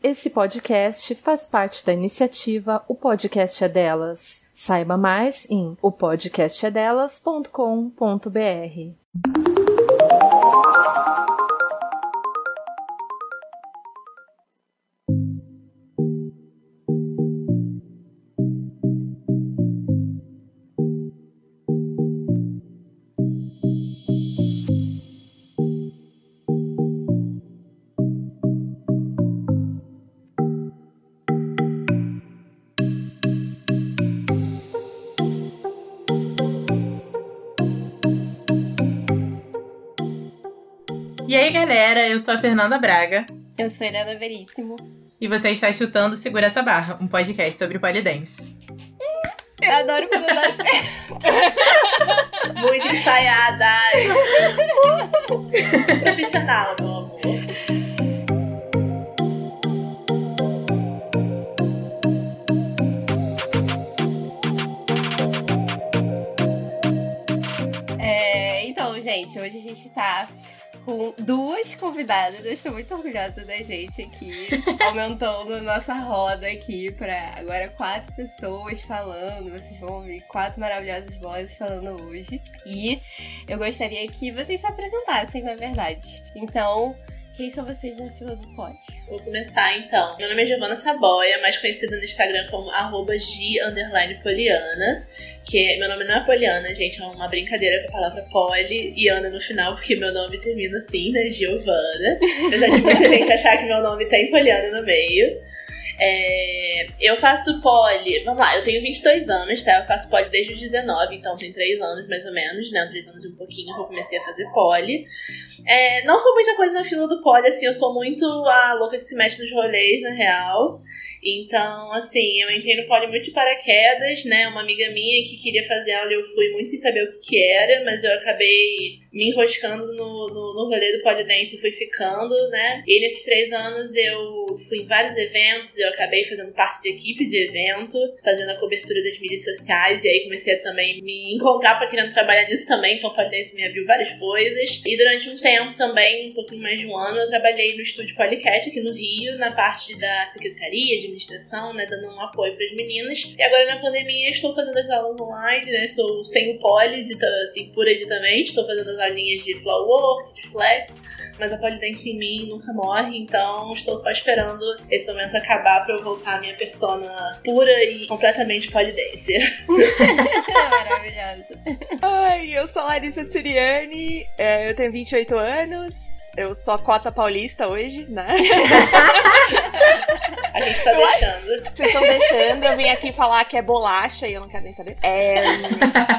Esse podcast faz parte da iniciativa O Podcast é Delas. Saiba mais em opodcastedelas.com.br. sou a Fernanda Braga. Eu sou a Helena Veríssimo. E você está escutando Segura Essa Barra, um podcast sobre polidense. Eu adoro quando dá certo. Muito ensaiada. Profissional, meu amor. É, então, gente, hoje a gente tá com duas convidadas. Eu estou muito orgulhosa da gente aqui, aumentando a nossa roda aqui para agora quatro pessoas falando. Vocês vão ouvir quatro maravilhosas vozes falando hoje. E eu gostaria que vocês se apresentassem, na verdade. Então, quem são vocês na fila do pod? Vou começar então. Meu nome é Giovana Saboia, mais conhecida no Instagram como arroba G_Poliana. Que meu nome não é Poliana, gente, é uma brincadeira com a palavra poli e Ana no final, porque meu nome termina assim, né? Giovana. Apesar de muita gente achar que meu nome tem Poliana no meio. É, eu faço poli, vamos lá, eu tenho 22 anos, tá? Eu faço poli desde os 19, então tem 3 anos mais ou menos, né? 3 anos e um pouquinho que eu comecei a fazer poli. É, não sou muita coisa na fila do poli, assim, eu sou muito a louca que se mexe nos rolês, na real. Então, assim, eu entrei no poli muito de paraquedas, né? Uma amiga minha que queria fazer aula, eu fui muito sem saber o que, que era, mas eu acabei me enroscando no, no, no rolê do polidense e fui ficando, né? E nesses três anos eu fui em vários eventos, eu acabei fazendo parte de equipe de evento, fazendo a cobertura das mídias sociais, e aí comecei a também me encontrar pra querendo trabalhar nisso também, então o polidense me abriu várias coisas. E durante um tempo também, um pouquinho mais de um ano, eu trabalhei no estúdio Policat aqui no Rio, na parte da secretaria, administração, né, dando um apoio para as meninas. E agora na pandemia estou fazendo as aulas online, né, estou sem o poli, assim, pura editamente, estou fazendo as aulinhas de flow work, de flex, mas a polidense em mim nunca morre, então estou só esperando esse momento acabar para eu voltar à minha persona pura e completamente polidense. Maravilhosa. Ai, eu sou Larissa Siriani, é, eu tenho 28 anos, eu sou a cota paulista hoje, né? A gente tá deixando. Vocês estão deixando, eu vim aqui falar que é bolacha e eu não quero nem saber. É,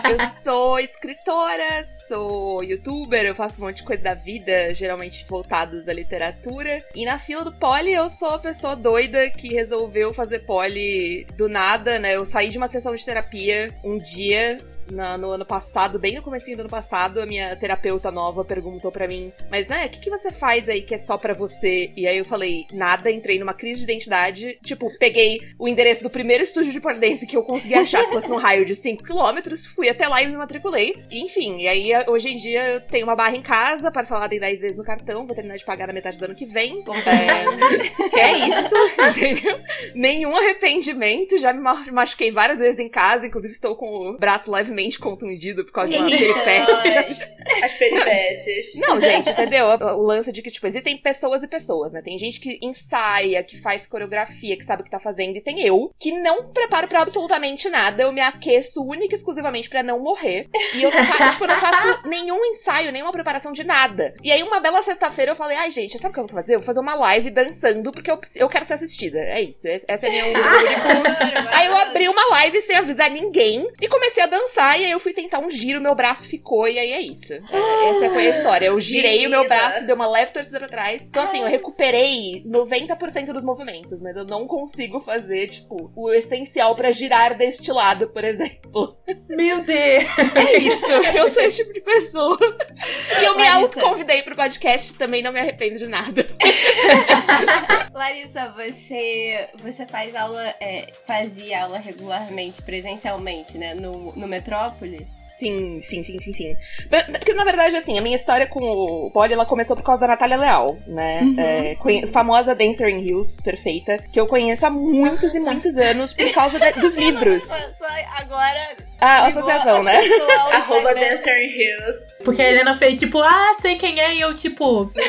eu sou escritora, sou youtuber, eu faço um monte de coisa da vida, geralmente voltados à literatura. E na fila do poli, eu sou a pessoa doida que resolveu fazer poli do nada, né? Eu saí de uma sessão de terapia um dia na, no ano passado, bem no comecinho do ano passado, a minha terapeuta nova perguntou para mim, mas né, o que, que você faz aí que é só para você? E aí eu falei, nada, entrei numa crise de identidade, tipo, peguei o endereço do primeiro estúdio de polidense que eu consegui achar que fosse num raio de 5 km, fui até lá e me matriculei. E, enfim, e aí hoje em dia eu tenho uma barra em casa, parcelada em 10 vezes no cartão, vou terminar de pagar na metade do ano que vem. É, é isso, entendeu? Nenhum arrependimento, já me machuquei várias vezes em casa, inclusive estou com o braço levemente contundido por causa de uma peripécia. As peripécias. Não, gente, entendeu? O lance de que, tipo, existem pessoas e pessoas, né? Tem gente que ensaia, que faz coreografia, que sabe o que tá fazendo, e tem eu, que não preparo pra absolutamente nada. Eu me aqueço única e exclusivamente pra não morrer. E eu, tipo, não faço nenhum ensaio, nenhuma preparação de nada. E aí, uma bela sexta-feira, eu falei, ai, gente, sabe o que eu vou fazer? Eu vou fazer uma live dançando, porque eu, eu quero ser assistida. É isso. Essa é a minha única. aí eu abri uma live sem avisar ninguém e comecei a dançar e aí eu fui tentar um giro, meu braço ficou, e aí é isso. É, essa foi a história. Eu girei o meu braço, deu uma leve torcida pra trás. Então, assim, eu recuperei 90% dos movimentos, mas eu não consigo fazer, tipo, o essencial pra girar deste lado, por exemplo. Meu Deus! É isso, eu sou esse tipo de pessoa. E eu me auto-convidei pro podcast, também não me arrependo de nada. Larissa, você, você faz aula, é, fazia aula regularmente, presencialmente, né, no, no Metrópole? Sim, sim, sim, sim, sim. Porque, na verdade, assim, a minha história com o Polly, ela começou por causa da Natália Leal, né? Uhum. É, famosa Dancer in Hills, perfeita, que eu conheço há muitos e muitos anos por causa de, dos livros. Agora... Ah, a associação, né? Arroba Dancer in Hills. Porque a Helena fez, tipo, ah, sei quem é, e eu, tipo...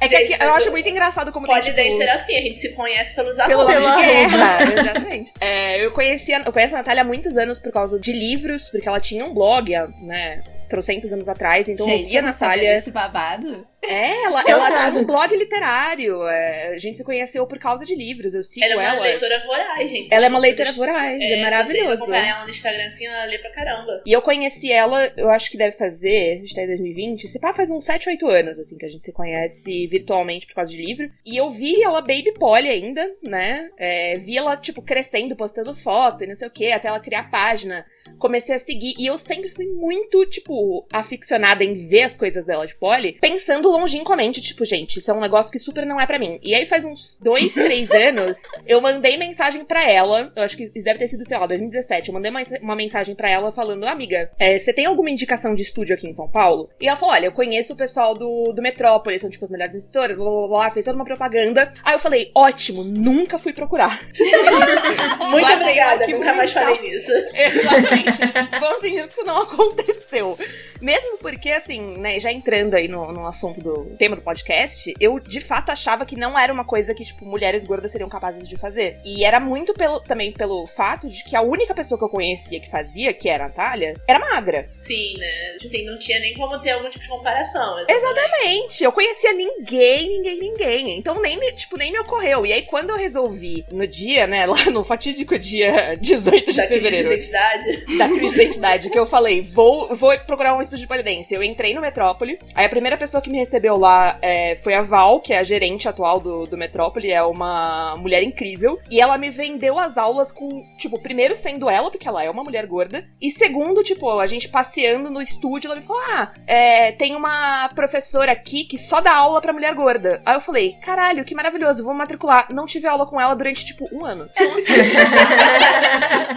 É que aqui, eu acho muito engraçado como Pode tem, tipo, ser assim, a gente se conhece pelos Pelo nome de guerra, exatamente. É, eu, conhecia, eu conheço a Natália há muitos anos por causa de livros, porque ela tinha um blog, né, trocentos anos atrás, então gente, eu via a Natália... Esse babado? É, ela, ela tinha um blog literário. É, a gente se conheceu por causa de livros. Eu sigo ela. Ela é uma leitora voraz, gente. Ela é uma leitora voraz, é, é maravilhoso. Se ela no Instagram assim, ela lê pra caramba. E eu conheci ela, eu acho que deve fazer, a gente tá em 2020, se pá, faz uns 7, 8 anos, assim, que a gente se conhece virtualmente por causa de livro. E eu vi ela baby Polly ainda, né? É, vi ela, tipo, crescendo, postando foto e não sei o quê, até ela criar página. Comecei a seguir. E eu sempre fui muito, tipo, aficionada em ver as coisas dela de Polly, pensando longínquamente, tipo, gente, isso é um negócio que super não é para mim. E aí faz uns dois, três anos, eu mandei mensagem para ela, eu acho que deve ter sido, sei lá, 2017, eu mandei uma, uma mensagem para ela falando, amiga, é, você tem alguma indicação de estúdio aqui em São Paulo? E ela falou, olha, eu conheço o pessoal do, do Metrópolis, são tipo as melhores editoras, blá, blá, blá, fez toda uma propaganda. Aí eu falei, ótimo, nunca fui procurar. Muito obrigada, nunca mais falei nisso. Exatamente. Vamos fingir que isso não aconteceu. Mesmo porque, assim, né, já entrando aí no, no assunto do tema do podcast, eu de fato achava que não era uma coisa que, tipo, mulheres gordas seriam capazes de fazer. E era muito pelo, também pelo fato de que a única pessoa que eu conhecia que fazia, que era a Natália, era magra. Sim, né? Tipo assim, não tinha nem como ter algum tipo de comparação. Exatamente. exatamente. Eu conhecia ninguém, ninguém, ninguém. Então nem me, tipo, nem me ocorreu. E aí, quando eu resolvi, no dia, né, lá no fatídico dia 18 de da fevereiro. Crise de identidade. Da crise de identidade, que eu falei, vou, vou procurar um estúdio de polidense. Eu entrei no Metrópole. Aí a primeira pessoa que me recebeu lá é, foi a Val, que é a gerente atual do, do Metrópole. É uma mulher incrível. E ela me vendeu as aulas com, tipo, primeiro sendo ela, porque ela é uma mulher gorda. E segundo, tipo, a gente passeando no estúdio, ela me falou: Ah, é, tem uma professora aqui que só dá aula pra mulher gorda. Aí eu falei: Caralho, que maravilhoso, vou matricular. Não tive aula com ela durante, tipo, um ano.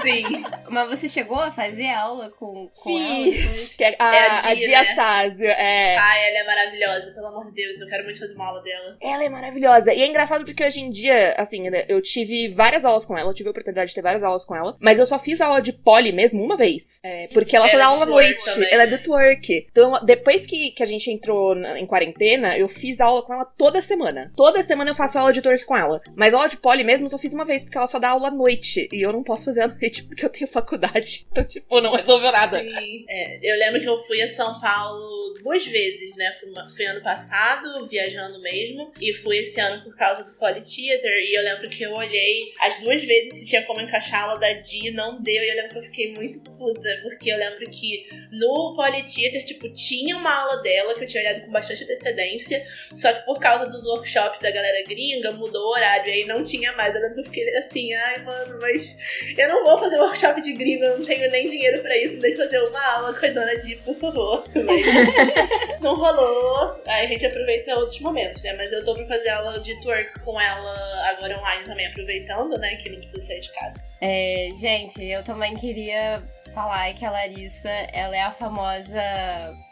Sim. Mas você chegou a fazer aula com, com Fiz. ela? a, é a, Dia, a Dia né? Sásio, é. Ai, ela é maravilhosa, pelo amor de Deus. Eu quero muito fazer uma aula dela. Ela é maravilhosa. E é engraçado porque hoje em dia, assim, né, eu tive várias aulas com ela, eu tive a oportunidade de ter várias aulas com ela, mas eu só fiz aula de poli mesmo uma vez. É, porque ela só dá aula à noite. Também. Ela é do twerk. Então, depois que, que a gente entrou na, em quarentena, eu fiz aula com ela toda semana. Toda semana eu faço aula de twerk com ela. Mas aula de poli mesmo eu só fiz uma vez, porque ela só dá aula à noite. E eu não posso fazer à noite porque eu tenho faculdade. Então, tipo, não resolveu nada. Sim. É, eu lembro que eu fui a São Paulo duas vezes, né? Fui, fui ano passado, viajando mesmo, e fui esse ano por causa do Polytheater. E eu lembro que eu olhei as duas vezes se tinha como encaixar a aula da Di, não deu. E eu lembro que eu fiquei muito puta, porque eu lembro que no Polytheater, tipo, tinha uma aula dela que eu tinha olhado com bastante antecedência, só que por causa dos workshops da galera gringa, mudou o horário, e aí não tinha mais. Eu lembro que eu fiquei assim, ai, mano, mas eu não vou fazer workshop de gringo, eu não tenho nem dinheiro pra isso, deixa eu fazer uma aula com a dona Di, por favor. Não rolou, aí a gente aproveita outros momentos, né? Mas eu tô pra fazer aula de twerk com ela agora online também, aproveitando, né? Que não precisa sair de casa. É, gente, eu também queria falar que a Larissa, ela é a famosa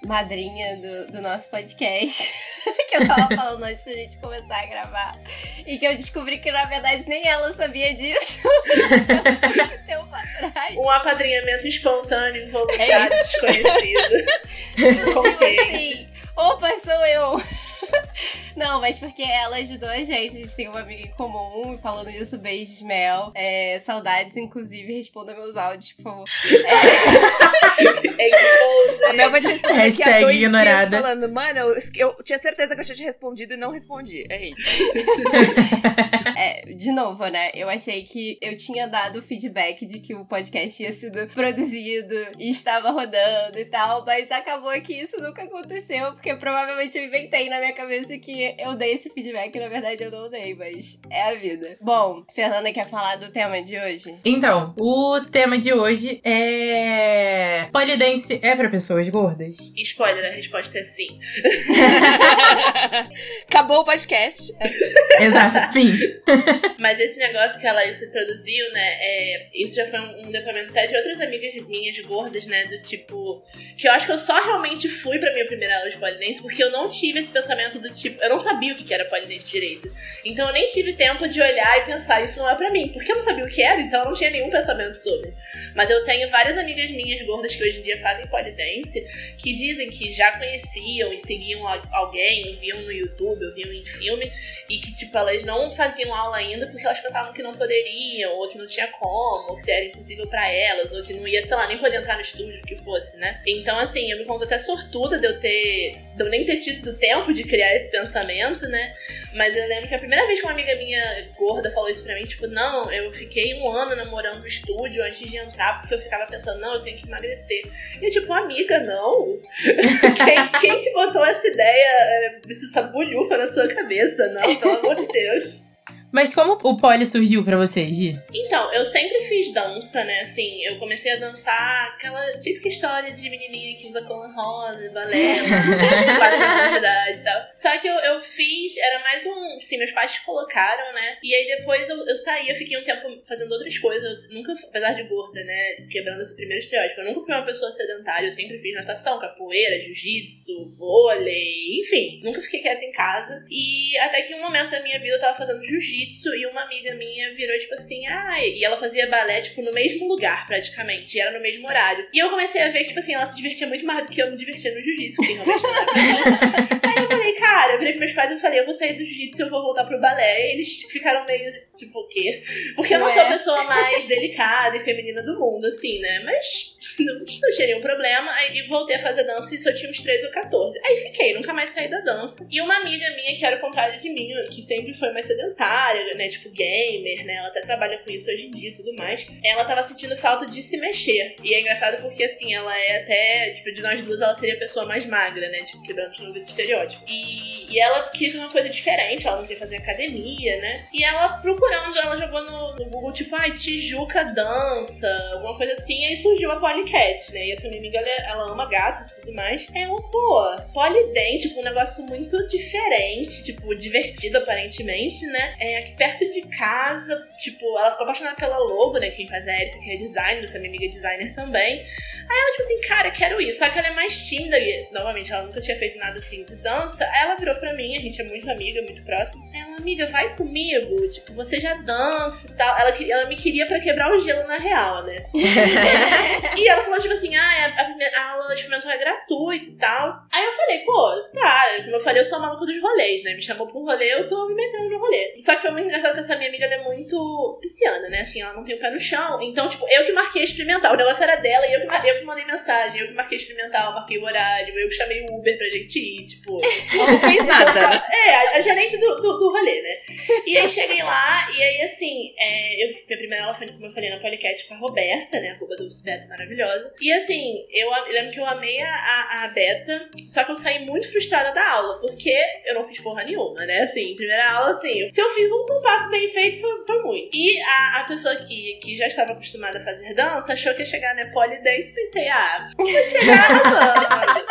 madrinha do, do nosso podcast. que eu tava falando antes da gente começar a gravar. E que eu descobri que, na verdade, nem ela sabia disso. Tempo atrás. Um apadrinhamento espontâneo, voluntário, é desconhecido. assim, opa, sou eu. Não, mas porque ela ajudou a gente. A gente tem uma amiga em comum. Falando isso, beijos, Mel. É, saudades, inclusive. Responda meus áudios, por favor. É... a Mel vai te responder daqui a dois ignorada. dias falando, mano, eu, eu, tinha certeza que eu tinha te respondido e não respondi. É isso. é, de novo, né? Eu achei que eu tinha dado o feedback de que o podcast tinha sido produzido e estava rodando e tal, mas acabou que isso nunca aconteceu, porque provavelmente eu inventei na minha cabeça que eu dei esse feedback, na verdade eu não dei, mas é a vida. Bom, Fernanda quer falar do tema de hoje? Então, o tema de hoje é. Polidense é para pessoas gordas? Spoiler, a resposta é sim. Acabou o podcast. Exato, fim. Mas esse negócio que ela se introduziu, né? É, isso já foi um, um depoimento até de outras amigas minhas gordas, né? Do tipo. Que eu acho que eu só realmente fui pra minha primeira aula de polidense porque eu não tive esse pensamento do tipo. Eu não sabia o que era polidense direito. Então eu nem tive tempo de olhar e pensar, isso não é pra mim. Porque eu não sabia o que era, então eu não tinha nenhum pensamento sobre. Mas eu tenho várias amigas minhas gordas que hoje em dia fazem polidense que dizem que já conheciam e seguiam alguém, viam no YouTube, ou viam em filme, e que, tipo, elas não faziam aula ainda porque elas pensavam que não poderiam, ou que não tinha como, ou que era impossível para elas, ou que não ia, sei lá, nem poder entrar no estúdio, o que fosse, né? Então, assim, eu me conto até sortuda de eu ter. de eu nem ter tido tempo de criar esse pensamento, né? Mas eu lembro que a primeira vez que uma amiga minha gorda falou isso pra mim, tipo, não, eu fiquei um ano namorando no estúdio antes de entrar, porque eu ficava pensando, não, eu tenho que emagrecer. E eu, tipo, amiga, não. quem, quem te botou essa ideia, essa bulhufa na sua cabeça? Não, pelo amor de Deus. Mas como o pole surgiu para você, Gi? Então, eu sempre fiz dança, né? Assim, eu comecei a dançar aquela típica história de menininha que usa cola rosa, balé, 4 anos de idade e tal. Só que eu, eu fiz, era mais um. Assim, meus pais colocaram, né? E aí depois eu, eu saí, eu fiquei um tempo fazendo outras coisas. Eu nunca, apesar de gorda, né? Quebrando esse primeiro estereótipo, eu nunca fui uma pessoa sedentária. Eu sempre fiz natação, capoeira, jiu-jitsu, vôlei, enfim. Nunca fiquei quieta em casa. E até que um momento da minha vida eu tava fazendo jiu-jitsu jiu-jitsu e uma amiga minha virou, tipo assim, ah, e ela fazia balé, tipo, no mesmo lugar, praticamente, e era no mesmo horário. E eu comecei a ver que, tipo assim, ela se divertia muito mais do que eu me divertia no jiu-jitsu, que realmente não Aí eu falei, cara, eu virei pros meus pais e falei, eu vou sair do jiu-jitsu e eu vou voltar pro balé. E eles ficaram meio, tipo, o quê? Porque eu não sou a pessoa mais delicada e feminina do mundo, assim, né? Mas não, não tinha nenhum problema. Aí voltei a fazer dança e só tinha uns 13 ou 14. Aí fiquei, nunca mais saí da dança. E uma amiga minha, que era o contrário de mim, que sempre foi mais sedentária, né? Tipo, gamer, né? Ela até trabalha com isso hoje em dia e tudo mais. Ela tava sentindo falta de se mexer. E é engraçado porque, assim, ela é até, tipo, de nós duas, ela seria a pessoa mais magra, né? Tipo, quebrando de novo esse estereótipo. E, e ela quis uma coisa diferente, ela não queria fazer academia, né? E ela procurando, ela jogou no, no Google, tipo, ai, Tijuca dança, alguma coisa assim. E aí surgiu a Polycat, né? E essa minha amiga, ela, ela ama gatos e tudo mais. É um, pô, Polydent, tipo, um negócio muito diferente, tipo, divertido aparentemente, né? É, aqui perto de casa, tipo, ela ficou apaixonada pela logo, né? Quem faz a Erika, que é designer, essa minha amiga designer também. Aí ela, tipo assim, cara, quero isso. Só que ela é mais tímida e, novamente, ela nunca tinha feito nada assim de dança. Aí ela virou pra mim, a gente é muito amiga, muito próxima. Aí ela, amiga, vai comigo. Tipo, você já dança e tal. Ela, ela me queria pra quebrar o gelo na real, né? e ela falou, tipo assim, ah, a, a aula experimental é gratuita e tal. Aí eu falei, pô, tá. Como eu falei, eu sou a maluca dos rolês, né? Me chamou pra um rolê, eu tô me metendo no rolê. Só que foi muito engraçado que essa minha amiga é muito pisciana, né? Assim, ela não tem o pé no chão. Então, tipo, eu que marquei experimental. O negócio era dela e eu que, eu que mandei mensagem. Eu que marquei experimental, marquei o horário. Eu que chamei o Uber pra gente ir, tipo. Não fez nada. Né? é, a, a, gerente do, do, do rolê, né? E aí cheguei lá e aí, assim, é, eu, minha primeira aula foi, como eu falei, na Polycat com a Roberta, né? A Ruba do Beta maravilhosa. E assim, eu, eu lembro que eu amei a, a, Beta, só que eu saí muito frustrada da aula, porque eu não fiz porra nenhuma, né? Assim, primeira aula, assim, se eu fiz um compasso bem feito, foi, foi muito. E a, a pessoa que, que já estava acostumada a fazer dança achou que ia chegar na Polydance e pensei, ah, vou chegar arrasando.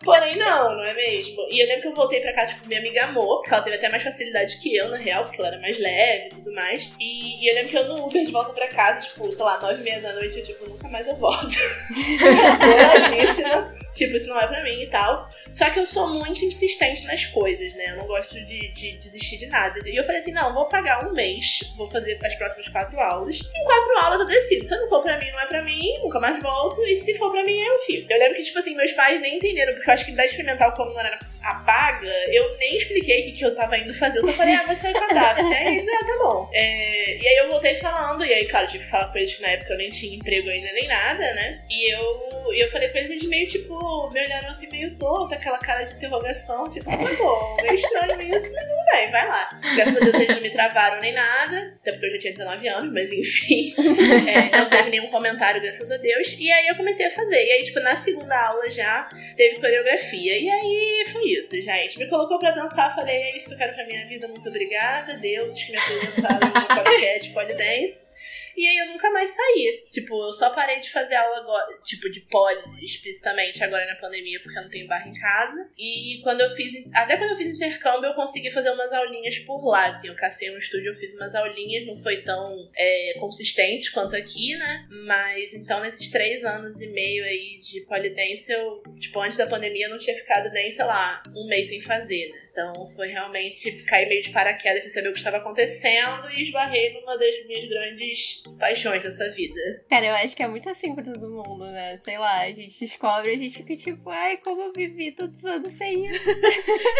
Porém, não, não é mesmo? E eu lembro que eu voltei pra cá, tipo, minha amiga amou, porque ela teve até mais facilidade que eu, na real, porque ela era mais leve e tudo mais. E, e eu lembro que eu no Uber de volta pra casa, tipo, sei lá, nove e meia da noite, eu, tipo, nunca mais eu volto. Boladíssima. Tipo, isso não é pra mim e tal. Só que eu sou muito insistente nas coisas, né? Eu não gosto de, de desistir de nada. E eu falei assim: não, vou pagar um mês, vou fazer as próximas quatro aulas. Em quatro aulas eu decido. Se não for pra mim, não é pra mim, nunca mais volto. E se for pra mim, eu fico. Eu lembro que, tipo assim, meus pais nem entenderam, porque eu acho que da experimental, como não era a paga, eu nem expliquei o que, que eu tava indo fazer. Eu só falei, ah, vai sair cadastro. e aí, ah, tá bom. É, e aí eu voltei falando, e aí, claro, tive que falar com eles que na época eu nem tinha emprego ainda nem nada, né? E eu, eu falei pra eles, eles meio tipo, me olharam assim meio torto, aquela cara de interrogação, tipo, tá bom, meio estranho isso, mas tudo bem, vai lá. Graças a Deus eles não me travaram nem nada, até porque eu já tinha 19 anos, mas enfim. É, não teve nenhum comentário, graças a Deus. E aí eu comecei a fazer. E aí, tipo, na segunda aula já teve coreografia. E aí foi isso, gente. Me colocou pra dançar, falei, é isso que eu quero pra minha vida, muito obrigada, Deus, que me apresentaram no podcast Polydance. E aí eu nunca mais saí. Tipo, eu só parei de fazer aula agora, tipo, de poli explicitamente agora na pandemia, porque eu não tenho barra em casa. E quando eu fiz. Até quando eu fiz intercâmbio, eu consegui fazer umas aulinhas por lá. Assim, eu cacei um estúdio, eu fiz umas aulinhas, não foi tão é, consistente quanto aqui, né? Mas então nesses três anos e meio aí de polidência, eu, tipo, antes da pandemia eu não tinha ficado nem, sei lá, um mês sem fazer, né? Então foi realmente cair meio de paraquedas sem saber o que estava acontecendo e esbarrei numa das minhas grandes paixões dessa vida. Cara, eu acho que é muito assim pra todo mundo, né? Sei lá, a gente descobre, a gente fica tipo, ai, como eu vivi todos os anos sem isso.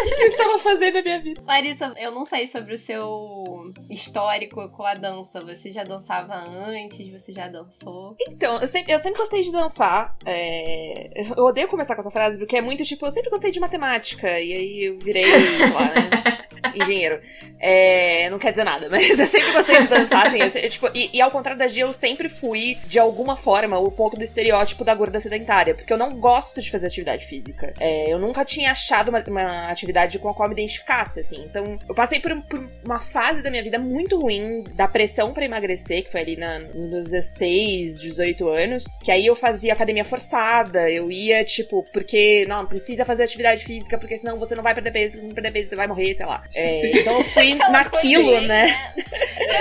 O que eu estava fazendo na minha vida? Larissa, eu não sei sobre o seu histórico com a dança. Você já dançava antes? Você já dançou? Então, eu sempre, eu sempre gostei de dançar. É... Eu odeio começar com essa frase, porque é muito tipo, eu sempre gostei de matemática. E aí eu virei lá, né? Engenheiro. É, não quer dizer nada, mas eu sempre gostei de dançar, assim. Eu, tipo, e, e, ao contrário da Gia, eu sempre fui, de alguma forma, um pouco do estereótipo da gorda sedentária. Porque eu não gosto de fazer atividade física. É, eu nunca tinha achado uma, uma, atividade com a qual me identificasse, assim. Então, eu passei por, por, uma fase da minha vida muito ruim, da pressão para emagrecer, que foi ali na, nos 16, 18 anos. Que aí eu fazia academia forçada, eu ia, tipo, porque, não, precisa fazer atividade física, porque senão você não vai perder peso, se você não perder peso, você vai morrer, sei lá. É, então eu fui naquilo, né?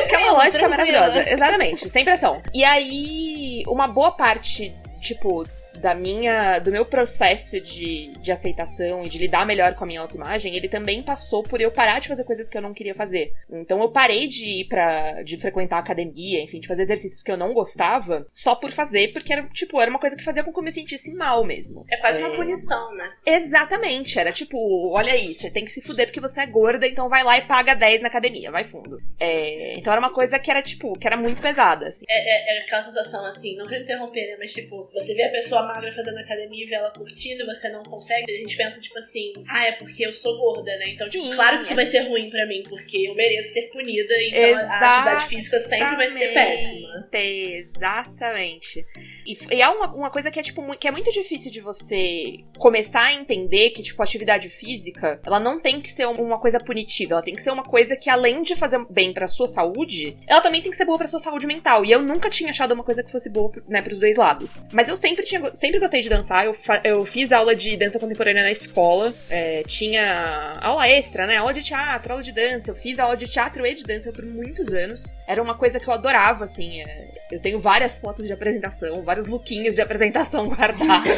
que é uma lógica maravilhosa. Exatamente, sem pressão. E aí, uma boa parte, tipo, da minha, do meu processo de, de aceitação e de lidar melhor com a minha autoimagem, ele também passou por eu parar de fazer coisas que eu não queria fazer. Então eu parei de ir para de frequentar a academia, enfim, de fazer exercícios que eu não gostava, só por fazer, porque era, tipo, era uma coisa que fazia com que eu me sentisse mal mesmo. É quase é... uma punição, né? Exatamente, era tipo, olha aí, você tem que se fuder porque você é gorda, então vai lá e paga 10 na academia, vai fundo. É... Então era uma coisa que era, tipo, que era muito pesada, assim. É, é, é aquela sensação, assim, não quero interromper, né, mas tipo, você vê a pessoa magra fazendo academia e vê ela curtindo e você não consegue, a gente pensa, tipo assim, ah, é porque eu sou gorda, né? Então, tipo, claro que isso vai ser ruim para mim, porque eu mereço ser punida, então Exatamente. a atividade física sempre vai ser péssima. Exatamente. E, e é uma, uma coisa que é, tipo, que é muito difícil de você começar a entender que, tipo, a atividade física, ela não tem que ser uma coisa punitiva, ela tem que ser uma coisa que, além de fazer bem pra sua saúde, ela também tem que ser boa pra sua saúde mental. E eu nunca tinha achado uma coisa que fosse boa, né, pros dois lados. Mas eu sempre tinha, sempre gostei de dançar, eu, eu fiz aula de dança contemporânea na escola, é, tinha aula extra, né, aula de teatro, aula de dança, eu fiz aula de teatro e de dança por muitos anos. Era uma coisa que eu adorava, assim, é, eu tenho várias fotos de apresentação, vários lookinhos de apresentação guardados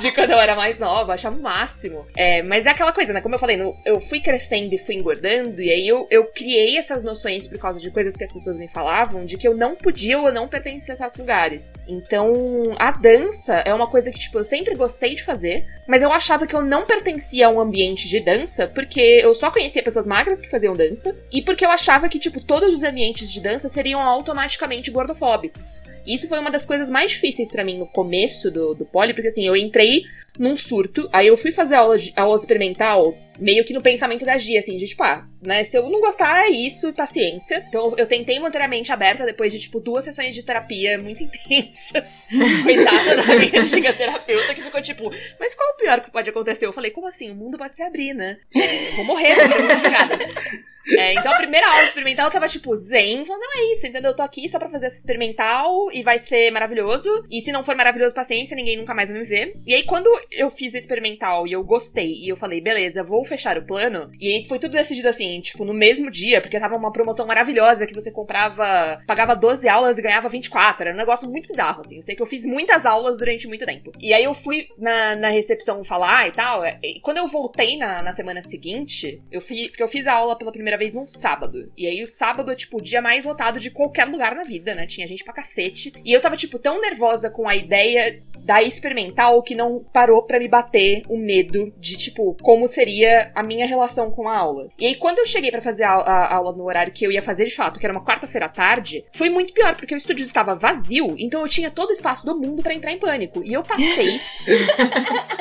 de quando eu era mais nova, achava o máximo. É, mas é aquela coisa, né? Como eu falei, eu fui crescendo e fui engordando, e aí eu, eu criei essas noções por causa de coisas que as pessoas me falavam, de que eu não podia ou não pertencia a certos lugares. Então, a dança é uma coisa que, tipo, eu sempre gostei de fazer, mas eu achava que eu não pertencia a um ambiente de dança, porque eu só conhecia pessoas magras que faziam dança, e porque eu achava que, tipo, todos os ambientes de dança seriam automaticamente gordofóbicos. Isso foi uma das coisas mais difíceis para mim no começo do, do poli, porque assim, eu entrei num surto. Aí eu fui fazer aula, de, aula experimental, meio que no pensamento da Gia, assim, de tipo, ah, né, se eu não gostar, é isso, paciência. Então eu tentei manter a mente aberta depois de, tipo, duas sessões de terapia muito intensas. Coitada da minha antiga terapeuta, que ficou tipo, mas qual é o pior que pode acontecer? Eu falei, como assim? O mundo pode se abrir, né? É, vou morrer, vai ser muito é, então a primeira aula experimental eu tava tipo zen, falando, não é isso, entendeu? Eu tô aqui só pra fazer essa experimental e vai ser maravilhoso. E se não for maravilhoso, paciência, ninguém nunca mais vai me ver. E aí quando eu fiz a experimental e eu gostei e eu falei, beleza, vou fechar o plano. E aí foi tudo decidido assim, tipo, no mesmo dia, porque tava uma promoção maravilhosa que você comprava, pagava 12 aulas e ganhava 24. Era um negócio muito bizarro, assim. Eu sei que eu fiz muitas aulas durante muito tempo. E aí eu fui na, na recepção falar e tal. E quando eu voltei na, na semana seguinte, eu, fui, eu fiz a aula pela primeira vez num sábado. E aí o sábado é, tipo, o dia mais lotado de qualquer lugar na vida, né? Tinha gente pra cacete. E eu tava, tipo, tão nervosa com a ideia da experimental que não parou para me bater o medo de, tipo, como seria a minha relação com a aula. E aí, quando eu cheguei para fazer a, a, aula no horário que eu ia fazer de fato, que era uma quarta-feira à tarde, foi muito pior, porque o estúdio estava vazio, então eu tinha todo o espaço do mundo para entrar em pânico. E eu passei.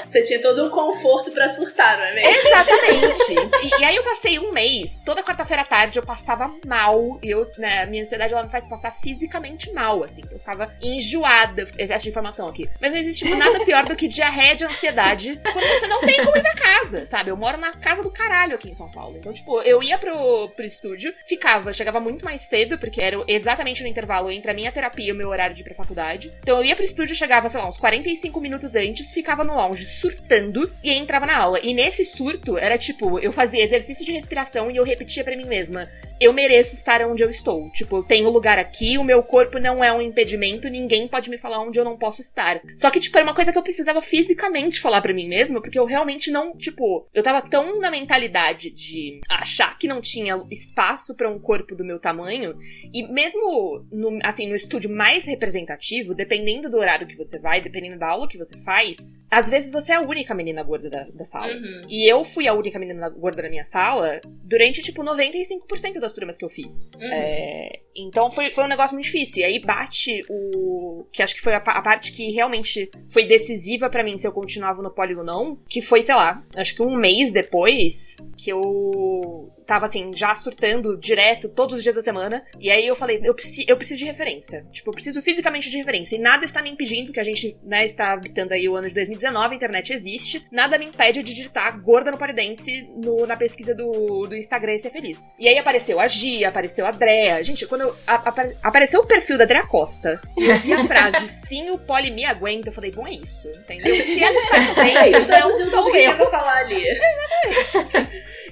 Você tinha todo um conforto para surtar, não é mesmo? Exatamente. e, e aí eu passei um mês, toda quarta-feira à tarde, eu passava mal. Eu, né, minha ansiedade ela me faz passar fisicamente mal, assim. Eu ficava enjoada. Excesso de informação aqui. Mas não existe tipo, nada pior do que diarreia de ansiedade quando você não tem como ir pra casa, sabe? Eu moro na casa do caralho aqui em São Paulo. Então, tipo, eu ia pro, pro estúdio, ficava, chegava muito mais cedo, porque era exatamente no intervalo entre a minha terapia e o meu horário de ir pra faculdade. Então eu ia pro estúdio, chegava, sei lá, uns 45 minutos antes, ficava no lounge surtando e aí entrava na aula. E nesse surto, era tipo, eu fazia exercício de respiração e eu repetia para mim mesma: eu mereço estar onde eu estou. Tipo, eu tenho lugar aqui, o meu corpo não é um impedimento, ninguém pode me falar onde eu não posso estar. Só que, tipo, era uma coisa que eu precisava fisicamente falar para mim mesma, porque eu realmente não, tipo, eu tava tão na mentalidade de achar que não tinha espaço para um corpo do meu tamanho, e mesmo no, assim, no estúdio mais representativo, dependendo do horário que você vai, dependendo da aula que você faz, às vezes você é a única menina gorda da, da sala. Uhum. E eu fui a única menina gorda da minha sala durante, tipo, 95% das turmas que eu fiz. Uhum. É, então foi, foi um negócio muito difícil. E aí bate o. Que acho que foi a, a parte que realmente foi decisiva pra mim se eu continuava no poli ou não. Que foi, sei lá, acho que um mês depois que eu tava assim, já surtando direto todos os dias da semana. E aí eu falei, eu, preci eu preciso de referência. Tipo, eu preciso fisicamente de referência. E nada está me impedindo, que a gente, né, está habitando aí o ano de 2019, a internet existe. Nada me impede de digitar gorda no Paridense no, na pesquisa do, do Instagram e ser feliz. E aí apareceu a Gia, apareceu a Drea. Gente, quando eu, a- apare- apareceu o perfil da Drea Costa, e eu vi a frase, sim, o poli me aguenta, eu falei, bom, é isso, entendeu? Se ela está É isso, não eu sou eu. falar ali.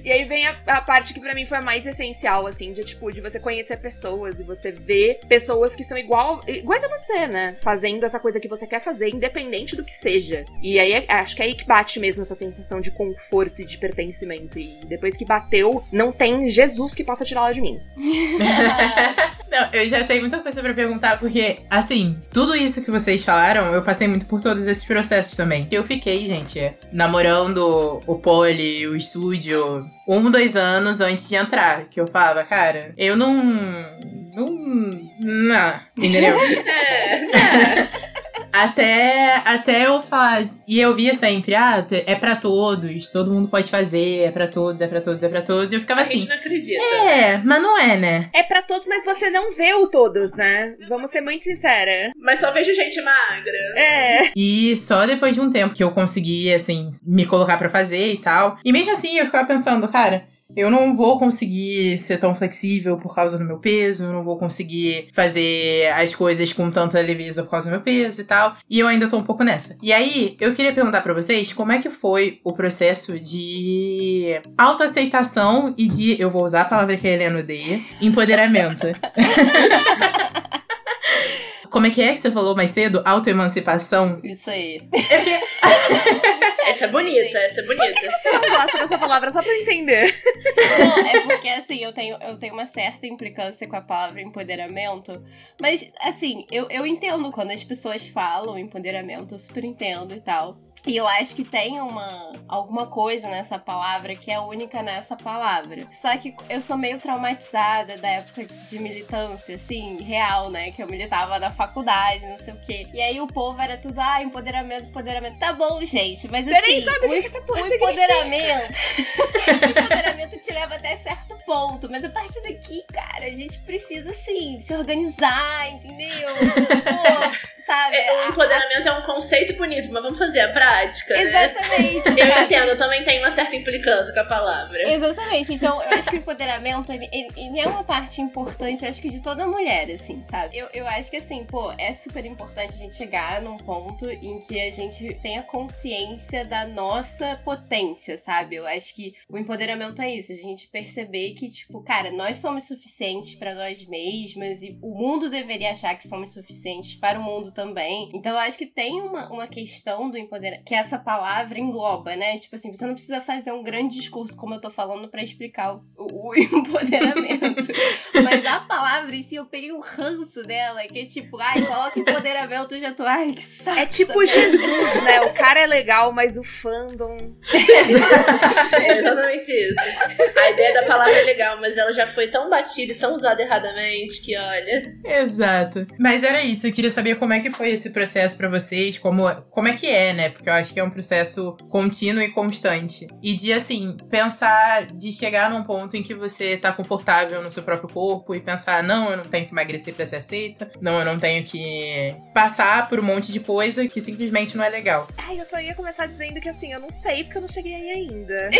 E aí vem a, a parte que pra mim foi a mais essencial, assim, de tipo, de você conhecer pessoas e você ver pessoas que são igual, iguais a você, né? Fazendo essa coisa que você quer fazer, independente do que seja. E aí é- acho que é aí que bate mesmo essa sensação de conforto e de pertencimento. E depois que bateu, não tem Jesus que possa tirá-la de mim. Não, eu já tenho muita coisa pra perguntar, porque, assim, tudo isso que vocês falaram, eu passei muito por todos esses processos também. Eu fiquei, gente, namorando o poli, o estúdio, um, dois anos antes de entrar. Que eu falava, cara, eu não. Não. Não. Entendeu? É. Até, até eu falar. E eu via sempre, ah, é pra todos, todo mundo pode fazer, é pra todos, é pra todos, é pra todos. E eu ficava A gente assim. não acredita. É, mas não é, né? É pra todos, mas você não vê o todos, né? Vamos ser muito sincera. Mas só vejo gente magra. É. E só depois de um tempo que eu consegui, assim, me colocar pra fazer e tal. E mesmo assim, eu ficava pensando, cara. Eu não vou conseguir ser tão flexível por causa do meu peso, eu não vou conseguir fazer as coisas com tanta leveza por causa do meu peso e tal. E eu ainda tô um pouco nessa. E aí, eu queria perguntar pra vocês como é que foi o processo de autoaceitação e de, eu vou usar a palavra que a Helena odeia, empoderamento. Como é que é que você falou mais cedo? Autoemancipação? Isso aí. Essa é bonita, essa é bonita. Você não gosta dessa palavra só pra eu entender. Não, é porque assim, eu tenho, eu tenho uma certa implicância com a palavra empoderamento. Mas, assim, eu, eu entendo quando as pessoas falam empoderamento, eu super entendo e tal. E eu acho que tem uma alguma coisa nessa palavra que é única nessa palavra. Só que eu sou meio traumatizada da época de militância, assim, real, né? Que eu militava na faculdade, não sei o quê. E aí o povo era tudo, ah, empoderamento, empoderamento. Tá bom, gente, mas Você assim. nem sabe o o que essa porra o empoderamento. o empoderamento te leva até certo ponto. Mas a partir daqui, cara, a gente precisa, assim, se organizar, entendeu? Pô, sabe? É, A- o empoderamento é um conceito bonito, mas vamos fazer a prática, né? Exatamente. Eu entendo, eu também tenho uma certa implicância com a palavra. Exatamente. Então, eu acho que o empoderamento, ele, ele- é uma parte importante, eu acho que de toda mulher, assim, sabe? Eu, eu acho que, assim, pô, é super importante a gente chegar num ponto em que a gente tenha consciência da nossa potência, sabe? Eu acho que o empoderamento é isso, a gente perceber que, tipo, cara, nós somos suficientes pra nós mesmas e o mundo deveria achar que somos suficientes para o mundo também. Então, eu acho que tem uma, uma questão do empoderamento, que essa palavra engloba, né? Tipo assim, você não precisa fazer um grande discurso, como eu tô falando, pra explicar o, o- empoderamento. Mas a palavra em si, eu peguei um ranço dela, que é tipo, ai, coloca empoderamento, eu já tô, ai, que saco. É tipo. Jesus, né? O cara é legal, mas o fandom. É exatamente isso. A ideia da palavra é legal, mas ela já foi tão batida e tão usada erradamente que, olha. Exato. Mas era isso, eu queria saber como é que foi esse processo pra vocês, como, como é que é, né? Porque porque eu acho que é um processo contínuo e constante. E de, assim, pensar, de chegar num ponto em que você tá confortável no seu próprio corpo e pensar, não, eu não tenho que emagrecer pra ser aceita, não, eu não tenho que passar por um monte de coisa que simplesmente não é legal. Ai, eu só ia começar dizendo que assim, eu não sei porque eu não cheguei aí ainda.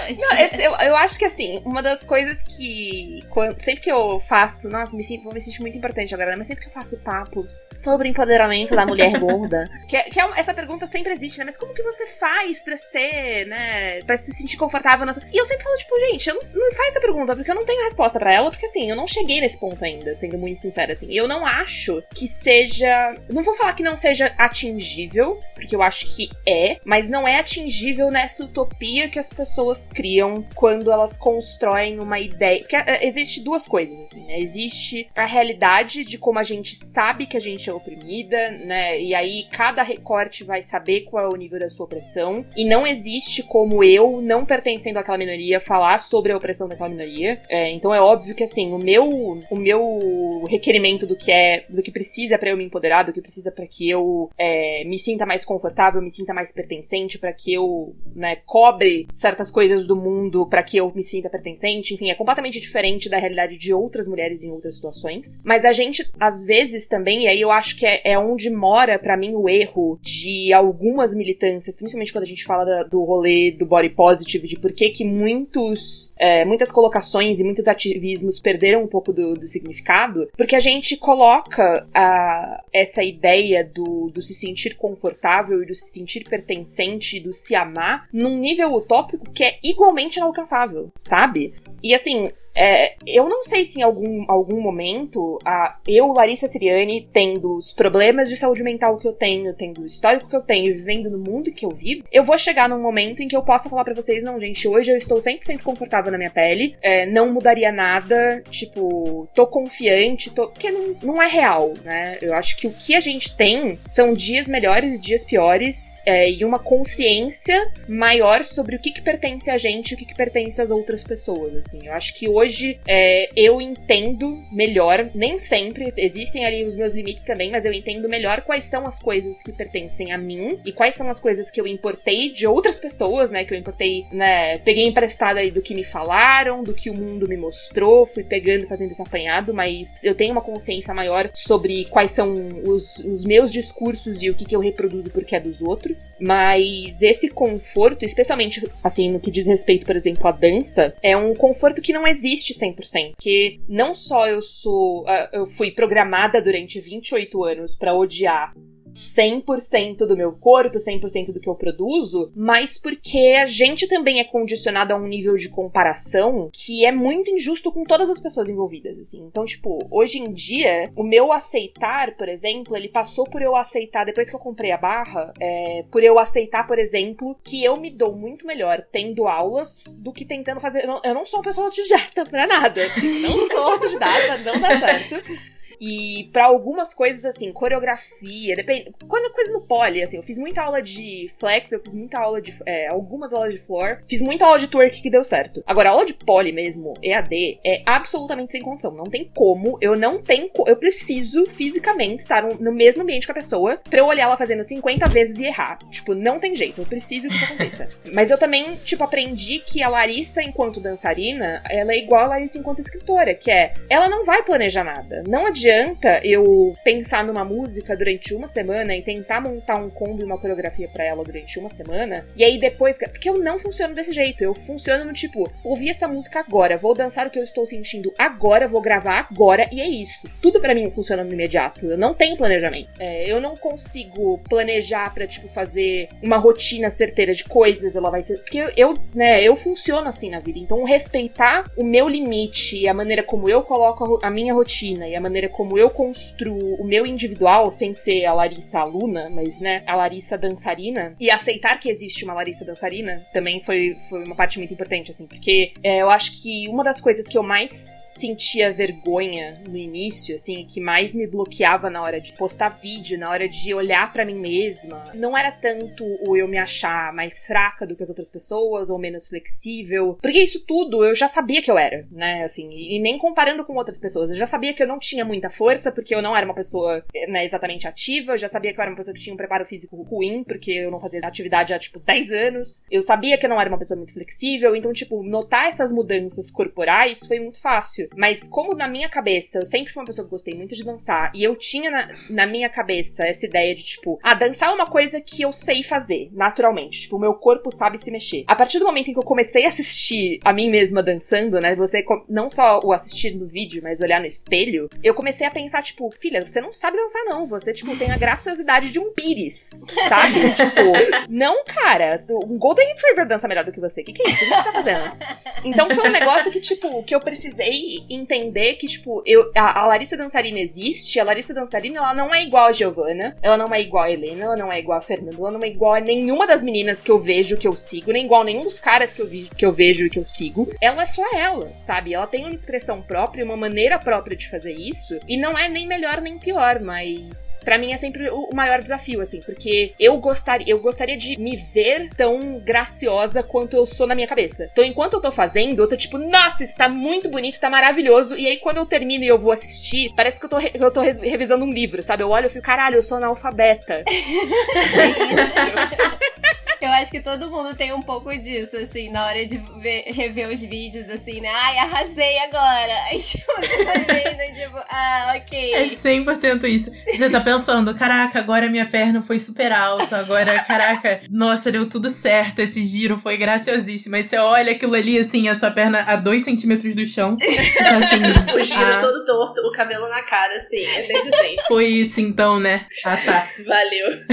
É... não, esse, eu, eu acho que assim, uma das coisas que quando, sempre que eu faço, nossa, me sinto, vou me sentir muito importante agora, né? mas sempre que eu faço papos sobre empoderamento da mulher gorda, que, é, que é, essa pergunta sempre existe, né? Mas como que você faz pra ser, né? Pra se sentir confortável na sua... E eu sempre falo, tipo, gente, eu não, não faz essa pergunta, porque eu não tenho resposta para ela, porque assim, eu não cheguei nesse ponto ainda, sendo muito sincera, assim. Eu não acho que seja. Não vou falar que não seja atingível, porque eu acho que é, mas não é atingível nessa utopia que as pessoas criam quando elas constroem uma ideia. Porque é, existe duas coisas, assim, né? Existe a realidade de como a gente sabe que a gente é oprimida, né? E aí cada recorte vai saber qual é o nível da sua opressão. E não existe como eu, não pertencendo àquela minoria, falar sobre a opressão daquela minoria. É, então é óbvio que assim, o meu, o meu requerimento do que é, do que precisa para eu me empoderar, do que precisa para que eu é, me sinta mais confortável, me sinta mais pertencente, para que eu, né, cobre certas coisas do mundo para que eu me sinta pertencente, enfim, é completamente diferente da realidade de outras mulheres em outras situações. Mas a gente, às vezes também, e aí eu acho que é, é onde mora para mim o erro de algumas militâncias, principalmente quando a gente fala da, do rolê do body positive, de por que que muitos, é, muitas colocações e muitos ativismos perderam um pouco do, do significado, porque a gente coloca a, essa ideia do, do se sentir confortável e do se sentir pertencente, do se amar, num nível utópico que é igualmente inalcançável, sabe? E assim, é, eu não sei se em algum, algum momento a, eu, Larissa Siriani, tendo os problemas de saúde mental que eu tenho, tendo o histórico que eu tenho, vivendo no mundo que eu vivo, eu vou chegar num momento em que eu possa falar para vocês, não, gente, hoje eu estou 100% confortável na minha pele, é, não mudaria nada, tipo, tô confiante, tô... porque não, não é real, né? Eu acho que o que a gente tem são dias melhores e dias piores é, e uma consciência maior sobre o que, que pertence a gente e o que, que pertence às outras pessoas, assim. Eu acho que hoje hoje é, eu entendo melhor, nem sempre, existem ali os meus limites também, mas eu entendo melhor quais são as coisas que pertencem a mim e quais são as coisas que eu importei de outras pessoas, né? Que eu importei, né? Peguei emprestado aí do que me falaram, do que o mundo me mostrou, fui pegando, fazendo esse apanhado, mas eu tenho uma consciência maior sobre quais são os, os meus discursos e o que, que eu reproduzo porque é dos outros. Mas esse conforto, especialmente assim, no que diz respeito, por exemplo, à dança, é um conforto que não existe existe 100%. Que não só eu sou. Uh, eu fui programada durante 28 anos para odiar 100% do meu corpo, 100% do que eu produzo, mas porque a gente também é condicionado a um nível de comparação que é muito injusto com todas as pessoas envolvidas, assim. Então, tipo, hoje em dia, o meu aceitar, por exemplo, ele passou por eu aceitar, depois que eu comprei a barra, é, por eu aceitar, por exemplo, que eu me dou muito melhor tendo aulas do que tentando fazer. Eu não, eu não sou uma pessoa autodidata pra nada. Assim, não sou autodidata, não dá certo. E para algumas coisas, assim, coreografia, depende. Quando coisa no pole, assim, eu fiz muita aula de flex, eu fiz muita aula de. É, algumas aulas de floor, fiz muita aula de twerk que deu certo. Agora, a aula de pole mesmo, EAD, é absolutamente sem condição. Não tem como, eu não tenho. Eu preciso fisicamente estar no mesmo ambiente com a pessoa pra eu olhar ela fazendo 50 vezes e errar. Tipo, não tem jeito, eu preciso que isso aconteça. Mas eu também, tipo, aprendi que a Larissa, enquanto dançarina, ela é igual a Larissa enquanto escritora, que é, ela não vai planejar nada. Não adianta adianta eu pensar numa música durante uma semana e tentar montar um combo e uma coreografia para ela durante uma semana, e aí depois. Porque eu não funciono desse jeito. Eu funciono no tipo, ouvi essa música agora, vou dançar o que eu estou sentindo agora, vou gravar agora, e é isso. Tudo para mim funciona no imediato. Eu não tenho planejamento. É, eu não consigo planejar para tipo, fazer uma rotina certeira de coisas, ela vai ser. Porque eu, eu, né, eu funciono assim na vida. Então, respeitar o meu limite e a maneira como eu coloco a minha rotina e a maneira como como eu construo o meu individual, sem ser a Larissa aluna, mas, né, a Larissa dançarina, e aceitar que existe uma Larissa dançarina, também foi, foi uma parte muito importante, assim, porque é, eu acho que uma das coisas que eu mais sentia vergonha no início, assim, que mais me bloqueava na hora de postar vídeo, na hora de olhar para mim mesma, não era tanto o eu me achar mais fraca do que as outras pessoas, ou menos flexível, porque isso tudo eu já sabia que eu era, né, assim, e nem comparando com outras pessoas, eu já sabia que eu não tinha muito força, porque eu não era uma pessoa né, exatamente ativa. Eu já sabia que eu era uma pessoa que tinha um preparo físico ruim, porque eu não fazia atividade há, tipo, 10 anos. Eu sabia que eu não era uma pessoa muito flexível. Então, tipo, notar essas mudanças corporais foi muito fácil. Mas como na minha cabeça, eu sempre fui uma pessoa que gostei muito de dançar, e eu tinha na, na minha cabeça essa ideia de, tipo, ah, dançar é uma coisa que eu sei fazer, naturalmente. Tipo, o meu corpo sabe se mexer. A partir do momento em que eu comecei a assistir a mim mesma dançando, né? Você não só o assistir no vídeo, mas olhar no espelho, eu comecei a pensar, tipo, filha, você não sabe dançar, não. Você, tipo, tem a graciosidade de um pires, sabe? tipo, não, cara, um Golden Retriever dança melhor do que você. O que, que é isso? O que você tá fazendo? Então foi um negócio que, tipo, que eu precisei entender que, tipo, eu, a, a Larissa dançarina existe, a Larissa dançarina, ela não é igual a Giovanna, ela não é igual a Helena, ela não é igual a Fernanda, ela não é igual a nenhuma das meninas que eu vejo, que eu sigo, nem igual a nenhum dos caras que eu, vi, que eu vejo e que eu sigo. Ela é só ela, sabe? Ela tem uma expressão própria, uma maneira própria de fazer isso, e não é nem melhor nem pior, mas para mim é sempre o maior desafio, assim, porque eu gostaria, eu gostaria de me ver tão graciosa quanto eu sou na minha cabeça. Então, enquanto eu tô fazendo, eu tô tipo, nossa, isso tá muito bonito, tá maravilhoso, e aí quando eu termino e eu vou assistir, parece que eu tô, re eu tô revisando um livro, sabe? Eu olho e fico, caralho, eu sou analfabeta. é isso. Eu acho que todo mundo tem um pouco disso, assim, na hora de ver, rever os vídeos, assim, né? Ai, arrasei agora. Aí tipo, você tá vendo, tipo, ah, ok. É 100% isso. Você tá pensando, caraca, agora minha perna foi super alta, agora, caraca, nossa, deu tudo certo, esse giro foi graciosíssimo. Aí você olha aquilo ali, assim, a sua perna a 2 centímetros do chão. Então, assim, o giro ah, todo torto, o cabelo na cara, assim, é sempre assim. Foi isso então, né? Ah, tá. Valeu.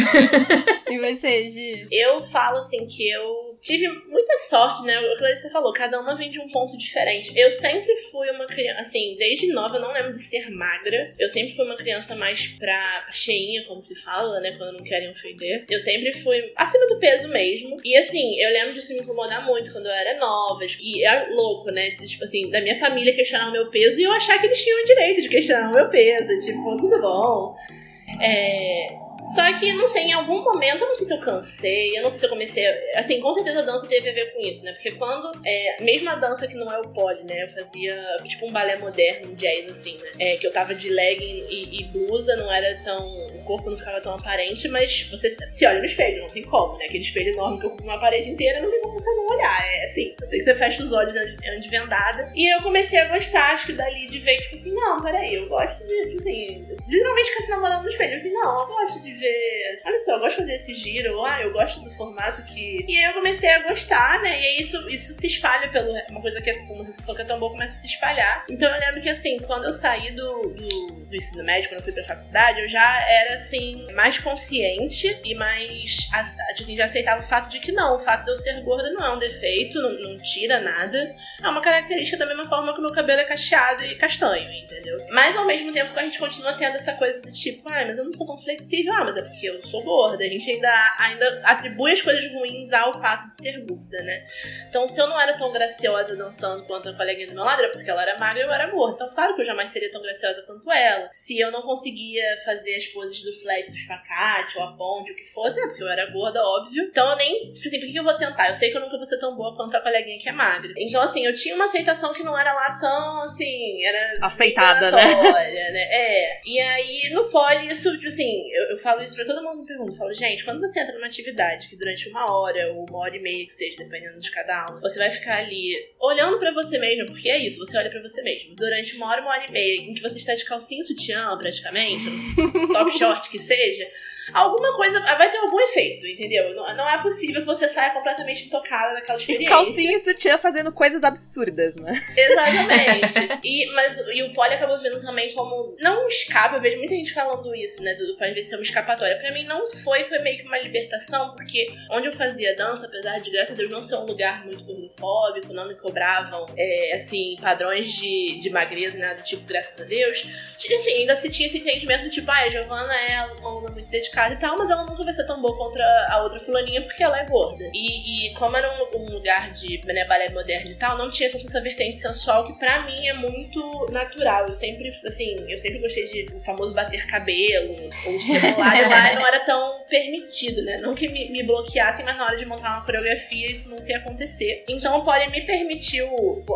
e você, Gi? Eu falo assim que eu tive muita sorte, né? O que você falou, cada uma vem de um ponto diferente. Eu sempre fui uma criança, assim, desde nova eu não lembro de ser magra. Eu sempre fui uma criança mais pra cheinha, como se fala, né? Quando não querem ofender. Eu sempre fui acima do peso mesmo. E assim, eu lembro disso me incomodar muito quando eu era nova. E era louco, né? Tipo assim, da minha família questionar o meu peso e eu achar que eles tinham o direito de questionar o meu peso. Tipo, tudo bom. É, só que, não sei, em algum momento, eu não sei se eu cansei, eu não sei se eu comecei. Assim, com certeza a dança teve a ver com isso, né? Porque quando. É, mesmo a dança que não é o pole, né? Eu fazia tipo um balé moderno, um jazz, assim, né? É, que eu tava de legging e, e, blusa, não era tão. O corpo não ficava tão aparente, mas você se olha no espelho, não tem como, né? Aquele espelho enorme que ocupa uma parede inteira, não tem como você não olhar. É assim, eu sei que você fecha os olhos de vendada. E eu comecei a gostar, acho que dali de ver, tipo assim, não, peraí, eu gosto de, tipo assim, literalmente ficar se namorando no espelho. Eu assim, não, eu gosto de ver. Olha só, eu gosto de fazer esse giro. Ah, eu gosto do formato que. E aí eu comecei a gostar, né? E aí isso, isso se espalha pelo. Uma coisa que é uma sensação que é tão boa começa a se espalhar. Então eu lembro que assim, quando eu saí do, do, do ensino médio, quando eu fui pra faculdade, eu já era assim, mais consciente e mais. Assim, já aceitava o fato de que não, o fato de eu ser gorda não é um defeito, não, não tira nada. É uma característica da mesma forma que o meu cabelo é cacheado e castanho, entendeu? Mas ao mesmo tempo que a gente continua tendo essa coisa do tipo, ah, mas eu não sou tão flexível, ah, mas é porque eu sou gorda. A gente ainda, ainda atribui as coisas ruins ao fato de ser gorda, né? Então, se eu não era tão graciosa dançando quanto a coleguinha do meu lado, era porque ela era magra e eu era gorda. Então, claro que eu jamais seria tão graciosa quanto ela. Se eu não conseguia fazer as poses do flat, do espacate, ou a ponte, o que fosse, é porque eu era gorda, óbvio. Então, eu nem, tipo assim, por que eu vou tentar? Eu sei que eu nunca vou ser tão boa quanto a coleguinha que é magra. Então, assim, eu tinha uma aceitação que não era lá tão, assim, era... Aceitada, né? né? É. E aí, no pole, isso, tipo assim, eu, eu falo isso pra todo mundo me pergunta. Eu falo, gente, quando você entra numa atividade que durante uma hora ou uma hora e meia que seja, dependendo de cada um, você vai ficar ali olhando para você mesmo, porque é isso, você olha para você mesmo. Durante uma hora, uma hora e meia, em que você está de calcinha sutiã, praticamente, top short que seja, alguma coisa vai ter algum efeito, entendeu? Não, não é possível que você saia completamente intocada daquela experiência. Calcinha e sutiã fazendo coisas absurdas, né? Exatamente. e, mas, e o pole acabou vendo também como. Não um escape, eu vejo muita gente falando isso, né? Do, do pode ser uma escapatória. Pra mim não foi, foi meio que uma libertação, porque onde eu fazia dança, apesar de, graças a Deus, não ser um lugar muito gordofóbico, não me cobravam, é, assim, padrões de, de magreza, nada do tipo, graças a Deus. Assim, ainda se tinha esse entendimento, tipo, ah, a Giovana é uma aluna muito dedicada e tal, mas ela nunca vai ser tão boa contra a outra fulaninha porque ela é gorda. E, e como era um, um, lugar de né, balé moderno e tal, não tinha tanta essa vertente sensual que pra mim é muito natural. Eu sempre, assim, eu sempre gostei de o famoso bater cabelo, ou de rebolar lado lá não era tão permitido, né? Não que me, me bloqueassem, mas na hora de montar uma coreografia isso nunca ia acontecer. Então o Poli me permitiu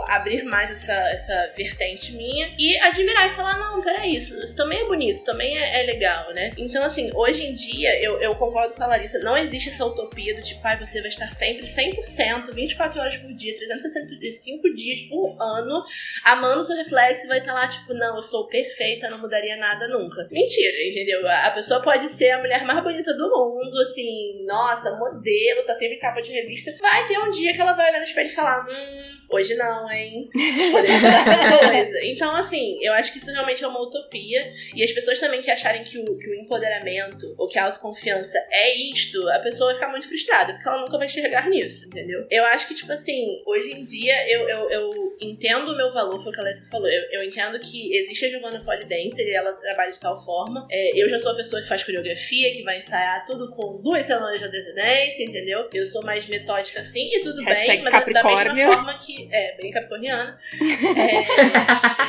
abrir mais essa, essa vertente minha e admirar e falar: não, peraí, isso, isso também é bonito, isso também é, é legal, né? Então, assim, hoje em dia, eu, eu concordo com a Larissa, não existe essa utopia do tipo, ah, você vai estar sempre 100%, 24 horas por dia, 365 dias por ano, amando seu reflexo e vai estar lá, tipo, não, eu sou perfeita, não mudaria nada nunca. Mentira, entendeu? A pessoa pode ser a mulher mais bonita do mundo, assim, nossa, modelo, tá sempre em capa de revista. Vai ter um dia que ela vai olhar no espelho e falar, hum, Hoje não, hein? coisa. Então, assim, eu acho que isso realmente é uma utopia. E as pessoas também que acharem que o, que o empoderamento ou que a autoconfiança é isto, a pessoa vai ficar muito frustrada, porque ela nunca vai enxergar nisso, entendeu? Eu acho que, tipo assim, hoje em dia eu, eu, eu entendo o meu valor, foi o que a Alessia falou. Eu, eu entendo que existe a Giovanna Polidense e ela trabalha de tal forma. É, eu já sou a pessoa que faz coreografia, que vai ensaiar tudo com duas semanas de antecedência, entendeu? Eu sou mais metódica assim, e tudo Hashtag bem, mas da mesma forma que é, bem capricorniana.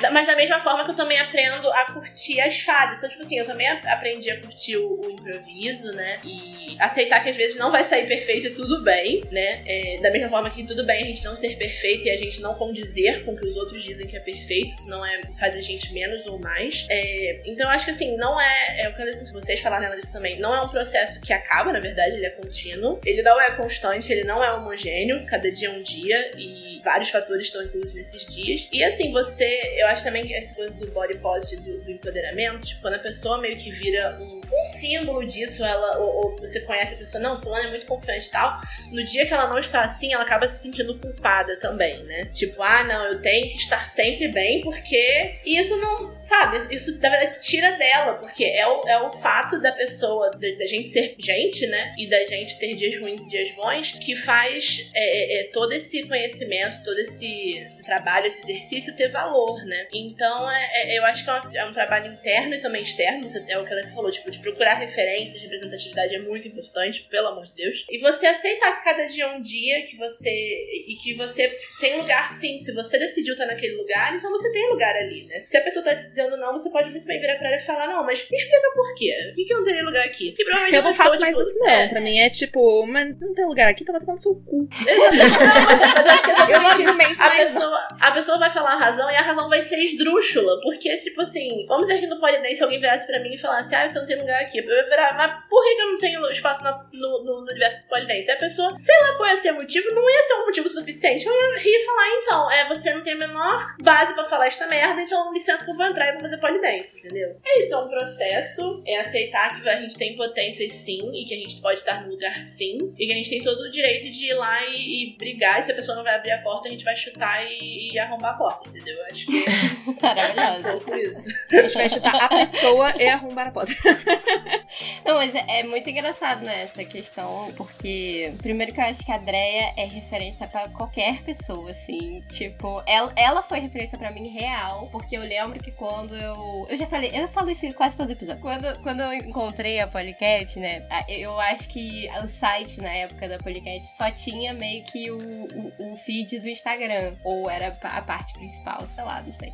É, mas da mesma forma que eu também aprendo a curtir as falhas. Então, tipo assim, eu também aprendi a curtir o, o improviso, né? E aceitar que às vezes não vai sair perfeito e tudo bem, né? É, da mesma forma que tudo bem a gente não ser perfeito e a gente não condizer com o que os outros dizem que é perfeito, isso não é faz a gente menos ou mais. É, então eu acho que assim, não é. É o que vocês falaram disso também, não é um processo que acaba, na verdade, ele é contínuo. Ele não é constante, ele não é homogêneo, cada dia é um dia e vários fatores estão inclusos nesses dias. E assim, você, eu acho também que essa coisa do body positive, do, do empoderamento, tipo, quando a pessoa meio que vira um, um símbolo disso, ela, ou, ou, você conhece a pessoa, não, fulano é muito confiante e tal, no dia que ela não está assim, ela acaba se sentindo culpada também, né? Tipo, ah, não, eu tenho que estar sempre bem, porque isso não, sabe, isso na verdade tira dela, porque é o, é o fato da pessoa, da, da gente ser gente, né? E da gente ter dias ruins e dias bons, que faz é, é, é todo esse conhecimento, todo esse, esse, trabalho, esse exercício ter valor, né? Então, é, é, eu acho que é um, é um, trabalho interno e também externo, é o que ela falou, tipo, de procurar referências, representatividade é muito importante, pelo amor de Deus. E você aceitar que cada dia é um dia, que você. e que você tem lugar sim. Se você decidiu estar naquele lugar, então você tem lugar ali, né? Se a pessoa tá dizendo não, você pode muito bem virar pra ela e falar, não, mas me explica por quê. Por que, eu não teria lugar aqui? E provavelmente eu não faço mais isso, não. É. Pra mim é tipo, mas não tem lugar aqui, tava tomando seu cu. Que exatamente argumento a pessoa, a pessoa vai falar a razão e a razão vai ser esdrúxula. Porque, tipo assim, vamos dizer que no Polidense se alguém virasse pra mim e falasse, ah, você não tem lugar aqui. Eu virar, mas por que, eu não tenho espaço no, no, no, universo do Polidense? E a pessoa, sei lá qual ia ser o motivo, não ia ser um motivo suficiente. Eu ia rir e falar, então, é, você não tem a menor base pra falar esta merda, então licença que eu vou entrar e vou fazer Polidense, entendeu? É isso, é um processo, é aceitar que a gente tem potências sim, e que a gente pode estar no lugar sim, e que a gente tem todo o direito de ir lá e, e brigar, e se a pessoa não vai abrir a porta, a gente vai chutar e, e arrombar a porta, entendeu? Eu acho que Maravilhoso. é um pouco isso. A gente vai chutar a pessoa e arrombar a porta. Não, mas é, é, muito engraçado, né, essa questão, porque primeiro que eu acho que a Drea é referência pra qualquer pessoa, assim, tipo, ela, ela foi referência pra mim real, porque eu lembro que quando eu. Eu já falei, eu falo isso em quase todo episódio. Quando, quando eu encontrei a Polycat, né, eu acho que o site na época da Polycat só tinha meio que o, o, o feed do Instagram ou era a parte principal, sei lá, não sei.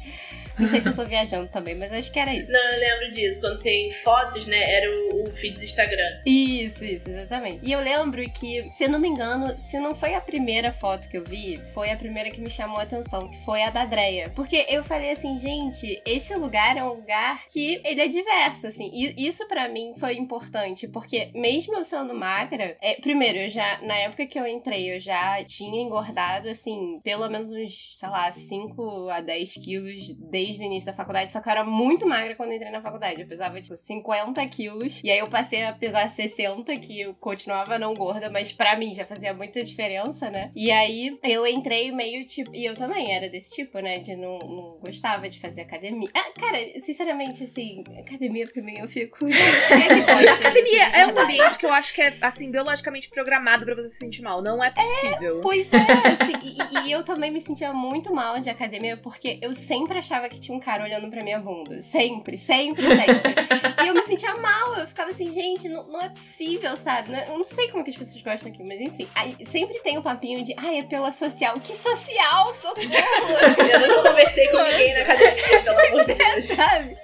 Não sei se eu tô viajando também, mas acho que era isso. Não, eu lembro disso. Quando você em fotos, né, era o, o feed do Instagram. Isso, isso, exatamente. E eu lembro que, se eu não me engano, se não foi a primeira foto que eu vi, foi a primeira que me chamou a atenção, que foi a da Dreia. Porque eu falei assim, gente, esse lugar é um lugar que ele é diverso, assim. E isso para mim foi importante, porque mesmo eu sendo magra, é, primeiro, eu já, na época que eu entrei, eu já tinha engordado, assim, pelo menos uns, sei lá, 5 a 10 quilos desde o início da faculdade, só que eu era muito magra quando entrei na faculdade. Eu pesava, tipo, 50 quilos. E aí eu passei a pesar 60, que eu continuava não gorda, mas para mim já fazia muita diferença, né? E aí eu entrei meio tipo. E eu também era desse tipo, né? De não, não gostava de fazer academia. Ah, cara, sinceramente, assim, academia pra mim eu fico. É academia é um ambiente que eu acho que é, assim, biologicamente programado para você se sentir mal. Não é possível. É, pois é, assim, e, e eu também me sentia muito mal de academia porque eu sempre achava que tinha um cara olhando pra minha bunda. Sempre, sempre, sempre. e eu me sentia mal. Eu ficava assim, gente, não, não é possível, sabe? Eu não sei como que as pessoas gostam aqui, mas enfim. Aí sempre tem um papinho de, ai, é pela social. Que social? Socorro! eu nunca conversei com ninguém na academia, pelo amor de Deus. Sabe?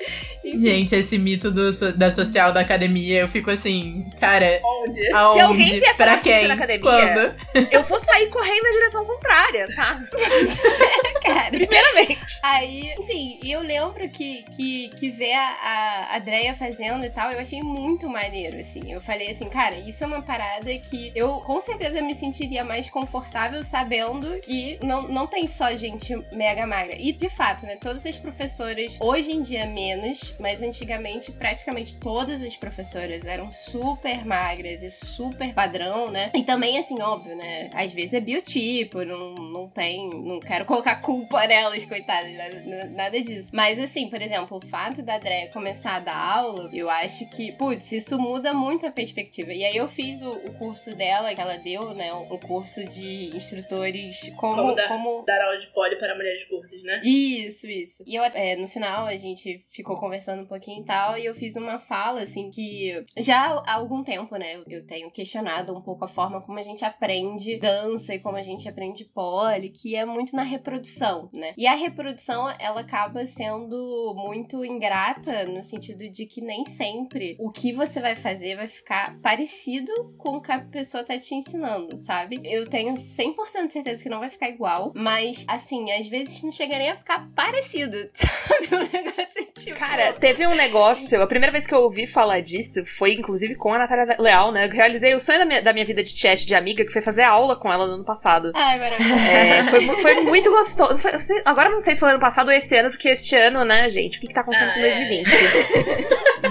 Gente, esse mito do, da social da academia, eu fico assim, cara. Onde? Aonde? Se alguém vier pra quem? na academia, Quando? Eu vou sair correndo na direção contrária, tá? Cara. Primeiramente. Aí, enfim, e eu lembro que, que, que ver a, a Andrea fazendo e tal, eu achei muito maneiro, assim. Eu falei assim, cara, isso é uma parada que eu com certeza me sentiria mais confortável sabendo que não, não tem só gente mega magra. E de fato, né, todas as professoras, hoje em dia menos, mas antigamente praticamente todas as professoras eram super magras e super padrão, né? E também, assim, óbvio, né? Às vezes é biotipo, não, não tem. Não quero colocar culpa nelas, coitadas, nada, nada disso. Mas, assim, por exemplo, o fato da Andrea começar a dar aula, eu acho que, putz, isso muda muito a perspectiva. E aí eu fiz o, o curso dela, que ela deu, né? Um curso de instrutores como. Como dar- como... Dar aula de pole para mulheres gordas, né? Isso, isso. E eu, é, no final a gente ficou conversando um pouquinho e tal, e eu fiz uma fala, assim, que já há algum tempo, né, eu- eu tenho questionado um pouco a forma como a gente aprende dança e como a gente aprende pole, que é muito na reprodução, né? E a reprodução, ela acaba sendo muito ingrata no sentido de que nem sempre o que você vai fazer vai ficar parecido com o que a pessoa tá te ensinando, sabe? Eu tenho 100% de certeza que não vai ficar igual, mas assim, às vezes não chega nem a ficar parecido, sabe? O negócio tipo. Cara, teve um negócio, a primeira vez que eu ouvi falar disso foi inclusive com a Natália Leal, né? Eu realizei o sonho da minha, da minha vida de chat de amiga, que foi fazer aula com ela no ano passado. Ai, maravilhoso. É, foi, foi muito gostoso. Foi- agora eu não sei se foi ano passado ou esse ano, porque este ano, né, gente, o que, que tá acontecendo Ah, com é. 2020?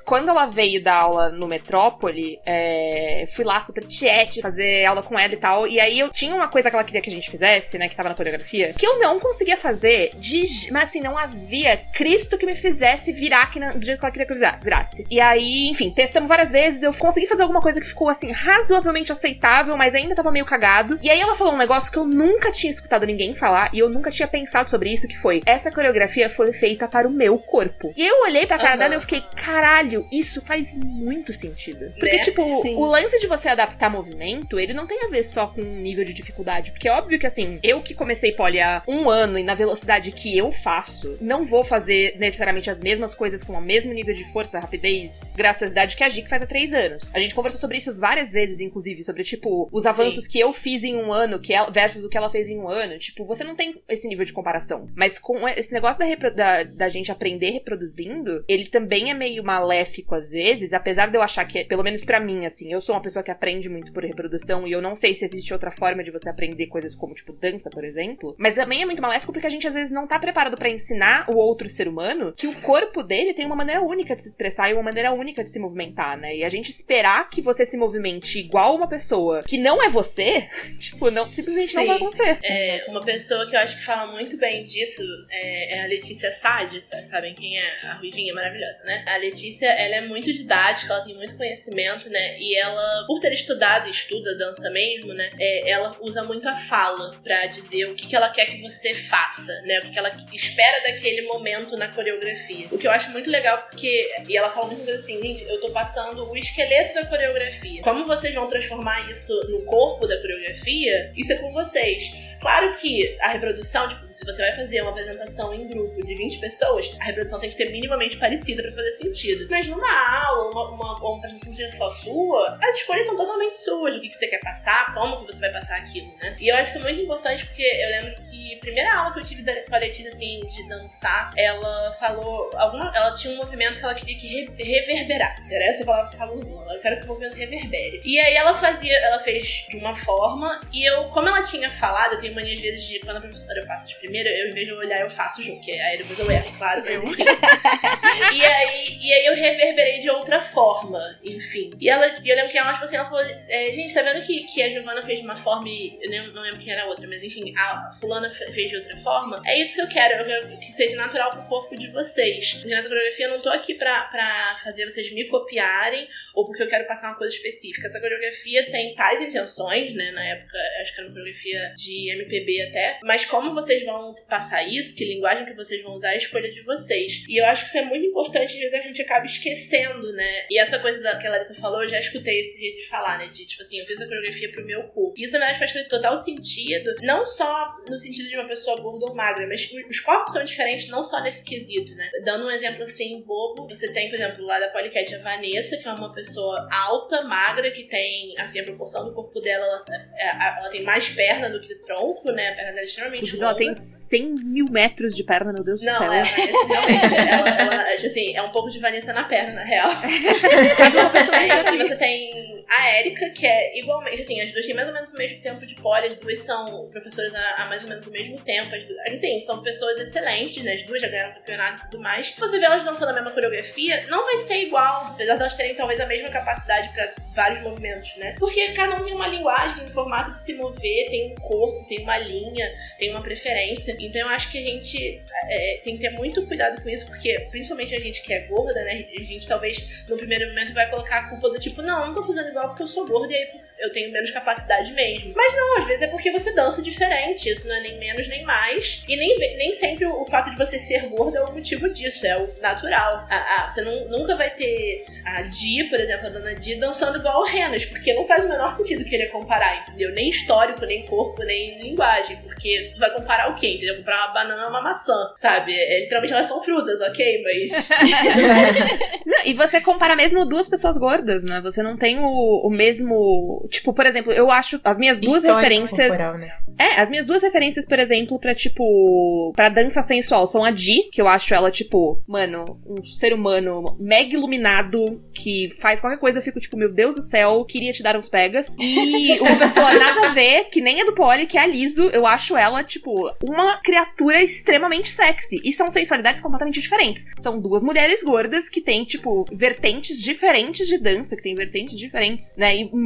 Mas quando ela veio dar aula no Metrópole, é, fui lá super chat, fazer aula com ela e tal. E aí eu tinha uma coisa que ela queria que a gente fizesse, né, que tava na coreografia, que eu não conseguia fazer, de, mas assim, não havia Cristo que me fizesse virar aqui na- do jeito que ela queria que eu vira- virasse. E aí, enfim, testamos várias vezes, eu consegui fazer alguma coisa que ficou assim, razoavelmente aceitável, mas ainda tava meio cagado. E aí ela falou um negócio que eu nunca tinha escutado ninguém falar, e eu nunca tinha pensado sobre isso, que foi, essa coreografia foi feita para o meu corpo. E eu olhei pra cara Aham. dela e eu fiquei, caralho, isso faz muito sentido. Porque, Né? tipo, Sim. o lance de você adaptar movimento, ele não tem a ver só com nível de dificuldade. Porque é óbvio que, assim, eu que comecei pole há um ano e na velocidade que eu faço, não vou fazer necessariamente as mesmas coisas com o mesmo nível de força, rapidez, graciosidade que a Gi que faz há três anos. A gente conversou sobre isso várias vezes, inclusive, sobre, tipo, os avanços que eu fiz em um ano que ela, versus o que ela fez em um ano. Tipo, você não tem esse nível de comparação. Mas com esse negócio da, da, da gente aprender reproduzindo, ele também é meio maléfico às vezes, apesar de eu achar que, pelo menos pra mim, assim, eu sou uma pessoa que aprende muito por reprodução e eu não sei se existe outra forma de você aprender coisas como, tipo, dança, por exemplo. Mas também é muito maléfico porque a gente às vezes não tá preparado pra ensinar o outro ser humano que o corpo dele tem uma maneira única de se expressar e uma maneira única de se movimentar, né? E a gente esperar que você se movimente igual uma pessoa que não é você, tipo, não, simplesmente não Sim. vai acontecer. É, uma pessoa que eu acho que fala muito bem disso é, é a Letícia Sade, sabem quem é? A Ruivinha maravilhosa, né? A Letícia, ela é muito didática, ela tem muito conhecimento, né? E ela, por ter estudado e estuda dança mesmo, né? é, ela usa muito a fala pra dizer o que, que ela quer que você faça, né? O que, ela espera daquele momento na coreografia. O que eu acho muito legal, porque... E ela fala vezes assim, gente, eu tô passando o esqueleto da coreografia. Como vocês vão transformar isso no corpo da coreografia, isso é com vocês. Claro que a reprodução, tipo, se você vai fazer uma apresentação em grupo de 20 pessoas, a reprodução tem que ser minimamente parecida pra fazer sentido. Mas numa aula, uma, uma, uma apresentação seja só sua, as escolhas são totalmente suas. O que, que você quer passar, como que você vai passar aquilo, né? E eu acho isso muito importante porque eu lembro que a primeira aula que eu tive da- com a Letícia, assim, de dançar, ela falou. Alguma, ela tinha um movimento que ela queria que re- reverberasse. Era essa palavra que ela usou. Eu quero que o movimento reverbere. E aí ela fazia, ela fez de uma forma, e eu, como ela tinha falado, eu tenho mania às vezes de quando a professora passa de primeira, eu em vez de eu olhar, eu faço junto, que aí depois eu erro, claro, enfim. e, aí, e aí eu reverberei de outra forma, enfim. E ela, eu lembro que ela, tipo assim, ela falou, é, gente, tá vendo que, que a Giovana fez de uma forma e eu nem- não lembro quem era a outra, mas enfim, a fulana fe- fez de outra forma. É isso que eu quero, eu quero que seja natural pro corpo de vocês. Porque nessa coreografia eu não tô aqui pra, pra fazer vocês me copiarem ou porque eu quero passar uma coisa específica. Essa coreografia tem tais intenções, né? Na época, acho que era uma coreografia de MPB até. Mas como vocês vão passar isso, que linguagem que vocês vão usar, é a escolha de vocês. E eu acho que isso é muito importante, às vezes a gente acaba esquecendo, né? E essa coisa que a Larissa falou, eu já escutei esse jeito de falar, né? De tipo assim, eu fiz a coreografia pro meu cu. E isso na verdade faz total sentido, não só no sentido de uma pessoa gorda ou magra, mas os corpos são diferentes não só nesse quesito, né? Dando um exemplo assim, bobo, você tem, por exemplo, lá da Polycat a Vanessa, que é uma pessoa alta, magra, que tem, assim, a proporção do corpo dela, ela, é, ela tem mais perna do que tronco, né? A perna dela é extremamente Inclusive, longa. ela tem 100 mil metros de perna, meu Deus do Não, céu. é, a Vanessa realmente, ela, ela, assim, é um pouco de Vanessa na perna, na real. você tem, e você tem a Erika, que é igualmente, assim, as duas têm mais ou menos o mesmo tempo de poli, as duas são professoras há, mais ou menos o mesmo tempo, as duas, assim, são pessoas excelentes, né, as duas já ganharam campeonato e tudo mais. Você vê elas dançando a mesma coreografia, não vai ser igual, apesar de elas terem talvez a mesma capacidade pra vários movimentos, né, porque cada um tem uma linguagem, um formato de se mover, tem um corpo, tem uma linha, tem uma preferência, então eu acho que a gente é, tem que ter muito cuidado com isso, porque principalmente a gente que é gorda, né, a gente talvez no primeiro momento vai colocar a culpa do tipo, não, não tô fazendo igual porque eu sou gorda e aí eu tenho menos capacidade mesmo. Mas não, às vezes é porque você dança diferente. Isso não é nem menos nem mais. E nem, nem sempre o fato de você ser gorda é o motivo disso, é o natural. A, a, você não, nunca vai ter a Di, por exemplo, a dona Di, dançando igual o Renas, porque não faz o menor sentido querer comparar, entendeu? Nem histórico, nem corpo, nem linguagem. Porque tu vai comparar o quê? Entendeu? Comparar uma banana e uma maçã, sabe? É, literalmente elas são frutas, ok? Mas. Não, e você compara mesmo duas pessoas gordas, né? Você não tem o, o mesmo. Tipo, por exemplo, eu acho as minhas duas Histórico referências. corporal, né? É, as minhas duas referências, por exemplo, pra, tipo, pra dança sensual são a Di, que eu acho ela, tipo, mano, um ser humano mega iluminado, que faz qualquer coisa, eu fico, tipo, meu Deus do céu, queria te dar uns pegas. E uma pessoa nada a ver, que nem é do Poli, que é a Liso, eu acho ela, tipo, uma criatura extremamente sexy. E são sensualidades completamente diferentes. São duas mulheres gordas que têm, tipo, vertentes diferentes de dança, que têm vertentes diferentes, né? E hum,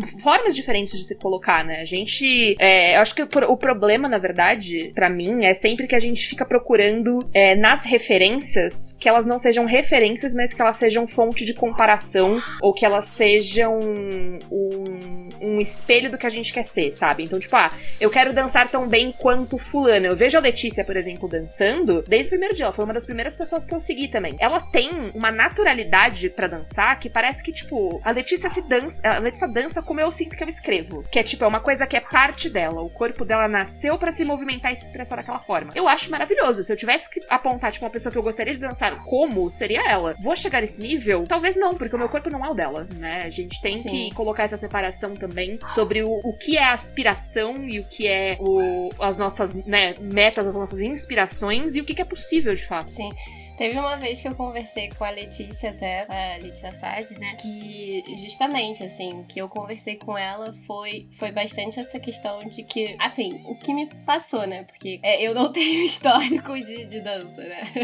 formas diferentes de se colocar, né? A gente. é, eu acho que o o problema, na verdade, pra mim, é sempre que a gente fica procurando é, nas referências que elas não sejam referências, mas que elas sejam fonte de comparação ou que elas sejam um, um espelho do que a gente quer ser, sabe? Então, tipo, ah, eu quero dançar tão bem quanto fulano. Eu vejo a Letícia, por exemplo, dançando desde o primeiro dia. Ela foi uma das primeiras pessoas que eu segui também. Ela tem uma naturalidade pra dançar que parece que, tipo, a Letícia se dança. A Letícia dança como eu sinto que eu escrevo. Que é, tipo, é uma coisa que é parte dela. O corpo dela nasceu pra se movimentar e se expressar daquela forma. Eu acho maravilhoso. Se eu tivesse que apontar, tipo, uma pessoa que eu gostaria de dançar como, seria ela. Vou chegar nesse nível? Talvez não, porque o meu corpo não é o dela, né? A gente tem Sim. que colocar essa separação também sobre o, o que é aspiração e o que é o, as nossas né, metas, as nossas inspirações e o que, que é possível de fato. Sim. Teve uma vez que eu conversei com a Letícia até, a Letícia Sade, né? Que justamente, assim, que eu conversei com ela foi, foi bastante essa questão de que, assim, o que me passou, né? Porque é, eu não tenho histórico de, de dança, né?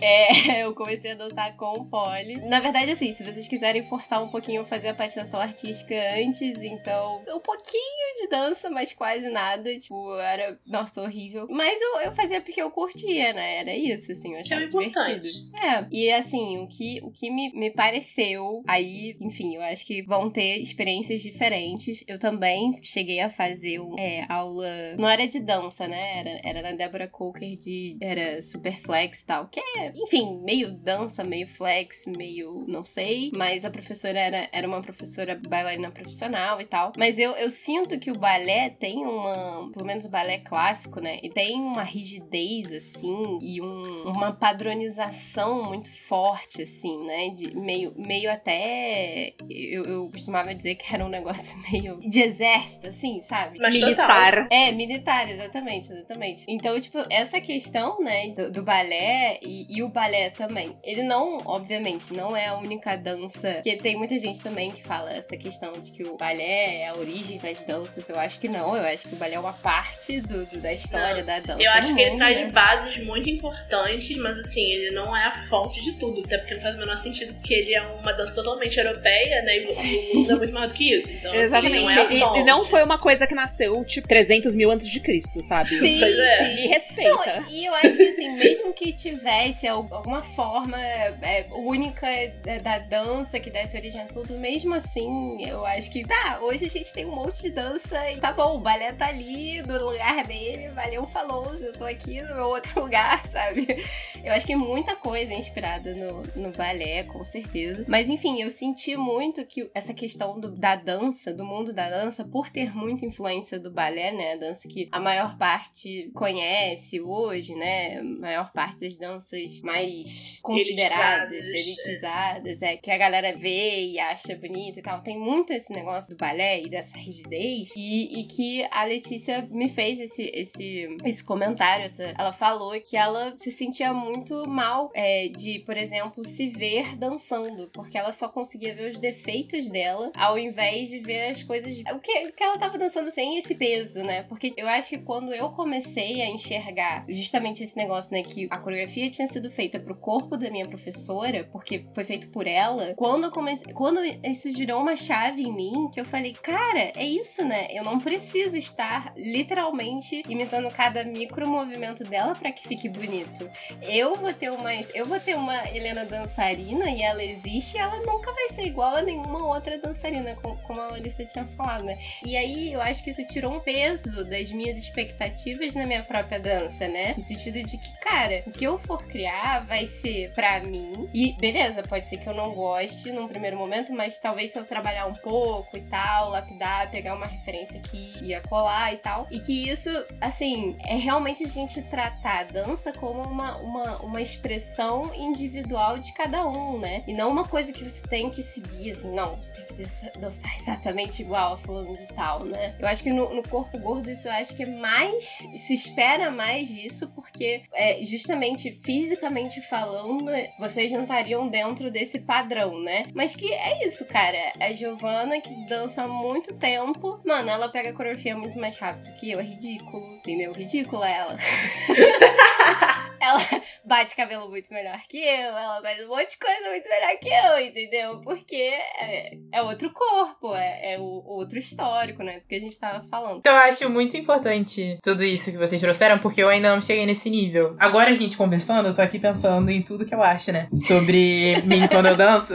É, eu comecei a dançar com o Polly. Na verdade, assim, se vocês quiserem forçar um pouquinho, eu fazia patinação artística antes, então um pouquinho de dança, mas quase nada. Tipo, era, nossa, horrível. Mas eu, eu fazia porque eu curtia, né? Era isso, assim, eu achava divertido. É. E assim, o que, o que me, me pareceu, aí, enfim, eu acho que vão ter experiências diferentes. Eu também cheguei a fazer é, aula. Não era de dança, né? Era, era na Débora Coker de. Era Superflex e tal. Que é, enfim, meio dança, meio flex, meio. não sei. Mas a professora era, era uma professora bailarina profissional e tal. Mas eu, eu sinto que o balé tem uma. Pelo menos o balé clássico, né? E tem uma rigidez, assim, e um, uma padronização muito forte, assim, né? De meio, meio até. Eu, eu costumava dizer que era um negócio meio de exército, assim, sabe? Mas total. Militar. É, militar, exatamente, exatamente. Então, tipo, essa questão, né, do, do balé e, e o balé também, ele não, obviamente, não é a única dança, porque tem muita gente também que fala essa questão de que o balé é a origem das danças. Eu acho que não, eu acho que o balé é uma parte do, do- da história da dança. Eu acho que ele traz né? bases muito importantes, mas assim, ele não é a fonte de tudo. Até porque não faz o menor sentido, porque ele é uma dança totalmente europeia, né? E o- mundo é muito mais do que isso. Então, assim, Exatamente. não é a E- fonte. e não foi uma coisa que nasceu, tipo, 300 mil antes de Cristo, sabe? Sim, Pois é. sim. Me respeita. Não, e eu acho que assim, mesmo que tivesse al- alguma forma é, única da- da dança que desse origem a tudo, mesmo assim, eu acho que tá, hoje a gente tem um monte de dança e tá bom, o balé tá ali no lugar dele, valeu, falou, eu tô aqui no meu outro lugar, sabe? Eu acho que muita coisa é inspirada no, no balé, com certeza. Mas enfim, eu senti muito que essa questão do, da dança, do mundo da dança, por ter muita influência do balé, né? A dança que a maior parte conhece hoje, né? A maior parte das danças mais consideradas, elitizadas, elitizadas é que a galera vê e acha bonito e tal. Tem muito esse negócio do balé e dessa rigidez. E, e que a Letícia me fez esse, esse, esse comentário. Essa, ela falou que ela se sentia muito mal é, de, por exemplo, se ver dançando, porque ela só conseguia ver os defeitos dela ao invés de ver as coisas. O que, que ela tava dançando sem esse peso, né? Porque eu acho que quando eu comecei a enxergar justamente esse negócio, né, que a coreografia tinha sido feita pro corpo da minha professora, porque foi feito por ela, quando eu comecei. Quando isso girou uma chave em mim, que eu falei, cara, é isso, né? Eu não preciso estar literalmente imitando cada micro movimento dela para que fique bonito. Eu vou ter uma. Eu vou ter uma Helena dançarina e ela existe e ela nunca vai ser igual a nenhuma outra dançarina, como a Melissa tinha falado, né? E aí eu acho que isso tirou um peso das minhas expectativas na minha própria dança, né? No sentido de que, cara, o que eu for criar vai ser pra mim. E beleza, pode ser que eu não goste num primeiro momento, mas talvez se eu trabalhar um pouco e tal, lapidar, pegar uma referência aqui e colar e tal. E que isso, assim, é realmente a gente tratar a dança como uma, uma, uma expressão individual de cada um, né? E não uma coisa que você tem que seguir, assim, não, você tem que dançar exatamente igual a fulano de tal, né? Eu acho que no, no corpo gordo isso eu acho que é mais. se espera mais disso, porque é, justamente fisicamente falando, vocês não estariam dentro desse padrão, né? Mas que é isso, cara. A Giovana, que dança há muito tempo, mano, ela pega a coreografia muito mais rápido que eu, é ridículo, entendeu? Ridícula ela. ela bate cabelo muito melhor que eu, ela faz um monte de coisa muito melhor que eu, entendeu? Porque é, é outro corpo, é, é, o outro histórico, né? Do que a gente tava falando. Eu acho muito importante tudo isso que vocês trouxeram, porque eu ainda não cheguei nesse nível. Agora a gente conversando, eu tô aqui pensando em tudo que eu acho, né? Sobre mim quando eu danço.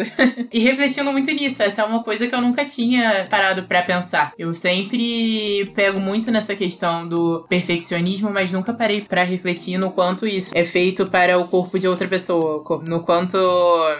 e refletindo muito nisso. Essa é uma coisa que eu nunca tinha parado para pensar. Eu sempre pego muito nessa questão do perfeccionismo, mas nunca parei para refletir no quanto isso é feito para o corpo de outra pessoa, no quanto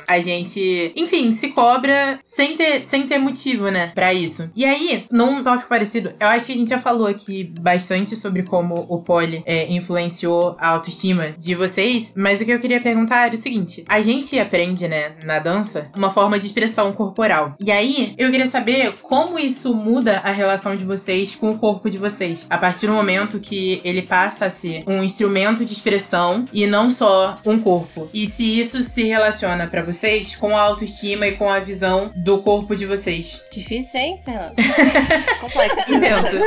a gente, enfim, se cobra sem ter, sem ter motivo, né, para isso. E aí, num tópico parecido, eu acho que a gente já falou aqui bastante sobre como o poli é, influenciou a autoestima de vocês, mas o que eu queria perguntar era o seguinte: a gente aprende, né, na dança, uma forma de expressão corporal. E aí, eu queria saber como isso muda a relação de vocês com o corpo de vocês, a partir do momento que ele passa a ser um instrumento de expressão e não só um corpo. E se isso se relaciona para vocês com a autoestima e com a visão do corpo de vocês. Difícil, hein, Fernanda? Complexo. Intenso.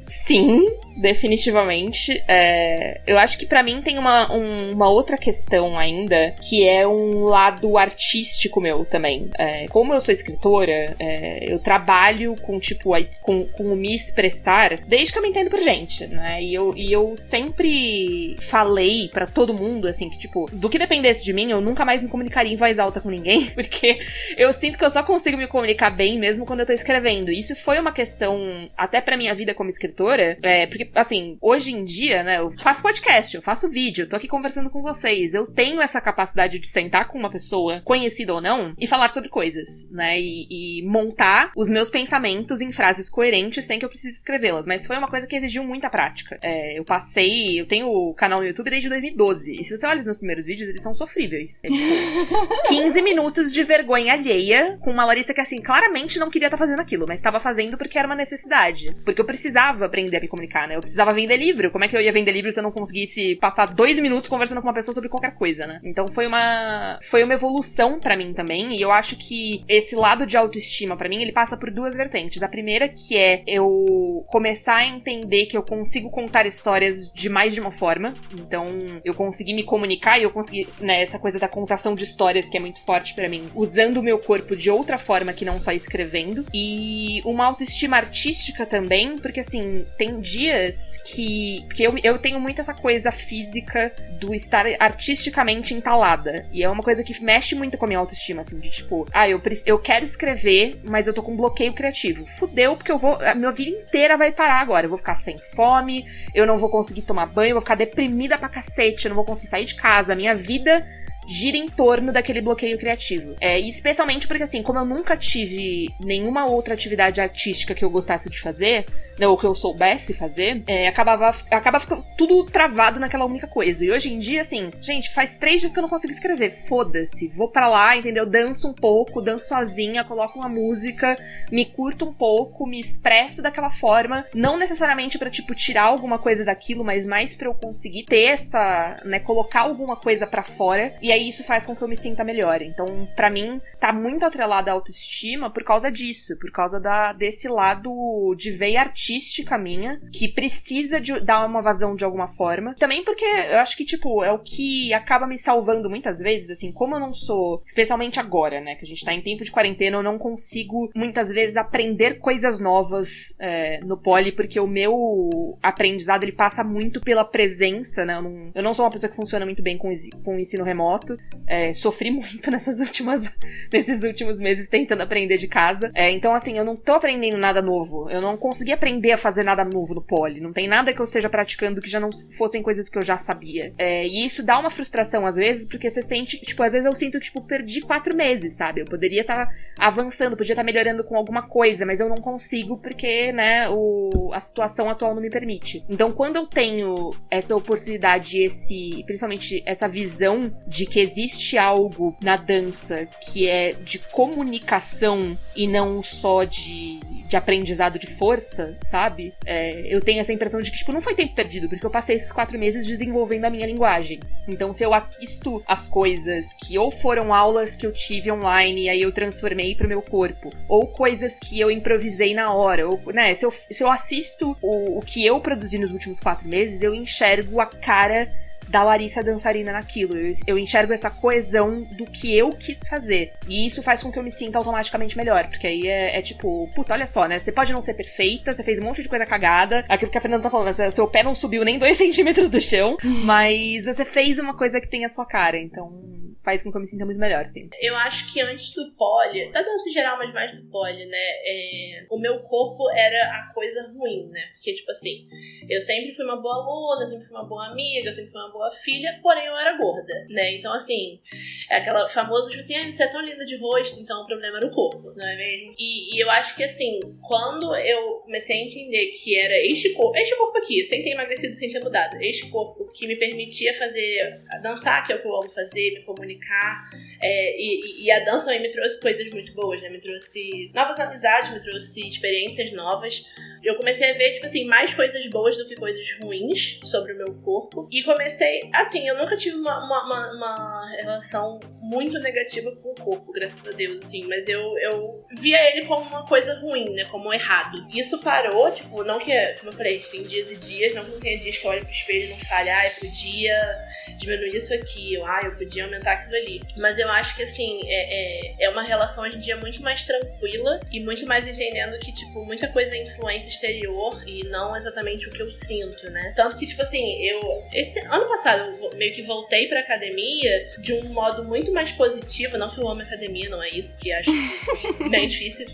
Sim, definitivamente. É, eu acho que para mim tem uma, um, uma outra questão ainda, que é um lado artístico meu também. É, como eu sou escritora, é, eu trabalho com, tipo, a, com, com me expressar desde que eu me entendo por gente, né? E eu, e eu sempre falei para todo mundo, assim, que, tipo, do que dependesse de mim, eu nunca mais me comunicaria em voz alta com ninguém, porque eu sinto que eu só consigo me comunicar bem mesmo quando eu tô escrevendo. Isso foi uma questão, até pra minha vida como escritora, é, porque, assim, hoje em dia, né, eu faço podcast, eu faço vídeo, eu tô aqui conversando com vocês, eu tenho essa capacidade de sentar com uma pessoa, conhecida ou não, e falar sobre coisas, né, e, e montar os meus pensamentos em frases coerentes sem que eu precise escrevê-las. Mas foi uma coisa que exigiu muita prática. É, eu passei, eu tenho o canal no YouTube desde 2012, e se você olha os meus primeiros vídeos, eles são sofríveis. É tipo 15 minutos de vergonha alheia com uma Larissa que, assim, claramente não queria estar tá fazendo aquilo, mas estava fazendo porque era uma necessidade. Porque eu precisava aprender a me comunicar, né? Eu precisava vender livro. Como é que eu ia vender livro se eu não conseguisse passar dois minutos conversando com uma pessoa sobre qualquer coisa, né? Então foi uma foi uma evolução para mim também, e eu acho que esse lado de autoestima para mim, ele passa por duas vertentes. A primeira que é eu começar a entender que eu consigo contar histórias de mais de uma forma. Então, eu consegui me comunicar e eu consegui, né, essa coisa da contação de histórias que é muito forte para mim, usando o meu corpo de outra forma que não só escrevendo. E uma autoestima artística também, porque assim, tem dias que. que eu, eu tenho muito essa coisa física do estar artisticamente entalada. E é uma coisa que mexe muito com a minha autoestima, assim, de tipo, ah, eu, eu quero escrever, mas eu tô com bloqueio criativo. Fudeu, porque eu vou. A minha vida inteira vai parar agora. Eu vou ficar sem fome, eu não vou conseguir tomar banho, eu vou ficar deprimida pra cacete, não vou conseguir sair de casa. Minha vida gira em torno daquele bloqueio criativo. É, e especialmente porque, assim, como eu nunca tive nenhuma outra atividade artística que eu gostasse de fazer, né, ou que eu soubesse fazer, é, acabava, acaba ficando tudo travado naquela única coisa. E hoje em dia, assim, gente, faz três dias que eu não consigo escrever. Foda-se. Vou para lá, entendeu? Danço um pouco, danço sozinha, coloco uma música, me curto um pouco, me expresso daquela forma. Não necessariamente para tipo, tirar alguma coisa daquilo, mas mais para eu conseguir ter essa, né, colocar alguma coisa para fora. E aí isso faz com que eu me sinta melhor. Então, para mim, tá muito atrelada à autoestima por causa disso, por causa da, desse lado de veia artística minha, que precisa de dar uma vazão de alguma forma. Também porque eu acho que, tipo, é o que acaba me salvando muitas vezes, assim, como eu não sou, especialmente agora, né, que a gente tá em tempo de quarentena, eu não consigo muitas vezes aprender coisas novas é, no poli, porque o meu aprendizado ele passa muito pela presença, né? Eu não, eu não sou uma pessoa que funciona muito bem com, com ensino remoto É, sofri muito nessas últimas, nesses últimos meses tentando aprender de casa. É, então, assim, eu não tô aprendendo nada novo. Eu não consegui aprender a fazer nada novo no poli. Não tem nada que eu esteja praticando que já não fossem coisas que eu já sabia. É, e isso dá uma frustração às vezes, porque você sente, tipo, às vezes eu sinto, tipo, perdi quatro meses, sabe? Eu poderia estar tá avançando, podia estar tá melhorando com alguma coisa, mas eu não consigo porque, né, o, a situação atual não me permite. Então, quando eu tenho essa oportunidade, esse, principalmente essa visão de que existe algo na dança que é de comunicação e não só de, de aprendizado de força, sabe? É, eu tenho essa impressão de que, tipo, não foi tempo perdido, porque eu passei esses quatro meses desenvolvendo a minha linguagem. Então, se eu assisto as coisas que ou foram aulas que eu tive online e aí eu transformei pro meu corpo, ou coisas que eu improvisei na hora, ou, né, se eu, se eu assisto o, o que eu produzi nos últimos quatro meses, eu enxergo a cara da Larissa dançarina naquilo. Eu, eu enxergo essa coesão do que eu quis fazer. E isso faz com que eu me sinta automaticamente melhor. Porque aí é, é tipo, puta, olha só, né? Você pode não ser perfeita, você fez um monte de coisa cagada. Aquilo que a Fernanda tá falando, né? seu pé não subiu nem dois centímetros do chão, mas você fez uma coisa que tem a sua cara. Então faz com que eu me sinta muito melhor, sim. Eu acho que antes do poli, da dança geral, mas mais do poli, né? É, o meu corpo era a coisa ruim, né? Porque, tipo assim, eu sempre fui uma boa aluna, sempre fui uma boa amiga, sempre fui uma boa filha, porém eu era gorda, né? Então, assim, é aquela famosa, tipo assim, ah, você é tão linda de rosto, então o problema era o corpo, não é mesmo? E, e eu acho que, assim, quando eu comecei a entender que era este corpo, este corpo aqui, sem ter emagrecido, sem ter mudado, este corpo que me permitia fazer, dançar, que é o que eu amo fazer, me comunicar. É, e, e, a dança também me trouxe coisas muito boas, né? Me trouxe novas amizades, me trouxe experiências novas eu comecei a ver, tipo assim, mais coisas boas do que coisas ruins sobre o meu corpo. E comecei, assim, eu nunca tive uma, uma, uma, uma relação muito negativa com o corpo, graças a Deus, assim. Mas eu, eu via ele como uma coisa ruim, né? Como errado. Isso parou, tipo, não que, como eu falei, tem dias e dias, não que tenha dias que eu olho pro espelho e não fale, ah, eu podia diminuir isso aqui, ou ah, eu podia aumentar aquilo ali. Mas eu acho que, assim, é, é, é uma relação hoje em dia muito mais tranquila e muito mais entendendo que, tipo, muita coisa é influência exterior e não exatamente o que eu sinto, né? Tanto que, tipo assim, eu. Esse ano passado eu meio que voltei pra academia de um modo muito mais positivo. Não que eu ame academia, não é isso que acho bem difícil.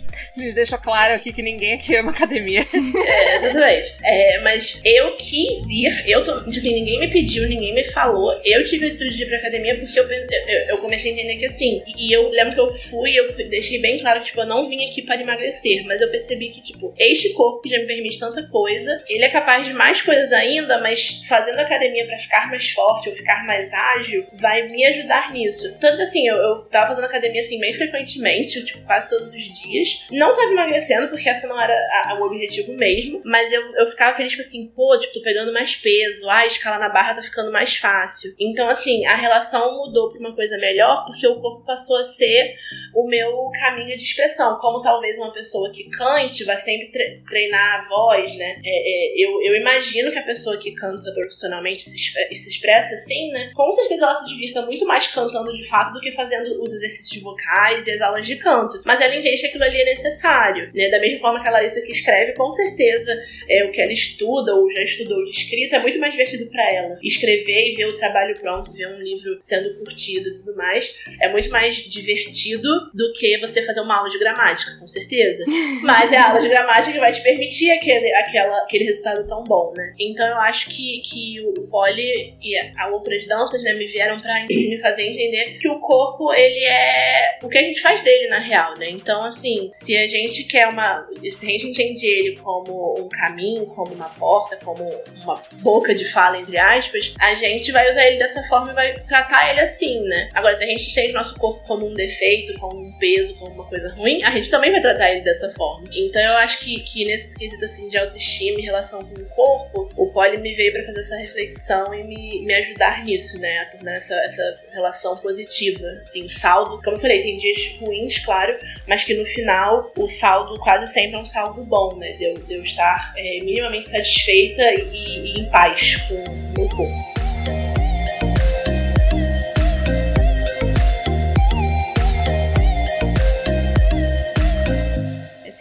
Deixa claro aqui que ninguém aqui ama academia. É, exatamente. É, mas eu quis ir, eu tô. Assim, ninguém me pediu, ninguém me falou. Eu tive a atitude de ir pra academia porque eu, eu, eu, comecei a entender que assim. E eu lembro que eu fui, eu fui, deixei bem claro que, tipo, eu não vim aqui para emagrecer, mas eu percebi que, tipo, este corpo já me permite tanta coisa. Ele é capaz de mais coisas ainda, mas fazendo academia para ficar mais forte ou ficar mais ágil vai me ajudar nisso. Tanto assim, eu, eu tava fazendo academia assim bem frequentemente, tipo, quase todos os dias. Não tava emagrecendo, porque essa não era a, a, o objetivo mesmo, mas eu, eu ficava feliz com assim, pô, tipo, tô pegando mais peso, ah, a escala na barra tá ficando mais fácil. Então, assim, a relação mudou pra uma coisa melhor, porque o corpo passou a ser o meu caminho de expressão. Como talvez uma pessoa que cante vai sempre tre treinar a voz, né? É, é, eu, eu imagino que a pessoa que canta profissionalmente se, se expressa assim, né? Com certeza ela se divirta muito mais cantando de fato do que fazendo os exercícios vocais e as aulas de canto. Mas ela entende que aquilo ali é necessário, né? Da mesma forma que a Larissa que escreve, com certeza é, o que ela estuda ou já estudou de escrita é muito mais divertido para ela. Escrever e ver o trabalho pronto, ver um livro sendo curtido e tudo mais, é muito mais divertido do que você fazer uma aula de gramática, com certeza. Mas é a aula de gramática que vai te permitir aquele, aquela, aquele resultado tão bom, né? Então eu acho que, que o poli e a outras danças, né, me vieram para me fazer entender que o corpo, ele é o que a gente faz dele, na real, né? Então, assim, se a gente quer uma. Se a gente entende ele como um caminho, como uma porta, como uma boca de fala, entre aspas, a gente vai usar ele dessa forma e vai tratar ele assim, né? Agora, se a gente entende nosso corpo como um defeito, como um peso, como uma coisa ruim, a gente também vai tratar ele dessa forma. Então, eu acho que, que nesse quesito, assim, de autoestima em relação com o corpo, o poli me veio para fazer essa reflexão e me, me ajudar nisso, né? A tornar essa, essa relação positiva. Assim, o saldo, como eu falei, tem dias ruins, claro, mas que no final o saldo quase sempre é um saldo bom, né? De eu, de eu estar é, minimamente satisfeita e, e em paz com o meu corpo.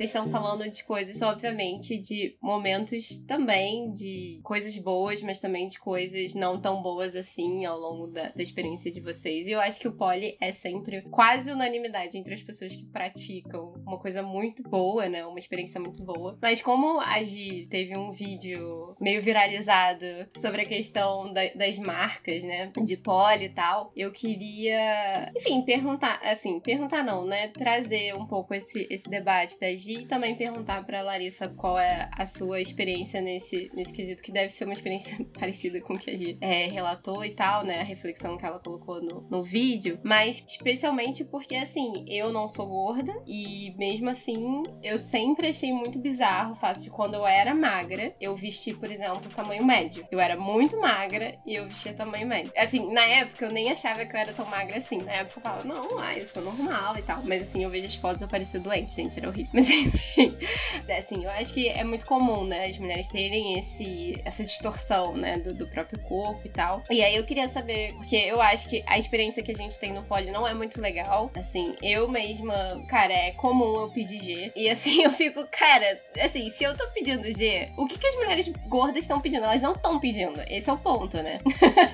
Vocês estão falando de coisas, obviamente, de momentos também, de coisas boas, mas também de coisas não tão boas assim ao longo da, da experiência de vocês. E eu acho que o poli é sempre quase unanimidade entre as pessoas que praticam. Uma coisa muito boa, né? Uma experiência muito boa. Mas como a Gi teve um vídeo meio viralizado sobre a questão da, das marcas, né? De poli e tal, eu queria, enfim, perguntar, assim, perguntar não, né? Trazer um pouco esse, esse debate da Gi e também perguntar para Larissa qual é a sua experiência nesse, nesse quesito, que deve ser uma experiência parecida com o que a Gi é, relatou e tal, né? A reflexão que ela colocou no, no vídeo. Mas especialmente porque, assim, eu não sou gorda e mesmo assim eu sempre achei muito bizarro o fato de quando eu era magra, eu vestir, por exemplo, tamanho médio. Eu era muito magra e eu vestia tamanho médio. Assim, na época eu nem achava que eu era tão magra assim. Na época eu falava, não, ah, eu sou normal e tal. Mas assim, eu vejo as fotos, eu parecia doente, gente, era horrível. Mas enfim, assim, eu acho que é muito comum, né, as mulheres terem esse, essa distorção, né, do, do, próprio corpo e tal. E aí eu queria saber, porque eu acho que a experiência que a gente tem no poli não é muito legal. Assim, eu mesma, cara, é comum eu pedir G. E assim, eu fico, cara, assim, se eu tô pedindo G, o que, que as mulheres gordas estão pedindo? Elas não estão pedindo. Esse é o ponto, né?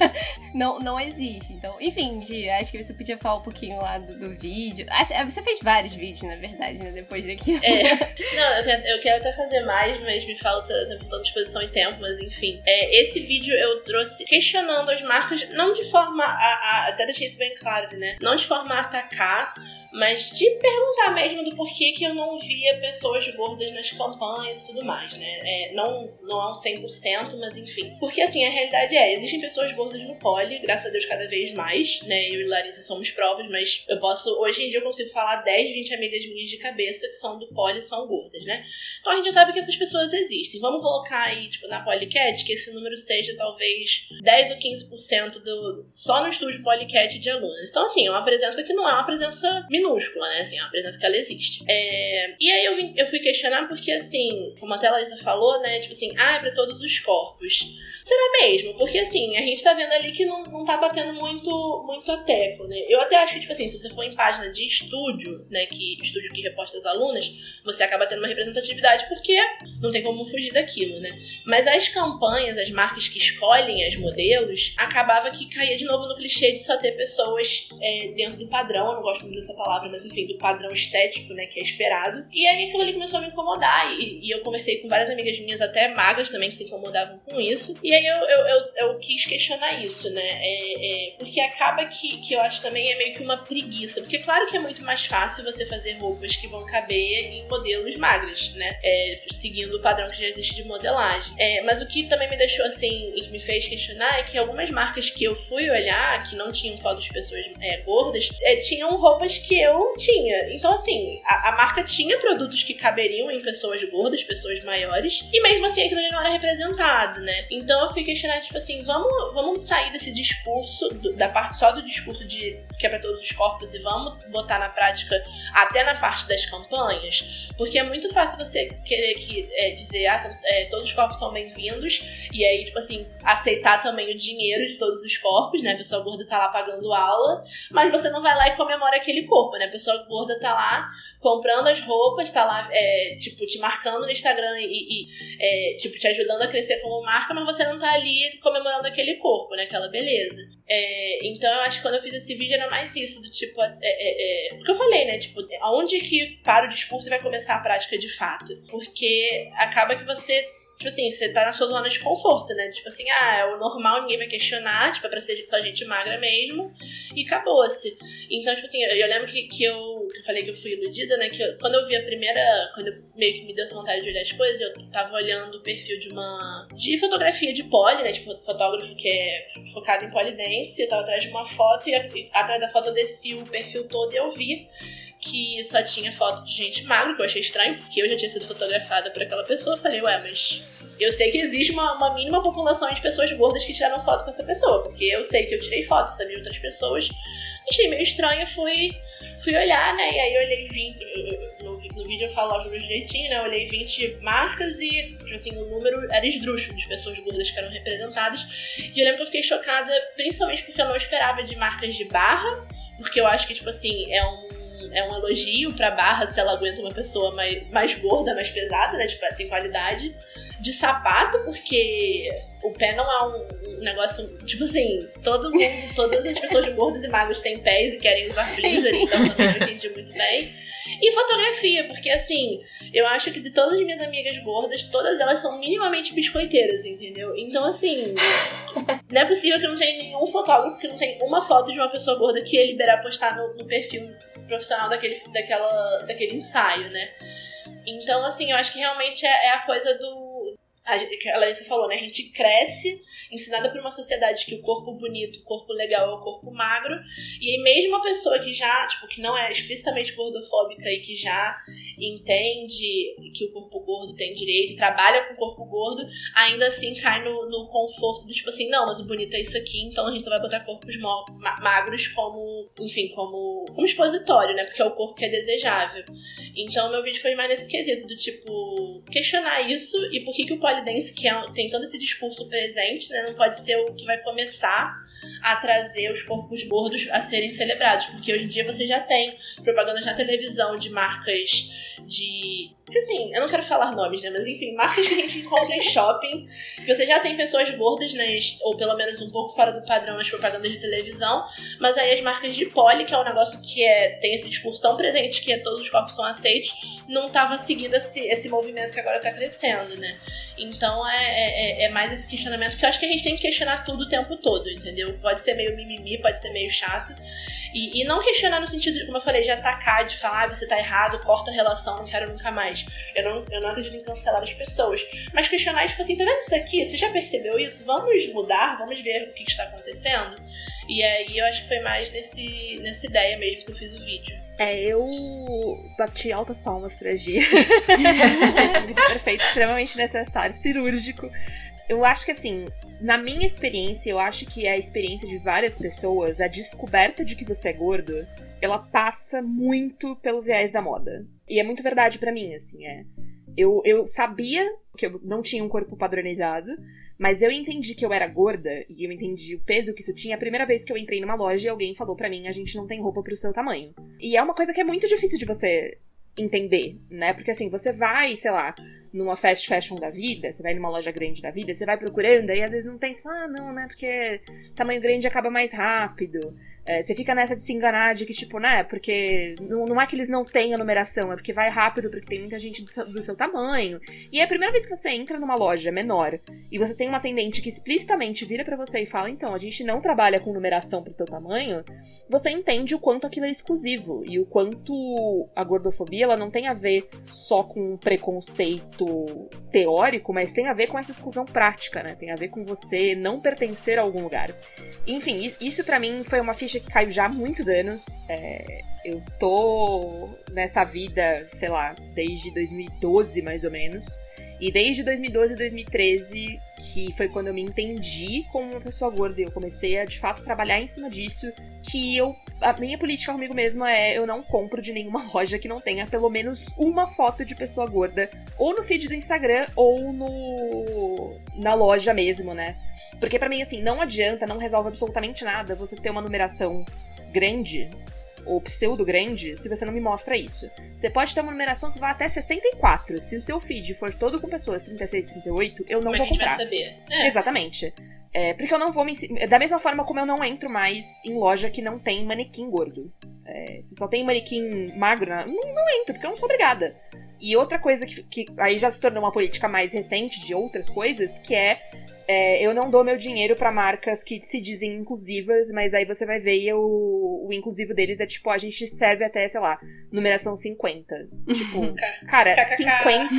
não, não existe. Então, enfim, G, acho que você podia falar um pouquinho lá do, do vídeo. Você fez vários vídeos, na verdade, né? Depois daqui. É. Não, eu, tenho, eu, quero até fazer mais, mas me falta, faltando disposição e tempo, mas enfim. É, esse vídeo eu trouxe questionando as marcas, não de forma a, a. Até deixei isso bem claro, né? Não de forma a atacar mas de perguntar mesmo do porquê que eu não via pessoas gordas nas campanhas e tudo mais, né? É, não, não é um 100%, mas enfim. Porque assim, a realidade é, existem pessoas gordas no poli, graças a Deus cada vez mais, né? Eu e Larissa somos provas, mas eu posso, hoje em dia eu consigo falar 10, 20 amigas minhas de cabeça que são do poli e são gordas, né? Então a gente já sabe que essas pessoas existem. Vamos colocar aí, tipo, na Polycat, que esse número seja talvez 10 ou 15% do, só no estúdio Polycat de alunos. Então assim, é uma presença que não é uma presença minúscula minúscula, né? Assim, uma presença que ela existe. É... E aí eu, vim, eu fui questionar porque, assim, como a Larissa falou, né? Tipo assim, ah, é pra todos os corpos. Será mesmo? Porque assim, a gente tá vendo ali que não, não tá batendo muito, muito a tecla, né? Eu até acho que, tipo assim, se você for em página de estúdio, né? Que estúdio que reposta as alunas, você acaba tendo uma representatividade, porque não tem como fugir daquilo, né? Mas as campanhas, as marcas que escolhem as modelos, acabava que caía de novo no clichê de só ter pessoas é, dentro do padrão, eu não gosto muito dessa palavra, mas enfim, do padrão estético, né? Que é esperado. E aí aquilo ali começou a me incomodar. E, e eu conversei com várias amigas minhas, até magras também, que se incomodavam com isso. E aí eu, eu, eu, eu quis questionar isso, né? É, é, porque acaba que, que eu acho também é meio que uma preguiça. Porque claro que é muito mais fácil você fazer roupas que vão caber em modelos magros, né? É, seguindo o padrão que já existe de modelagem. É, mas o que também me deixou assim e me fez questionar é que algumas marcas que eu fui olhar, que não tinham fotos de pessoas é, gordas, é, tinham roupas que eu tinha. Então, assim, a, a, marca tinha produtos que caberiam em pessoas gordas, pessoas maiores, e mesmo assim aquilo não era representado, né? Então eu fui questionar, tipo assim, vamos, vamos sair desse discurso, da parte só do discurso de que é pra todos os corpos e vamos botar na prática até na parte das campanhas? Porque é muito fácil você querer que, é, dizer, ah, é, todos os corpos são bem-vindos, e aí, tipo assim, aceitar também o dinheiro de todos os corpos, né? A pessoa gorda tá lá pagando aula, mas você não vai lá e comemora aquele corpo, né? A pessoa gorda tá lá comprando as roupas, tá lá, é, tipo, te marcando no Instagram e, e é, tipo, te ajudando a crescer como marca, mas você não tá ali comemorando aquele corpo, né? Aquela beleza. É, então eu acho que quando eu fiz esse vídeo era mais isso, do tipo, é, é, é, o que eu falei, né? Tipo, aonde que para o discurso e vai começar a prática de fato? Porque acaba que você Tipo assim, você tá na sua zona de conforto, né? Tipo assim, ah, é o normal, ninguém vai questionar, tipo, é pra ser só gente magra mesmo, e acabou-se. Então, tipo assim, eu, lembro que, que eu, eu falei que eu fui iludida, né? Que eu, quando eu vi a primeira, quando meio que me deu essa vontade de olhar as coisas, eu tava olhando o perfil de uma, de fotografia de poli, né? Tipo, fotógrafo que é focado em polidense, eu tava atrás de uma foto, e, e atrás da foto eu desci o perfil todo e eu vi que só tinha foto de gente magra, que eu achei estranho, porque eu já tinha sido fotografada por aquela pessoa. Falei, ué, mas eu sei que existe uma, uma, mínima população de pessoas gordas que tiraram foto com essa pessoa, porque eu sei que eu tirei foto, sabia outras pessoas. Achei meio estranho, fui, fui olhar, né? E aí eu olhei 20. No, no vídeo eu falo números direitinho, né? Eu olhei 20 marcas e, tipo assim, o número era esdrúxulo de pessoas gordas que eram representadas. E eu lembro que eu fiquei chocada, principalmente porque eu não esperava de marcas de barra, porque eu acho que, tipo assim, é um é um elogio pra barra se ela aguenta uma pessoa mais, mais gorda, mais pesada, né? Tipo, tem qualidade. De sapato, porque o pé não é um, um negócio. Tipo assim, todo mundo, todas as pessoas gordas e magras têm pés e querem usar freezer, então também eu entendi muito bem. E fotografia, porque assim, eu acho que de todas as minhas amigas gordas, todas elas são minimamente biscoiteiras, entendeu? Então, assim, não é possível que não tenha nenhum fotógrafo que não tenha uma foto de uma pessoa gorda que ia liberar postar no, no perfil profissional daquele, daquela, daquele ensaio, né? Então, assim, eu acho que realmente é, é a coisa do a Larissa falou, né? A gente cresce ensinada por uma sociedade que o corpo bonito, o corpo legal é o corpo magro. E aí mesmo uma pessoa que já, tipo, que não é explicitamente gordofóbica e que já entende que o corpo gordo tem direito, trabalha com o corpo gordo, ainda assim cai no, no conforto do tipo assim, não, mas o bonito é isso aqui, então a gente só vai botar corpos magros como, enfim, como, como expositório, né? Porque é o corpo que é desejável. Então meu vídeo foi mais nesse quesito, do tipo, questionar isso e por que, que o que é, tem todo esse discurso presente, né, não pode ser o que vai começar a trazer os corpos gordos a serem celebrados, porque hoje em dia você já tem propagandas na televisão de marcas de. Assim, eu não quero falar nomes, né? Mas enfim, marcas que a gente encontra em shopping. Que você já tem pessoas gordas, nas, ou pelo menos um pouco fora do padrão nas propagandas de televisão. Mas aí as marcas de poli, que é um negócio que é, tem esse discurso tão presente que é, todos os corpos são aceitos, não tava seguindo esse, esse movimento que agora tá crescendo, né? Então é, é, é, mais esse questionamento que eu acho que a gente tem que questionar tudo o tempo todo, entendeu? Pode ser meio mimimi, pode ser meio chato. E, e não questionar no sentido de, como eu falei, de atacar, de falar, ah, você tá errado, corta a relação, não quero nunca mais. Eu não, eu não acredito em cancelar as pessoas. Mas questionar, tipo assim, tá vendo isso aqui? Você já percebeu isso? Vamos mudar, vamos ver o que está acontecendo. E aí eu acho que foi mais nesse, nessa ideia mesmo que eu fiz o vídeo. É, eu bati altas palmas pra Gi. perfeito, extremamente necessário, cirúrgico. Eu acho que assim, na minha experiência, eu acho que é a experiência de várias pessoas, a descoberta de que você é gordo, ela passa muito pelo viés da moda. E é muito verdade para mim, assim, é. Eu, eu sabia que eu não tinha um corpo padronizado, mas eu entendi que eu era gorda e eu entendi o peso que isso tinha a primeira vez que eu entrei numa loja e alguém falou para mim: a gente não tem roupa pro seu tamanho. E é uma coisa que é muito difícil de você entender, né? Porque assim, você vai, sei lá, numa fast fashion da vida, você vai numa loja grande da vida, você vai procurando e às vezes não tem, você fala, ah, não, né? Porque tamanho grande acaba mais rápido. É, você fica nessa de se enganar de que, tipo, né? Porque não, não é que eles não a numeração, é porque vai rápido, porque tem muita gente do seu, do seu, tamanho. E é a primeira vez que você entra numa loja menor e você tem uma atendente que explicitamente vira para você e fala: então, a gente não trabalha com numeração pro teu tamanho, você entende o quanto aquilo é exclusivo e o quanto a gordofobia ela não tem a ver só com um teórico, mas tem a ver com essa exclusão prática, né? Tem a ver com você não pertencer a algum lugar. Enfim, isso para mim foi uma ficha que caiu já há muitos anos. É, eu tô nessa vida, sei lá, desde 2012 mais ou menos. E desde 2012 e 2013, que foi quando eu me entendi como uma pessoa gorda eu comecei a de fato trabalhar em cima disso, que eu a minha política comigo mesma é eu não compro de nenhuma loja que não tenha pelo menos uma foto de pessoa gorda, ou no feed do Instagram ou no na loja mesmo, né? Porque para mim assim, não adianta, não resolve absolutamente nada você ter uma numeração grande ou pseudo grande se você não me mostra isso. Você pode ter uma numeração que vá até 64. Se o seu feed for todo com pessoas 36, 38, eu não Como vou comprar. É. Exatamente. É, porque eu não vou me. Da mesma forma como eu não entro mais em loja que não tem manequim gordo. É, se só tem manequim magro, não, não entro, porque eu não sou obrigada. E outra coisa que, que aí já se tornou uma política mais recente de outras coisas, que é, é, eu não dou meu dinheiro pra marcas que se dizem inclusivas, mas aí você vai ver e o, o inclusivo deles é tipo, a gente serve até, sei lá, numeração 50. Tipo, cara, KKK. 50,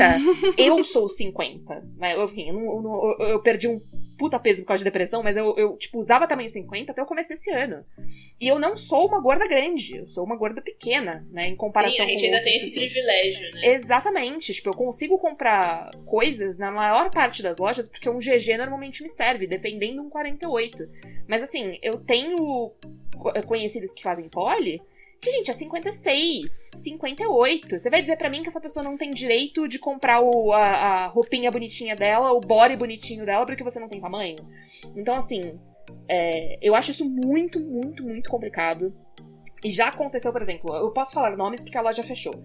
eu sou 50. Né? Enfim, eu não- eu- eu perdi um puta peso por causa de depressão, mas eu, eu, tipo, usava tamanho 50 até eu comecei esse ano. E eu não sou uma gorda grande, eu sou uma gorda pequena, né, em comparação Sim, a gente com ainda tem esse pessoas. privilégio, né? Exatamente. Tipo, eu consigo comprar coisas na maior parte das lojas porque um GG normalmente me serve, dependendo de um 48. Mas assim, eu tenho co- conhecidos que fazem pole que, gente, é 56, 58. Você vai dizer pra mim que essa pessoa não tem direito de comprar o, a, a roupinha bonitinha dela, o body bonitinho dela, porque você não tem tamanho? Então, assim, é, eu acho isso muito, muito, muito complicado. E já aconteceu, por exemplo, eu posso falar nomes porque a loja fechou.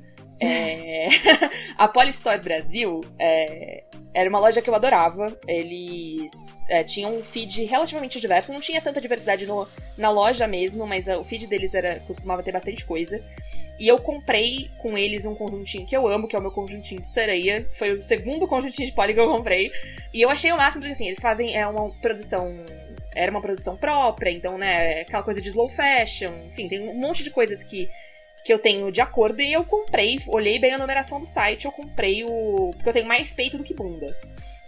É, a Polystore Brasil é, era uma loja que eu adorava. Eles é, tinham um feed relativamente diverso. Não tinha tanta diversidade no- na loja mesmo, mas é, o feed deles era, costumava ter bastante coisa. E eu comprei com eles um conjuntinho que eu amo, que é o meu conjuntinho de sereia. Foi o segundo conjuntinho de poli que eu comprei. E eu achei o máximo, porque assim, eles fazem é uma produção. Era uma produção própria, então, né, é aquela coisa de slow fashion, enfim, tem um monte de coisas que que eu tenho de acordo e eu comprei, olhei bem a numeração do site, eu comprei o. Porque eu tenho mais peito do que bunda.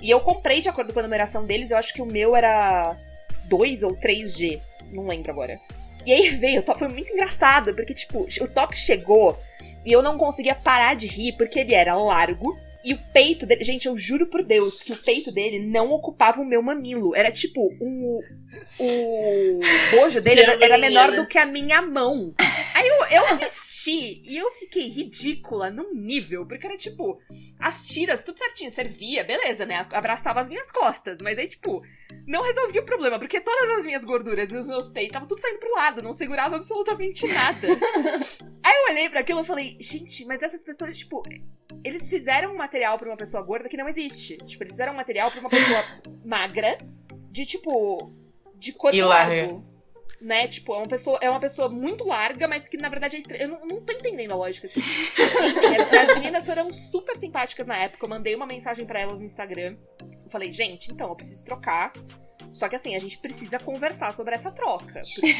E eu comprei de acordo com a numeração deles, eu acho que o meu era 2 ou 3G, não lembro agora. E aí veio, o top foi muito engraçado, porque, tipo, o top chegou e eu não conseguia parar de rir porque ele era largo. E o peito dele, gente, eu juro por Deus que o peito dele não ocupava o meu mamilo. Era tipo, um, o bojo dele era, era menor do que a minha mão. Aí eu, eu vesti e eu fiquei ridícula num nível, porque era tipo, as tiras, tudo certinho, servia, beleza, né? Abraçava as minhas costas, mas aí, tipo, não resolvia o problema, porque todas as minhas gorduras e os meus peitos estavam tudo saindo pro lado, não segurava absolutamente nada. aí eu olhei pra aquilo e falei, gente, mas essas pessoas, tipo, eles fizeram um material pra uma pessoa gorda que não existe. Tipo, eles fizeram um material pra uma pessoa magra, de tipo, de corpo largo. Né? Tipo, é uma, pessoa, é uma pessoa muito larga, mas que na verdade é estra... Eu não, não tô entendendo a lógica as, as meninas foram super simpáticas na época. Eu mandei uma mensagem pra elas no Instagram. Eu falei, gente, então, eu preciso trocar. Só que assim, a gente precisa conversar sobre essa troca. Porque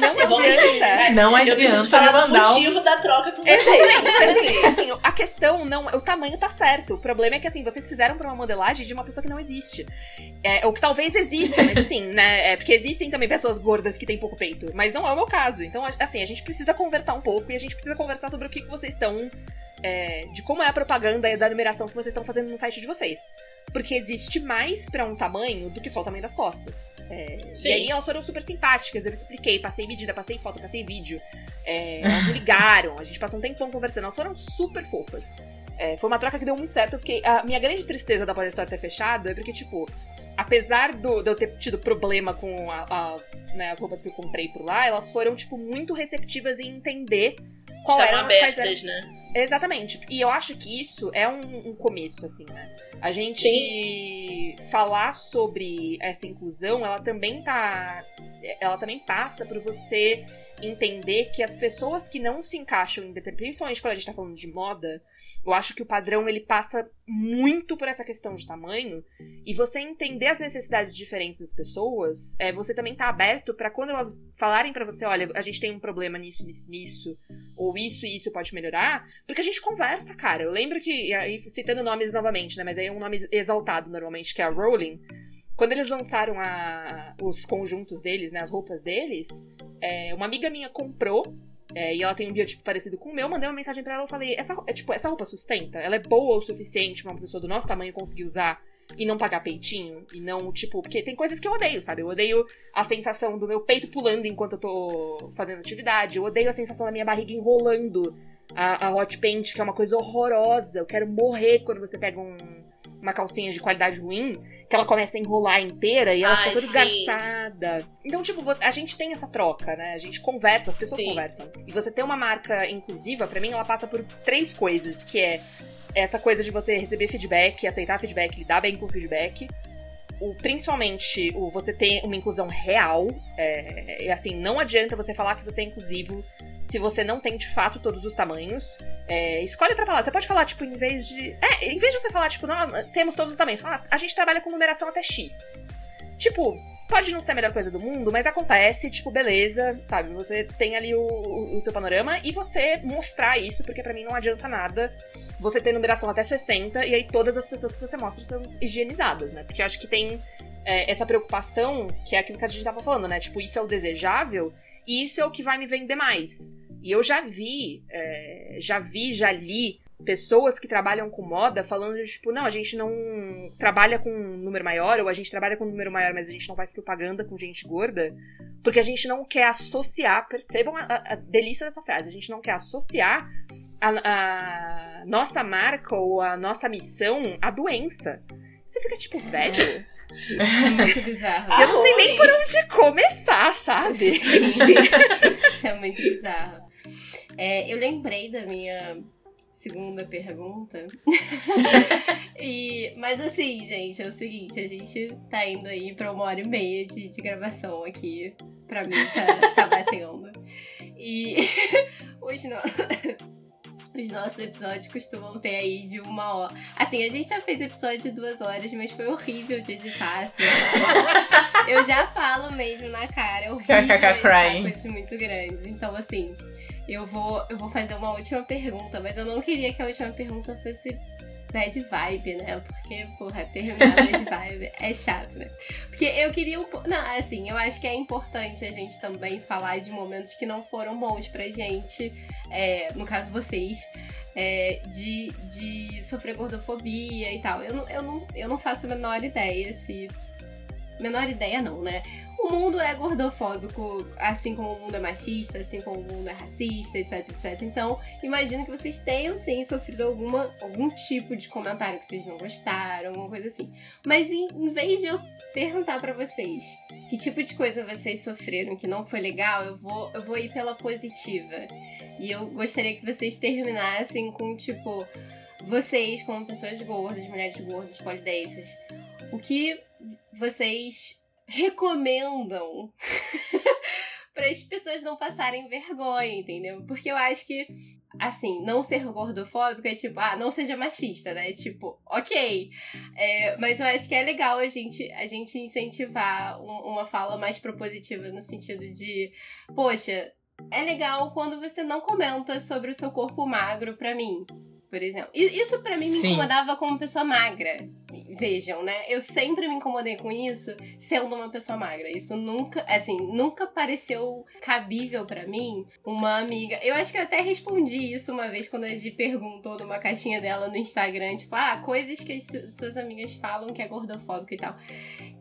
não Você adianta. Não Eu preciso adianta falar um... motivo da troca com você. Exatamente, assim, assim, a questão não. O tamanho tá certo. O problema é que assim, vocês fizeram pra uma modelagem de uma pessoa que não existe. É, ou que talvez exista, mas assim, né? É porque existem também pessoas gordas que têm pouco peito. Mas não é o meu caso. Então, assim, a gente precisa conversar um pouco e a gente precisa conversar sobre o que, que vocês estão. É, de como é a propaganda e da numeração que vocês estão fazendo no site de vocês. Porque existe mais pra um tamanho do que só o tamanho das costas. É, e aí elas foram super simpáticas, eu expliquei, passei medida, passei foto, passei vídeo. É, elas me ligaram, a gente passou um tempão conversando, elas foram super fofas. É, foi uma troca que deu muito certo. Eu fiquei, a minha grande tristeza da Polystore ter fechado é porque, tipo, apesar do, de eu ter tido problema com a- as, né, as roupas que eu comprei por lá, elas foram, tipo, muito receptivas em entender qual Estavam era, quais eram abertas, né? Exatamente. E eu acho que isso é um, um começo, assim, né? A gente falar sobre essa inclusão, ela também tá. Ela também passa por você entender que as pessoas que não se encaixam em determinado. Principalmente quando a gente tá falando de moda, eu acho que o padrão ele passa muito por essa questão de tamanho. E você entender as necessidades diferentes das pessoas, é, você também tá aberto pra quando elas falarem pra você, olha, a gente tem um problema nisso, nisso, nisso, ou isso e isso pode melhorar, porque a gente conversa, cara. Eu lembro que, aí citando nomes novamente, né, mas aí é um nome exaltado normalmente, que é a Rowling. Quando eles lançaram a- os conjuntos deles, né, as roupas deles, é, uma amiga minha comprou é, e ela tem um biotipo parecido com o meu, mandei uma mensagem para ela e falei, essa, é, tipo, essa roupa sustenta? Ela é boa o suficiente pra uma pessoa do nosso tamanho conseguir usar e não pagar peitinho? E não, tipo, porque tem coisas que eu odeio, sabe? Eu odeio a sensação do meu peito pulando enquanto eu tô fazendo atividade, eu odeio a sensação da minha barriga enrolando a, a hot paint, que é uma coisa horrorosa. Eu quero morrer quando você pega um, uma calcinha de qualidade ruim, que ela começa a enrolar inteira e ela Ai, fica toda sim. esgarçada. Então, tipo, a gente tem essa troca, né? A gente conversa, as pessoas Sim. conversam. E você ter uma marca inclusiva, pra mim, ela passa por três coisas, que é essa coisa de você receber feedback, aceitar feedback, lidar bem com o feedback. O, principalmente o você ter uma inclusão real. É, e assim, não adianta você falar que você é inclusivo se você não tem de fato todos os tamanhos. É, escolhe outra palavra. Você pode falar, tipo, em vez de. É, em vez de você falar, tipo, não, temos todos os tamanhos, fala, "Ah, a gente trabalha com numeração até X. Tipo, pode não ser a melhor coisa do mundo, mas acontece, tipo, beleza, sabe? Você tem ali o, o, o teu panorama e você mostrar isso, porque pra mim não adianta nada você ter numeração até 60 e aí todas as pessoas que você mostra são higienizadas, né? Porque eu acho que tem é, essa preocupação, que é aquilo que a gente tava falando, né? Tipo, isso é o desejável e isso é o que vai me vender mais. E eu já vi, é, já vi, já li pessoas que trabalham com moda falando de, tipo, não, a gente não trabalha com um número maior, ou a gente trabalha com um número maior, mas a gente não faz propaganda com gente gorda, porque a gente não quer associar, percebam a, a- delícia dessa frase, a gente não quer associar a, a nossa marca ou a nossa missão à doença. Você fica tipo, velho, É muito bizarro. eu não sei nem por onde começar, sabe? Isso é muito bizarro. É, eu lembrei da minha segunda pergunta. e, mas assim, gente, é o seguinte, a gente tá indo aí pra uma hora e meia de, de gravação aqui. Pra mim, tá, tá batendo. E os, no... os nossos episódios costumam ter aí de uma hora. Assim, a gente já fez episódio de duas horas, mas foi horrível de editar, assim. Eu já falo mesmo na cara, é horrível editar coisas muito grandes. Então, assim, eu vou, eu vou fazer uma última pergunta, mas eu não queria que a última pergunta fosse bad vibe, né? Porque, porra, terminar bad vibe é chato, né? Porque eu queria um pouco. Não, assim, eu acho que é importante a gente também falar de momentos que não foram bons pra gente, é, no caso vocês. é, de, de sofrer gordofobia e tal. Eu não, eu, não, eu não faço a menor ideia se. Menor ideia não, né? O mundo é gordofóbico, assim como o mundo é machista, assim como o mundo é racista, etc, etc. Então, imagino que vocês tenham sim sofrido alguma, algum tipo de comentário que vocês não gostaram, alguma coisa assim. Mas em, em vez de eu perguntar pra vocês que tipo de coisa vocês sofreram que não foi legal, eu vou, eu vou ir pela positiva. E eu gostaria que vocês terminassem com, tipo, vocês, como pessoas gordas, mulheres gordas, polidências, o que vocês recomendam para as pessoas não passarem vergonha, entendeu? Porque eu acho que, assim, não ser gordofóbico é tipo, ah, não seja machista, né? Tipo, ok. É, mas eu acho que é legal a gente, a gente incentivar um- uma fala mais propositiva no sentido de, poxa, é legal quando você não comenta sobre o seu corpo magro pra mim. Por exemplo. E Isso pra mim me Sim. incomodava como pessoa magra. Vejam, né? Eu sempre me incomodei com isso sendo uma pessoa magra. Isso nunca, assim, nunca pareceu cabível pra mim uma amiga. Eu acho que eu até respondi isso uma vez quando a Gi perguntou numa caixinha dela no Instagram, tipo, ah, coisas que as su- suas amigas falam que é gordofóbico e tal.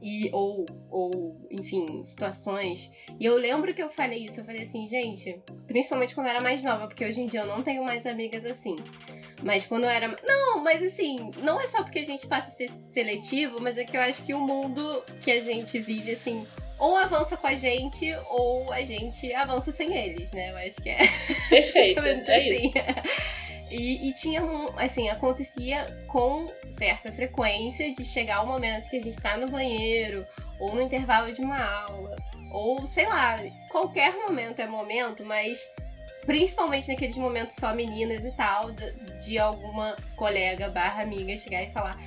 E, ou, ou, enfim, situações. E eu lembro que eu falei isso, eu falei assim, gente, principalmente quando eu era mais nova, porque hoje em dia eu não tenho mais amigas assim. Mas quando eu era. Não, mas assim, não é só porque a gente passa a ser seletivo, mas é que eu acho que o mundo que a gente vive, assim, ou avança com a gente, ou a gente avança sem eles, né? Eu acho que é Perfeito. é assim. isso. E, e tinha um, assim, acontecia com certa frequência de chegar o momento que a gente tá no banheiro, ou no intervalo de uma aula, ou sei lá, qualquer momento é momento, mas principalmente naqueles momentos só meninas e tal, de, alguma colega barra amiga chegar e falar,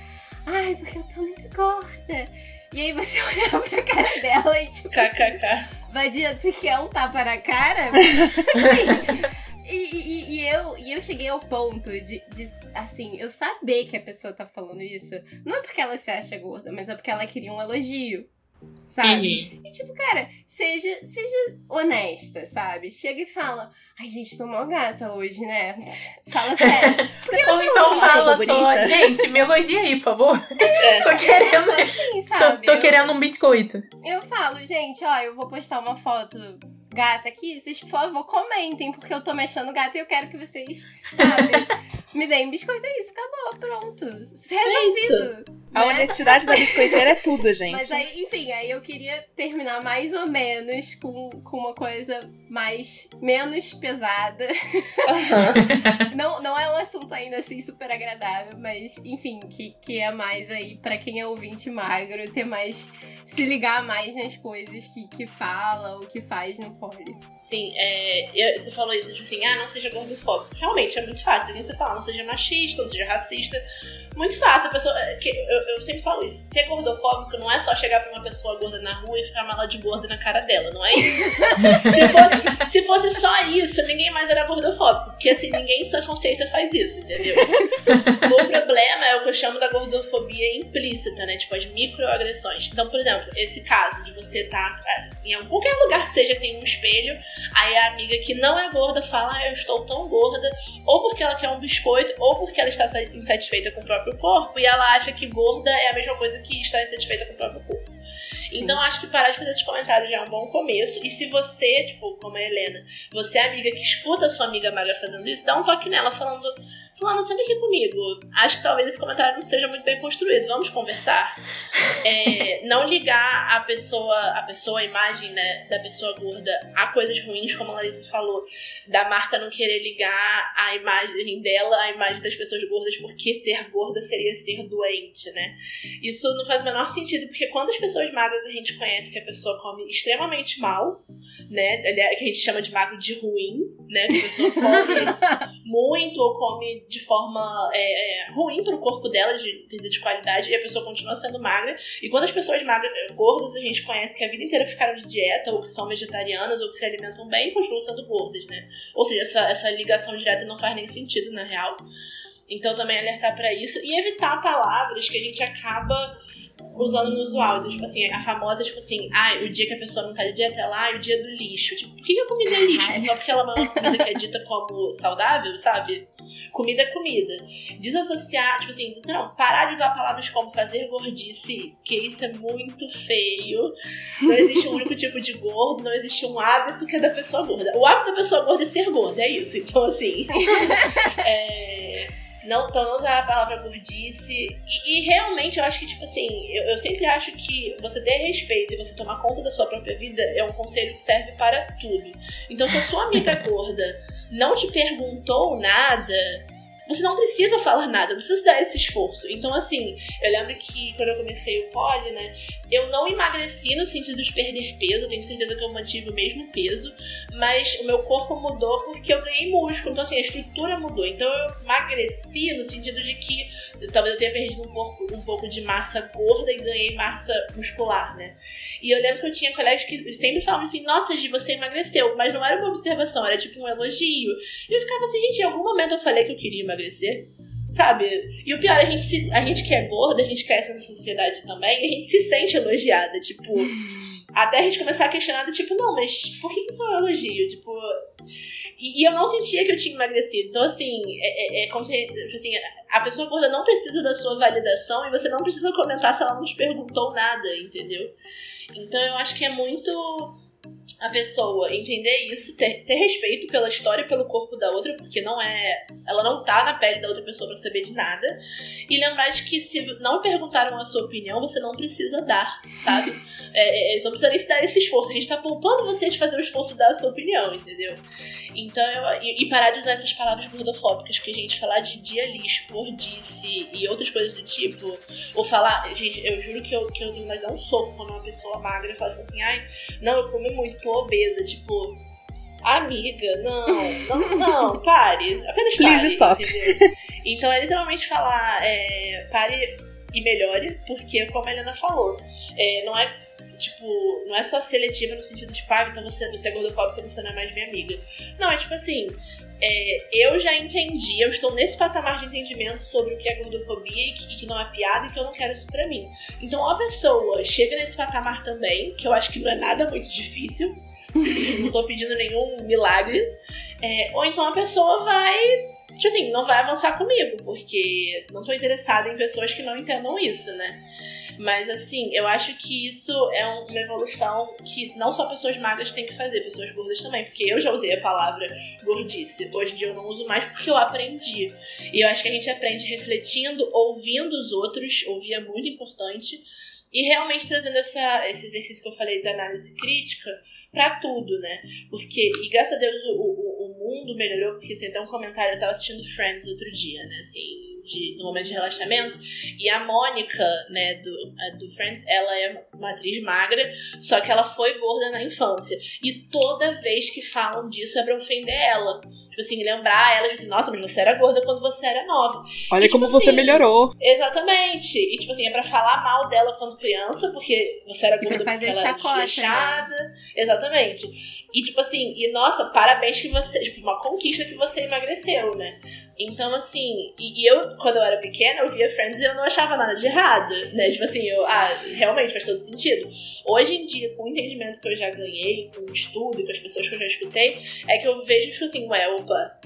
ai, porque eu tô muito gorda. E aí você olhar pra cara dela e tipo, KKK. Vadia, tu quer um tapa na cara? Assim, e, e- e eu, e eu cheguei ao ponto de, de, assim, eu saber que a pessoa tá falando isso. Não é porque ela se acha gorda, mas é porque ela queria um elogio. Sabe? Uhum. E tipo, cara, seja, seja honesta, sabe? Chega e fala, ai gente, tô mó gata hoje, né? Fala sério. Porque Ou então fala só, gente, me elogia aí, por favor. É. tô querendo. assim, Tô, sabe? tô querendo um biscoito. Eu falo, gente, ó, eu vou postar uma foto gata aqui, vocês, por favor, comentem, porque eu tô me achando gata e eu quero que vocês, sabe, me deem biscoito. É isso, acabou, pronto. Resolvido. A né? honestidade da biscoiteira é tudo, gente. Mas aí, enfim, aí eu queria terminar mais ou menos com, com uma coisa mais menos pesada. Não, não é um assunto ainda assim super agradável, mas enfim, que, que é mais aí pra quem é ouvinte magro, ter mais. Se ligar mais nas coisas que, que fala ou que faz no pole. Sim, é, você falou isso, tipo assim, ah, não seja gordofóbico. Realmente, é muito fácil. Você falar, não seja machista, não seja racista. Muito fácil. A pessoa, é, que, eu, eu sempre falo isso. Ser gordofóbico não é só chegar pra uma pessoa gorda na rua e ficar mala de gorda na cara dela, não é isso? se, fosse, se fosse só isso, ninguém mais era gordofóbico. Porque assim, ninguém em sua consciência faz isso, entendeu? o problema é o que eu chamo da gordofobia implícita, né? Tipo, as microagressões. Então, por exemplo, esse caso de você estar em qualquer lugar que seja, tem um espelho, aí a amiga que não é gorda fala, ah, eu estou tão gorda, ou porque ela quer um biscoito, ou porque ela está insatisfeita com o próprio corpo, e ela acha que gorda é a mesma coisa que estar insatisfeita com o próprio corpo. Então acho que parar de fazer esses comentários já é um bom começo. E se você, tipo, como a Helena, você é amiga que escuta a sua amiga magra fazendo isso, dá um toque nela falando. Fulano, senta aqui comigo. Acho que talvez esse comentário não seja muito bem construído. Vamos conversar? É, não ligar a pessoa, a pessoa, a imagem né, da pessoa gorda a coisas ruins, como a Larissa falou, da marca não querer ligar a imagem dela à imagem das pessoas gordas, porque ser gorda seria ser doente, né? Isso não faz o menor sentido, porque quando as pessoas magras a gente conhece que a pessoa come extremamente mal, né? aliás, Que a gente chama de magro de ruim, né? Que a pessoa come muito ou come de forma é, é, ruim pro corpo dela, de de qualidade, e a pessoa continua sendo magra. E quando as pessoas magras, gordas, a gente conhece que a vida inteira ficaram de dieta, ou que são vegetarianas, ou que se alimentam bem, continuam sendo gordas, né? Ou seja, essa, essa ligação direta não faz nem sentido, na real. Então também alertar pra isso e evitar palavras que a gente acaba usando nos áudios. Tipo assim, a famosa, tipo assim, ah, o dia que a pessoa não tá de dieta, ela, ah, o dia do lixo. Tipo, por que a comida é lixo? Só porque ela é uma comida que é dita como saudável, sabe? Comida é comida. Desassociar, tipo assim, não, parar de usar palavras como fazer gordice, que isso é muito feio. Não existe um único tipo de gordo, não existe um hábito que é da pessoa gorda. O hábito da pessoa gorda é ser gorda, é isso. Então, assim. é, não, usar a palavra gordice. E, e realmente eu acho que, tipo assim, eu, eu sempre acho que você ter respeito e você tomar conta da sua própria vida é um conselho que serve para tudo. Então, se a sua amiga gorda não te perguntou nada, você não precisa falar nada, não precisa dar esse esforço. Então, assim, eu lembro que quando eu comecei o pole, né, eu não emagreci no sentido de perder peso, tenho certeza que eu mantive o mesmo peso, mas o meu corpo mudou porque eu ganhei músculo, então assim, a estrutura mudou. Então eu emagreci no sentido de que talvez eu tenha perdido um pouco, um pouco de massa gorda e ganhei massa muscular, né? E eu lembro que eu tinha colegas que sempre falavam assim, nossa, Gi, você emagreceu, mas não era uma observação, era tipo um elogio. E eu ficava assim, gente, em algum momento eu falei que eu queria emagrecer. Sabe? E o pior, a gente, se, a gente que é gorda, a gente cresce nessa sociedade também, e a gente se sente elogiada. Tipo, até a gente começar a questionar, tipo, não, mas por que isso é um elogio? Tipo. E, e eu não sentia que eu tinha emagrecido. Então, assim, é, é, é como se tipo assim, a pessoa gorda não precisa da sua validação e você não precisa comentar se ela não te perguntou nada, entendeu? Então eu acho que é muito a pessoa entender isso, ter, ter respeito pela história e pelo corpo da outra, porque não é. Ela não tá na pele da outra pessoa pra saber de nada. E lembrar de que se não perguntaram a sua opinião, você não precisa dar, sabe? É, é, você não precisa nem se dar esse esforço. A gente tá poupando você de fazer o esforço de dar sua opinião, entendeu? Então, eu, e, e parar de usar essas palavras gordofóbicas que a gente falar de dia lixo, gordice e outras coisas do tipo. Ou falar, gente, eu juro que eu, que eu tenho mais dar um soco quando uma pessoa magra fala assim, ai, não, eu comi muito, tô obesa. Tipo, amiga, não, não, não, pare. Apenas pare. Please stop. entendeu? Então é literalmente falar, é, pare e melhore, porque como a Helena falou, é, não é tipo, não é só seletiva no sentido de, pá, então você, você é gordofóbica, você não é mais minha amiga. Não, é tipo assim, é, eu já entendi, eu estou nesse patamar de entendimento sobre o que é gordofobia e que, e que não é piada e que eu não quero isso pra mim. Então a pessoa chega nesse patamar também, que eu acho que não é nada muito difícil, não tô pedindo nenhum milagre, é, ou então a pessoa vai tipo assim, não vai avançar comigo, porque não tô interessada em pessoas que não entendam isso, né? Mas assim, eu acho que isso é uma evolução que não só pessoas magras têm que fazer, pessoas gordas também. Porque eu já usei a palavra gordice. Hoje em dia eu não uso mais porque eu aprendi. E eu acho que a gente aprende refletindo, ouvindo os outros, ouvir é muito importante. E realmente trazendo essa, esse exercício que eu falei da análise crítica para tudo, né? Porque, e graças a Deus o, o, o mundo melhorou, porque assim, até um comentário, eu tava assistindo Friends outro dia, né? Assim, de, no momento de relaxamento. E a Mônica, né, do, do Friends, ela é uma atriz magra, só que ela foi gorda na infância. E toda vez que falam disso é pra ofender ela. Tipo assim, lembrar ela, tipo assim, nossa, mas você era gorda quando você era nova. Olha e, como tipo, você assim, melhorou. Exatamente. E tipo assim, é pra falar mal dela quando criança, porque você era E gorda pra fazer chacota, né? Exatamente. E tipo assim, e nossa, parabéns que você. Tipo, uma conquista que você emagreceu, né? Então, assim, e, eu, quando eu era pequena, eu via Friends e eu não achava nada de errado, né? Tipo assim, eu, ah, realmente faz todo sentido. Hoje em dia, com o entendimento que eu já ganhei, com o estudo, com as pessoas que eu já escutei, é que eu vejo, tipo assim, ué, opa,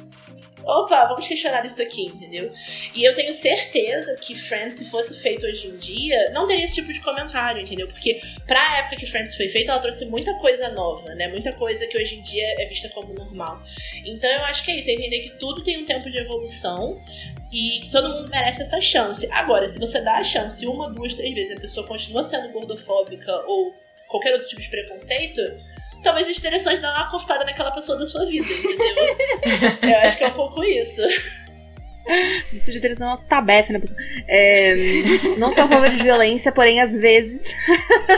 opa, vamos questionar isso aqui, entendeu? E eu tenho certeza que Friends, se fosse feito hoje em dia, não teria esse tipo de comentário, entendeu? Porque pra época que Friends foi feita, ela trouxe muita coisa nova, né? Muita coisa que hoje em dia é vista como normal. Então eu acho que é isso, é entender que tudo tem um tempo de evolução e que todo mundo merece essa chance. Agora, se você dá a chance uma, duas, três vezes a pessoa continua sendo gordofóbica ou qualquer outro tipo de preconceito, talvez seja interessante dar uma cortada naquela pessoa da sua vida, entendeu? eu acho que é um pouco isso. Isso de televisão uma tabefe na pessoa. É, não sou a favor de violência, porém, às vezes.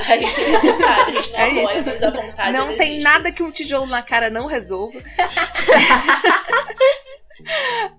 A gente tem vontade, a gente não É apoia, isso. mas a vontade não tem existe. nada que um tijolo na cara não resolva.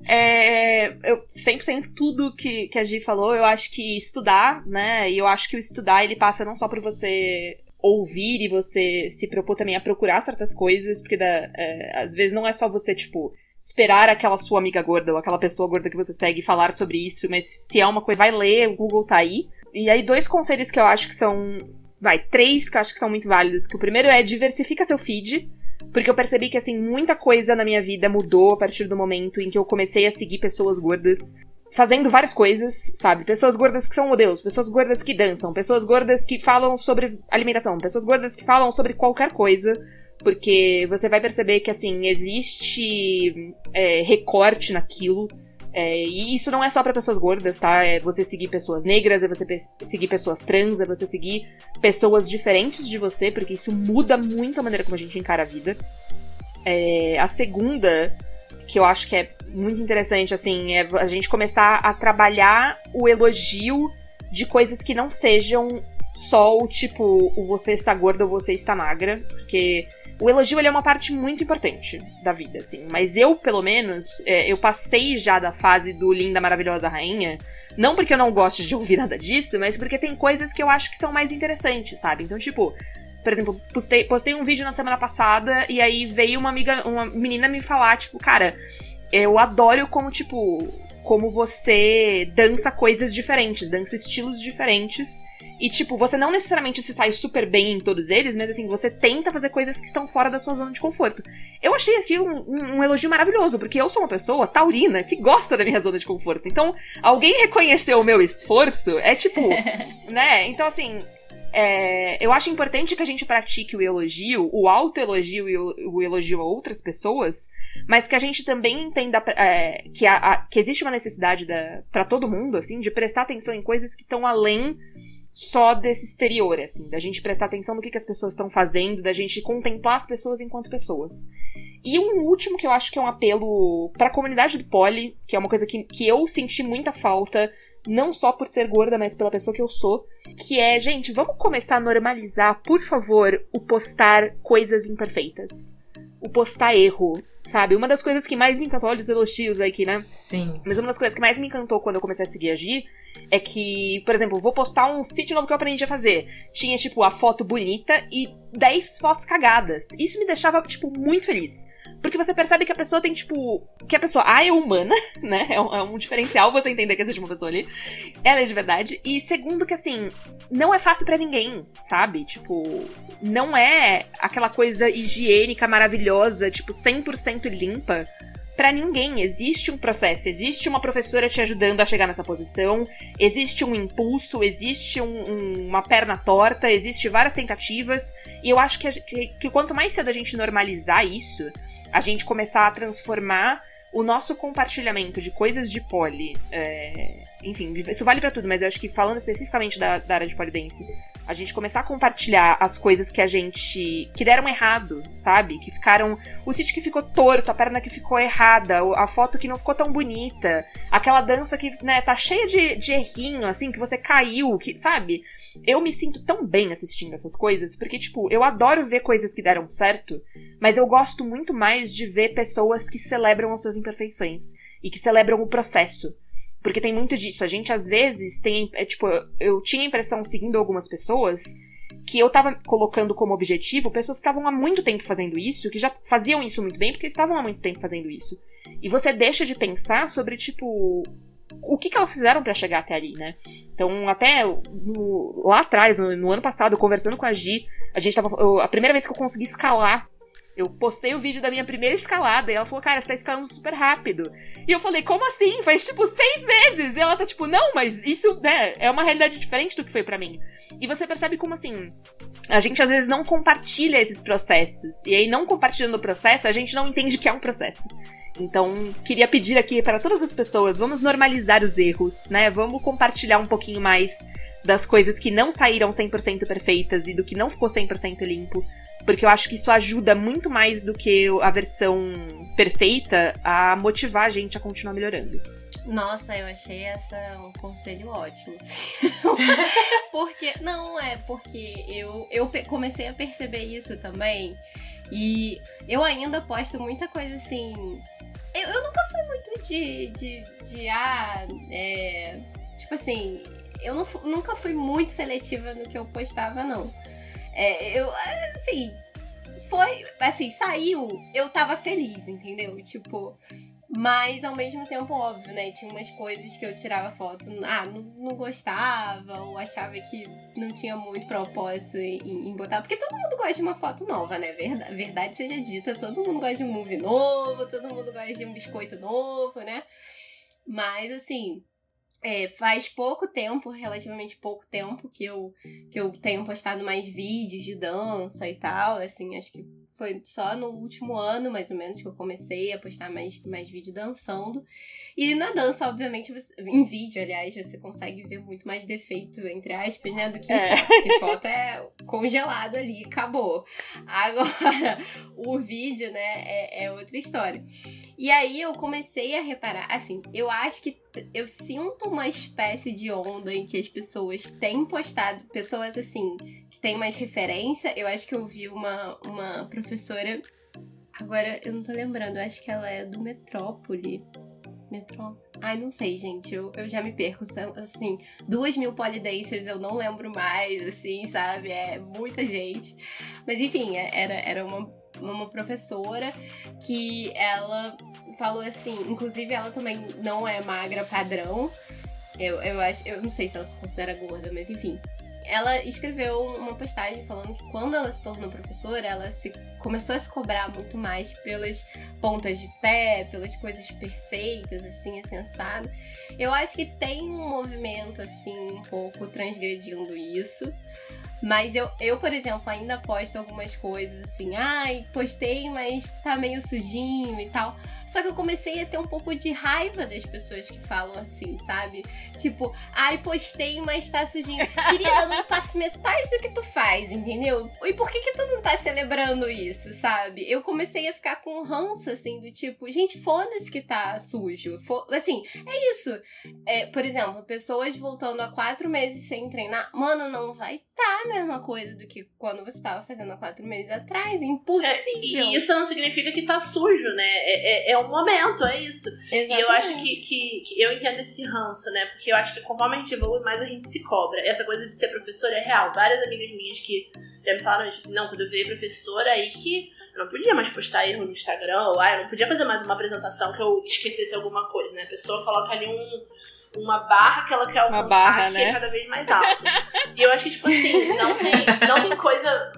É, eu 100% tudo que, que a Gi falou, eu acho que estudar, né? E eu acho que o estudar ele passa não só por você ouvir e você se propor também a procurar certas coisas, porque da- é, às vezes não é só você, tipo, esperar aquela sua amiga gorda ou aquela pessoa gorda que você segue falar sobre isso, mas se é uma coisa, vai ler, o Google tá aí. E aí, dois conselhos que eu acho que são. Vai, três que eu acho que são muito válidos. Que o primeiro é diversifica seu feed. Porque eu percebi que, assim, muita coisa na minha vida mudou a partir do momento em que eu comecei a seguir pessoas gordas fazendo várias coisas, sabe? Pessoas gordas que são modelos, pessoas gordas que dançam, pessoas gordas que falam sobre alimentação, pessoas gordas que falam sobre qualquer coisa. Porque você vai perceber que, assim, existe é, recorte naquilo. É, e isso não é só pra pessoas gordas, tá? É você seguir pessoas negras, é você pe- seguir pessoas trans, é você seguir pessoas diferentes de você, porque isso muda muito a maneira como a gente encara a vida. É, a segunda, que eu acho que é muito interessante, assim, é a gente começar a trabalhar o elogio de coisas que não sejam só o tipo, o você está gorda ou você está magra, porque o elogio ele é uma parte muito importante da vida, assim. Mas eu, pelo menos, é, eu passei já da fase do linda, maravilhosa rainha. Não porque eu não goste de ouvir nada disso, mas porque tem coisas que eu acho que são mais interessantes, sabe? Então, tipo, por exemplo, postei, postei um vídeo na semana passada e aí veio uma amiga, uma menina me falar, tipo, cara, eu adoro como, tipo, como você dança coisas diferentes, dança estilos diferentes. E, tipo, você não necessariamente se sai super bem em todos eles, mas assim, você tenta fazer coisas que estão fora da sua zona de conforto. Eu achei aquilo um, um- um elogio maravilhoso, porque eu sou uma pessoa taurina que gosta da minha zona de conforto. Então, alguém reconheceu o meu esforço, é tipo, né? Então, assim, é, eu acho importante que a gente pratique o elogio, o autoelogio e o, elogio a outras pessoas, mas que a gente também entenda é, que, a- a- que existe uma necessidade da, para todo mundo, assim, de prestar atenção em coisas que estão além só desse exterior, assim, da gente prestar atenção no que, que as pessoas estão fazendo, da gente contemplar as pessoas enquanto pessoas. E um último que eu acho que é um apelo pra comunidade do poli, que é uma coisa que, que eu senti muita falta, não só por ser gorda, mas pela pessoa que eu sou, que é, gente, vamos começar a normalizar, por favor, o postar coisas imperfeitas. O postar erro, sabe? Uma das coisas que mais me encantou, olha os elogios aqui, né? Sim. Mas uma das coisas que mais me encantou quando eu comecei a seguir a Gi é que, por exemplo, vou postar um sítio novo que eu aprendi a fazer. Tinha, tipo, a foto bonita e 10 fotos cagadas. Isso me deixava, tipo, muito feliz. Porque você percebe que a pessoa tem, tipo. Que a pessoa, A, é humana, né? É um, é um diferencial você entender que existe uma pessoa ali. Ela é de verdade. E segundo, que assim, não é fácil para ninguém, sabe? Tipo, não é aquela coisa higiênica maravilhosa, tipo, 100% limpa para ninguém. Existe um processo, existe uma professora te ajudando a chegar nessa posição, existe um impulso, existe um, um, uma perna torta, existe várias tentativas. E eu acho que, que, que quanto mais cedo a gente normalizar isso, a gente começar a transformar o nosso compartilhamento de coisas de poli, é, enfim, isso vale para tudo, mas eu acho que falando especificamente da, da área de polidense, a gente começar a compartilhar as coisas que a gente. que deram errado, sabe? Que ficaram. O sítio que ficou torto, a perna que ficou errada, a foto que não ficou tão bonita, aquela dança que, né, tá cheia de, de errinho, assim, que você caiu, que, sabe? Eu me sinto tão bem assistindo essas coisas, porque, tipo, eu adoro ver coisas que deram certo, mas eu gosto muito mais de ver pessoas que celebram as suas imperfeições e que celebram o processo. Porque tem muito disso. A gente, às vezes, tem. É, tipo, eu tinha a impressão, seguindo algumas pessoas, que eu tava colocando como objetivo pessoas que estavam há muito tempo fazendo isso, que já faziam isso muito bem, porque estavam há muito tempo fazendo isso. E você deixa de pensar sobre, tipo, o que, que elas fizeram para chegar até ali, né? Então, até no, lá atrás, no, no, ano passado, conversando com a Gi, a gente tava. Eu, a primeira vez que eu consegui escalar eu postei o vídeo da minha primeira escalada e ela falou, cara, você tá escalando super rápido. E eu falei, como assim? Faz tipo seis meses. E ela tá tipo, não, mas isso né, é uma realidade diferente do que foi para mim. E você percebe como assim. A gente às vezes não compartilha esses processos. E aí, não compartilhando o processo, a gente não entende que é um processo. Então, queria pedir aqui para todas as pessoas, vamos normalizar os erros, né? Vamos compartilhar um pouquinho mais das coisas que não saíram 100% perfeitas e do que não ficou 100% limpo, porque eu acho que isso ajuda muito mais do que a versão perfeita a motivar a gente a continuar melhorando. Nossa, eu achei essa um conselho ótimo. porque não é porque eu eu comecei a perceber isso também e eu ainda posto muita coisa assim. Eu, eu nunca fui muito de de, de ah, é, tipo assim, eu não, nunca fui muito seletiva no que eu postava não. É, eu, assim, foi, assim, saiu, eu tava feliz, entendeu? Tipo, mas ao mesmo tempo, óbvio, né? Tinha umas coisas que eu tirava foto, ah, não, não gostava, ou achava que não tinha muito propósito em, em, botar. Porque todo mundo gosta de uma foto nova, né? Verdade, verdade seja dita, todo mundo gosta de um movie novo, todo mundo gosta de um biscoito novo, né? Mas assim, é, faz pouco tempo, relativamente pouco tempo, que eu, que eu tenho postado mais vídeos de dança e tal. Assim, acho que foi só no último ano, mais ou menos, que eu comecei a postar mais, mais vídeo dançando. E na dança, obviamente, você, em vídeo, aliás, você consegue ver muito mais defeito, entre aspas, né, do que em é. foto. Porque foto é congelado ali, acabou. Agora, o vídeo, né, é, é outra história. E aí eu comecei a reparar, assim, eu acho que eu sinto uma espécie de onda em que as pessoas têm postado, pessoas assim, que têm mais referência. Eu acho que eu vi uma, uma professora, agora eu não tô lembrando, eu acho que ela é do Metrópole. Metrópole. Ai, não sei, gente. Eu, eu já me perco. Assim, duas mil polydacers eu não lembro mais, assim, sabe? É muita gente. Mas enfim, é, era, era uma, uma professora que ela falou assim, inclusive ela também não é magra padrão. Eu, eu acho, eu não sei se ela se considera gorda, mas enfim. Ela escreveu uma postagem falando que quando ela se tornou professora, ela se começou a se cobrar muito mais pelas pontas de pé, pelas coisas perfeitas, assim, assim, assado. Eu acho que tem um movimento, assim, um pouco transgredindo isso. Mas eu, eu, por exemplo, ainda posto algumas coisas assim, ai, postei, mas tá meio sujinho e tal. Só que eu comecei a ter um pouco de raiva das pessoas que falam assim, sabe? Tipo, ai, postei, mas tá sujinho. Querida, eu não faço metade do que tu faz, entendeu? E por que que tu não tá celebrando isso, sabe? Eu comecei a ficar com ranço, assim, do tipo, gente, foda-se que tá sujo. Assim, é isso. É, por exemplo, pessoas voltando há quatro meses sem treinar, mano, não vai tá a mesma coisa do que quando você tava fazendo há quatro meses atrás. Impossível. É, e isso não significa que tá sujo, né? É, é, é um momento, é isso. Exatamente. E eu acho que, que, que, eu entendo esse ranço, né? Porque eu acho que conforme a gente evolui, mais a gente se cobra. Essa coisa de ser professora é real. Várias amigas minhas que já me falaram assim, não, quando eu virei professora, aí que Eu não podia mais postar erro no Instagram, ou ah, eu não podia fazer mais uma apresentação que eu esquecesse alguma coisa, né? A pessoa coloca ali um, uma barra que ela quer alcançar barra, que né? é cada vez mais alta. e eu acho que, tipo assim, não tem, não tem coisa.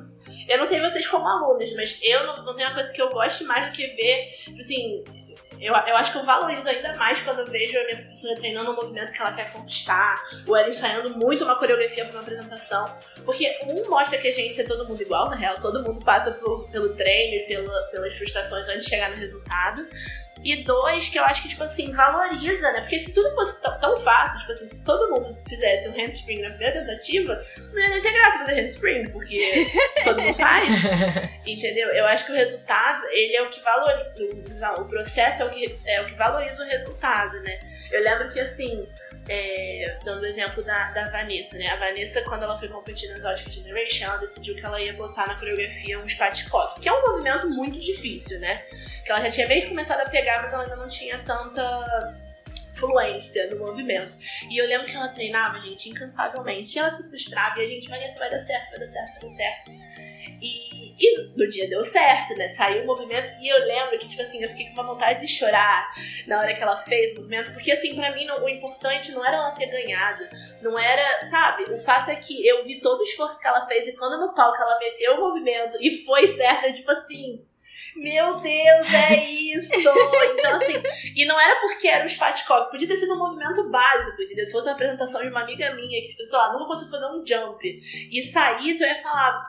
Eu não sei vocês como alunos, mas eu não, não tenho uma coisa que eu goste mais do que ver, tipo assim. Eu, eu acho que eu valorizo ainda mais quando eu vejo a minha professora treinando um movimento que ela quer conquistar, ou ela ensaiando muito uma coreografia para uma apresentação. Porque um mostra que a gente é todo mundo igual, na real, todo mundo passa por- pelo treino e pela- pelas frustrações antes de chegar no resultado. E dois, que eu acho que, tipo assim, valoriza, né? Porque se tudo fosse tão, fácil, tipo assim, se todo mundo fizesse um handspring na primeira tentativa, não ia nem ter graça fazer handspring, porque todo mundo faz. Entendeu? Eu acho que o resultado, ele é o que valoriza. O processo é o que, é o que valoriza o resultado, né? Eu lembro que, assim, é, dando o exemplo da, da Vanessa, né? A Vanessa, quando ela foi competir no Exotic Generation, ela decidiu que ela ia botar na coreografia um spatchcock, que é um movimento muito difícil, né? Que ela já tinha meio que começado a pegar, mas ela ainda não tinha tanta fluência no movimento. E eu lembro que ela treinava, gente, incansavelmente. E ela se frustrava e a gente, Vanessa, vai dar certo, vai dar certo, vai dar certo. E, e no dia deu certo, né? Saiu o movimento e eu lembro que, tipo assim, eu fiquei com uma vontade de chorar na hora que ela fez o movimento, porque, assim, pra mim, não- o importante não era ela ter ganhado, não era, sabe? O fato é que eu vi todo o esforço que ela fez e quando no palco ela meteu o movimento e foi certa, tipo assim. Meu Deus, é isso! Então, assim, e não era porque era um spatchcock, podia ter sido um movimento básico, entendeu? Se fosse uma apresentação de uma amiga minha que, sei lá, nunca conseguiu fazer um jump e saísse, eu ia falar,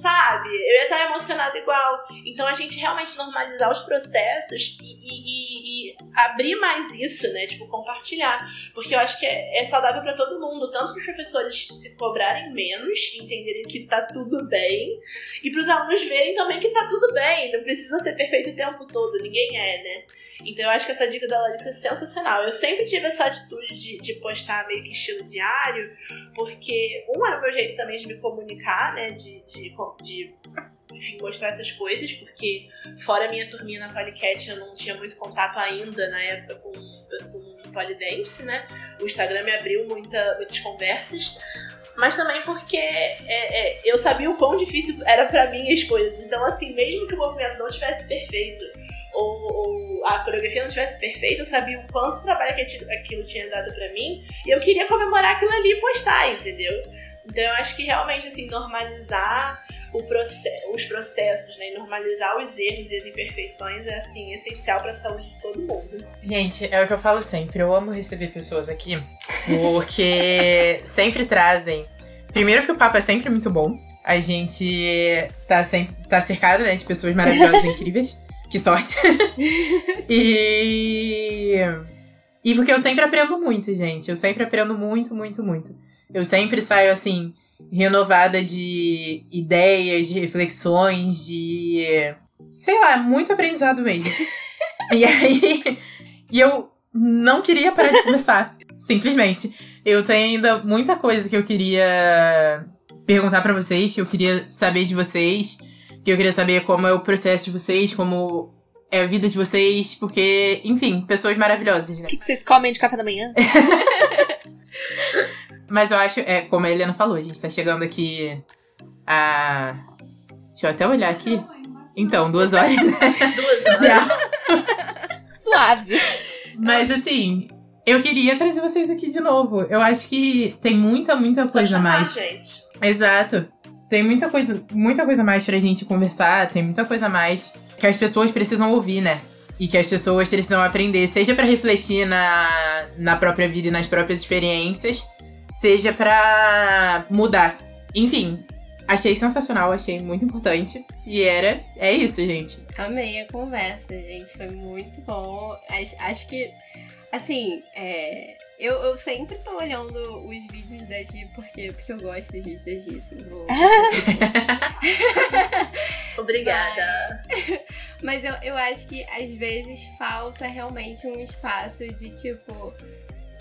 sabe? Eu ia estar emocionada igual. Então a gente realmente normalizar os processos e, e- e- e abrir mais isso, né? Tipo, compartilhar. Porque eu acho que é, é saudável pra todo mundo. Tanto para os professores se cobrarem menos, entenderem que tá tudo bem, e pros alunos verem também que tá tudo bem. Não precisa ser perfeito o tempo todo, ninguém é, né? Então eu acho que essa dica da Larissa é sensacional. Eu sempre tive essa atitude de, de postar meio que estilo diário, porque um era o meu jeito também de me comunicar, né? De, de, de enfim, mostrar essas coisas, porque fora a minha turminha na Polycat eu não tinha muito contato ainda na época com, com Polydance, né? O Instagram me abriu muita, muitas conversas. Mas também porque é, é, eu sabia o quão difícil era pra mim as coisas. Então, assim, mesmo que o movimento não tivesse perfeito, ou, ou a coreografia não tivesse perfeita, eu sabia o quanto trabalho que aquilo- tinha dado pra mim. E eu queria comemorar aquilo ali e postar, entendeu? Então eu acho que realmente, assim, normalizar os processos, né? E normalizar os erros e as imperfeições é, assim, essencial pra saúde de todo mundo. Gente, é o que eu falo sempre. Eu amo receber pessoas aqui, porque sempre trazem. Primeiro que o papo é sempre muito bom. A gente tá, sempre, tá cercado né, de pessoas maravilhosas e incríveis. Que sorte. e. E porque eu sempre aprendo muito, gente. Eu sempre aprendo muito, muito, muito. Eu sempre saio assim, renovada de ideias, de reflexões, de. Sei lá, muito aprendizado mesmo. e aí. E eu não queria parar de conversar. Simplesmente. Eu tenho ainda muita coisa que eu queria perguntar pra vocês, que eu queria saber de vocês, que eu queria saber como é o processo de vocês, como é a vida de vocês, porque, enfim, pessoas maravilhosas, né? O que, que vocês comem de café da manhã? Mas eu acho, é, como a Helena falou, a gente tá chegando aqui a. Deixa eu até olhar aqui. Então, duas horas? Duas horas. Suave. Mas assim, eu queria trazer vocês aqui de novo. Eu acho que tem muita, muita Só coisa a chamar, mais. gente. Exato. Tem muita coisa, muita coisa a mais pra gente conversar, tem muita coisa a mais que as pessoas precisam ouvir, né? E que as pessoas precisam aprender, seja pra refletir na, na própria vida e nas próprias experiências, seja pra mudar. Enfim, achei sensacional, achei muito importante. E era, é isso, gente. Amei a conversa, gente. Foi muito bom. Acho, acho que, assim, é, eu, eu sempre tô olhando os vídeos da Gi porque, porque eu gosto dos vídeos da Gi. Assim, vou- Obrigada. Mas eu, eu acho que às vezes falta realmente um espaço de tipo,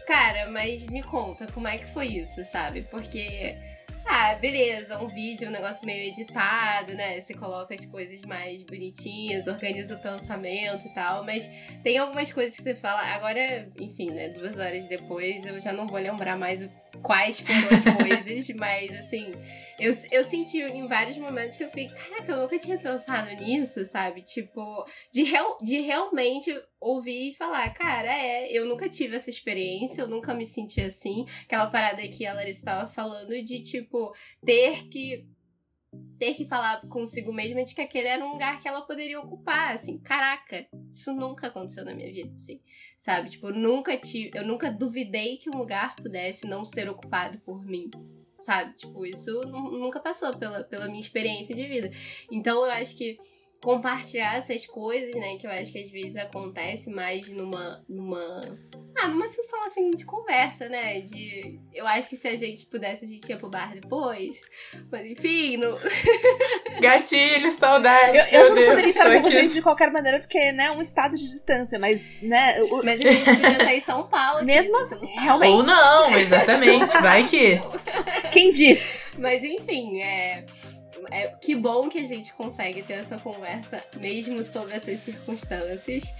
cara, mas me conta como é que foi isso, sabe? Porque, ah, beleza, um vídeo, um negócio meio editado, né? Você coloca as coisas mais bonitinhas, organiza o pensamento e tal, mas tem algumas coisas que você fala, agora, enfim, né? Duas horas depois eu já não vou lembrar mais o quais foram as coisas, mas assim, eu, eu senti em vários momentos que eu fiquei, caraca, eu nunca tinha pensado nisso, sabe? Tipo, de, real, de realmente ouvir e falar, cara, é, eu nunca tive essa experiência, eu nunca me senti assim. Aquela parada que a Larissa estava falando de, tipo, ter que ter que falar consigo mesma de que aquele era um lugar que ela poderia ocupar, assim, caraca, isso nunca aconteceu na minha vida, assim, sabe? Tipo, eu nunca tive, eu nunca duvidei que um lugar pudesse não ser ocupado por mim, sabe? Tipo, isso nunca passou pela, pela minha experiência de vida. Então, eu acho que compartilhar essas coisas, né? Que eu acho que às vezes acontece mais numa. numa. Ah, numa sessão assim de conversa, né? De. Eu acho que se a gente pudesse, a gente ia pro bar depois. Mas enfim, não. Gatilho, saudade. Eu, eu já não poderia estar com vocês de qualquer maneira, porque, né, um estado de distância, mas, né. O... Mas a gente podia estar em São Paulo. Mesmo assim, realmente. Ou não, exatamente. Vai que. Quem disse? Mas enfim, é é, que bom que a gente consegue ter essa conversa, mesmo sobre essas circunstâncias.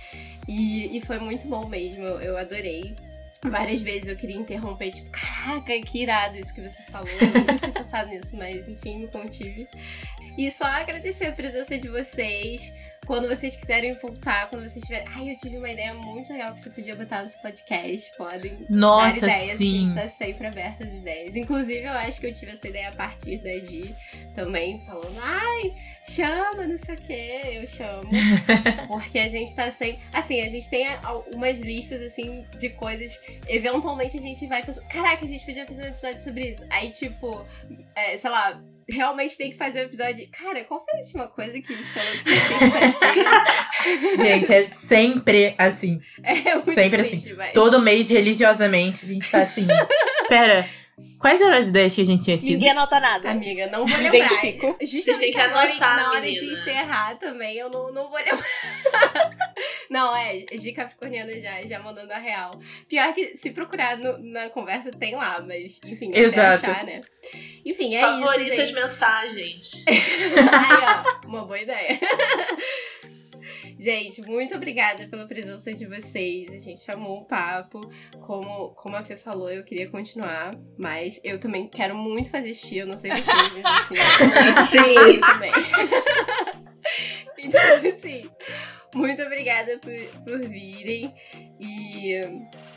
E, e foi muito bom mesmo, eu adorei. Várias vezes eu queria interromper, tipo, caraca, que irado isso que você falou. Eu não tinha pensado nisso, mas enfim, me contive. E só agradecer a presença de vocês. Quando vocês quiserem voltar, quando vocês tiverem. Ai, eu tive uma ideia muito legal que você podia botar no seu podcast. Podem Nossa, dar ideias. Sim. A gente tá sempre aberto às ideias. Inclusive, eu acho que eu tive essa ideia a partir da Gi também, falando, ai, chama, não sei o que, eu chamo. Porque a gente tá sempre. Assim, a gente tem umas listas assim de coisas. Eventualmente a gente vai pensando, caraca, a gente podia fazer um episódio sobre isso. Aí, tipo, é, sei lá realmente tem que fazer o um episódio. Cara, qual foi a última coisa que eles falaram que tinha que fazer? Gente, é sempre assim. É muito sempre triste, assim. Mas... Todo mês, religiosamente, a gente tá assim. Pera. Quais eram as ideias que a gente tinha tido? Ninguém anota nada. Amiga, não vou lembrar. Identifico. Justamente que agora, anotar, na hora menina. de encerrar também, eu não, não vou lembrar. não, é, de Capricorniana já, já mandando a real. Pior que se procurar no- na conversa tem lá, mas enfim, até Exato. achar, né? Enfim, é Favoritas isso, gente. mensagens. Aí, ó, uma boa ideia. Gente, muito obrigada pela presença de vocês. A gente amou o papo. Como, como a Fê falou, eu queria continuar, mas eu também quero muito fazer xixi. Eu não sei vocês, mas assim, Sim. também. então, assim, muito obrigada por, por virem. E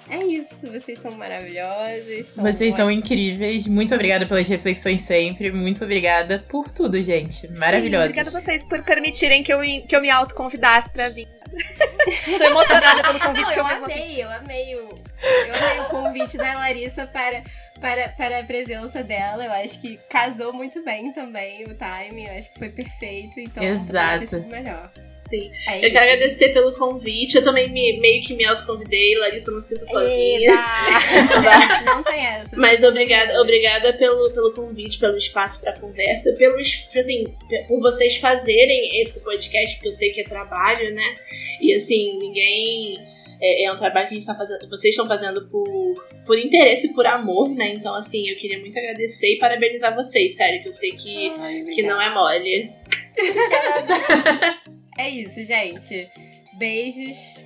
é isso. Vocês são maravilhosas. São Vocês são ótimas. incríveis. Muito obrigada pelas reflexões sempre. Muito obrigada por tudo, gente. Maravilhosa. Obrigada a vocês por permitirem que eu, que eu me autoconvidasse pra vir. Tô emocionada pelo convite Não, que eu eu amei, eu amei o, eu amei o convite da Larissa para, para, para a presença dela. Eu acho que casou muito bem também o timing. Eu acho que foi perfeito. Então, Exato. melhor. Sim. É Eu isso. quero agradecer pelo convite. Eu também me, meio que me autoconvidei. Larissa, eu não sinto sozinha. A gente não tem essa. Mas obrigada, obrigada pelo, pelo convite, pelo espaço para conversa, pelos, assim, por vocês fazerem esse podcast, porque eu sei que é trabalho, né? E assim, ninguém. É, é um trabalho que a gente tá fazendo. Vocês estão fazendo por, por interesse, por amor, né? Então, assim, eu queria muito agradecer e parabenizar vocês, sério, que eu sei que, Ai, que não é mole. É isso, gente. Beijos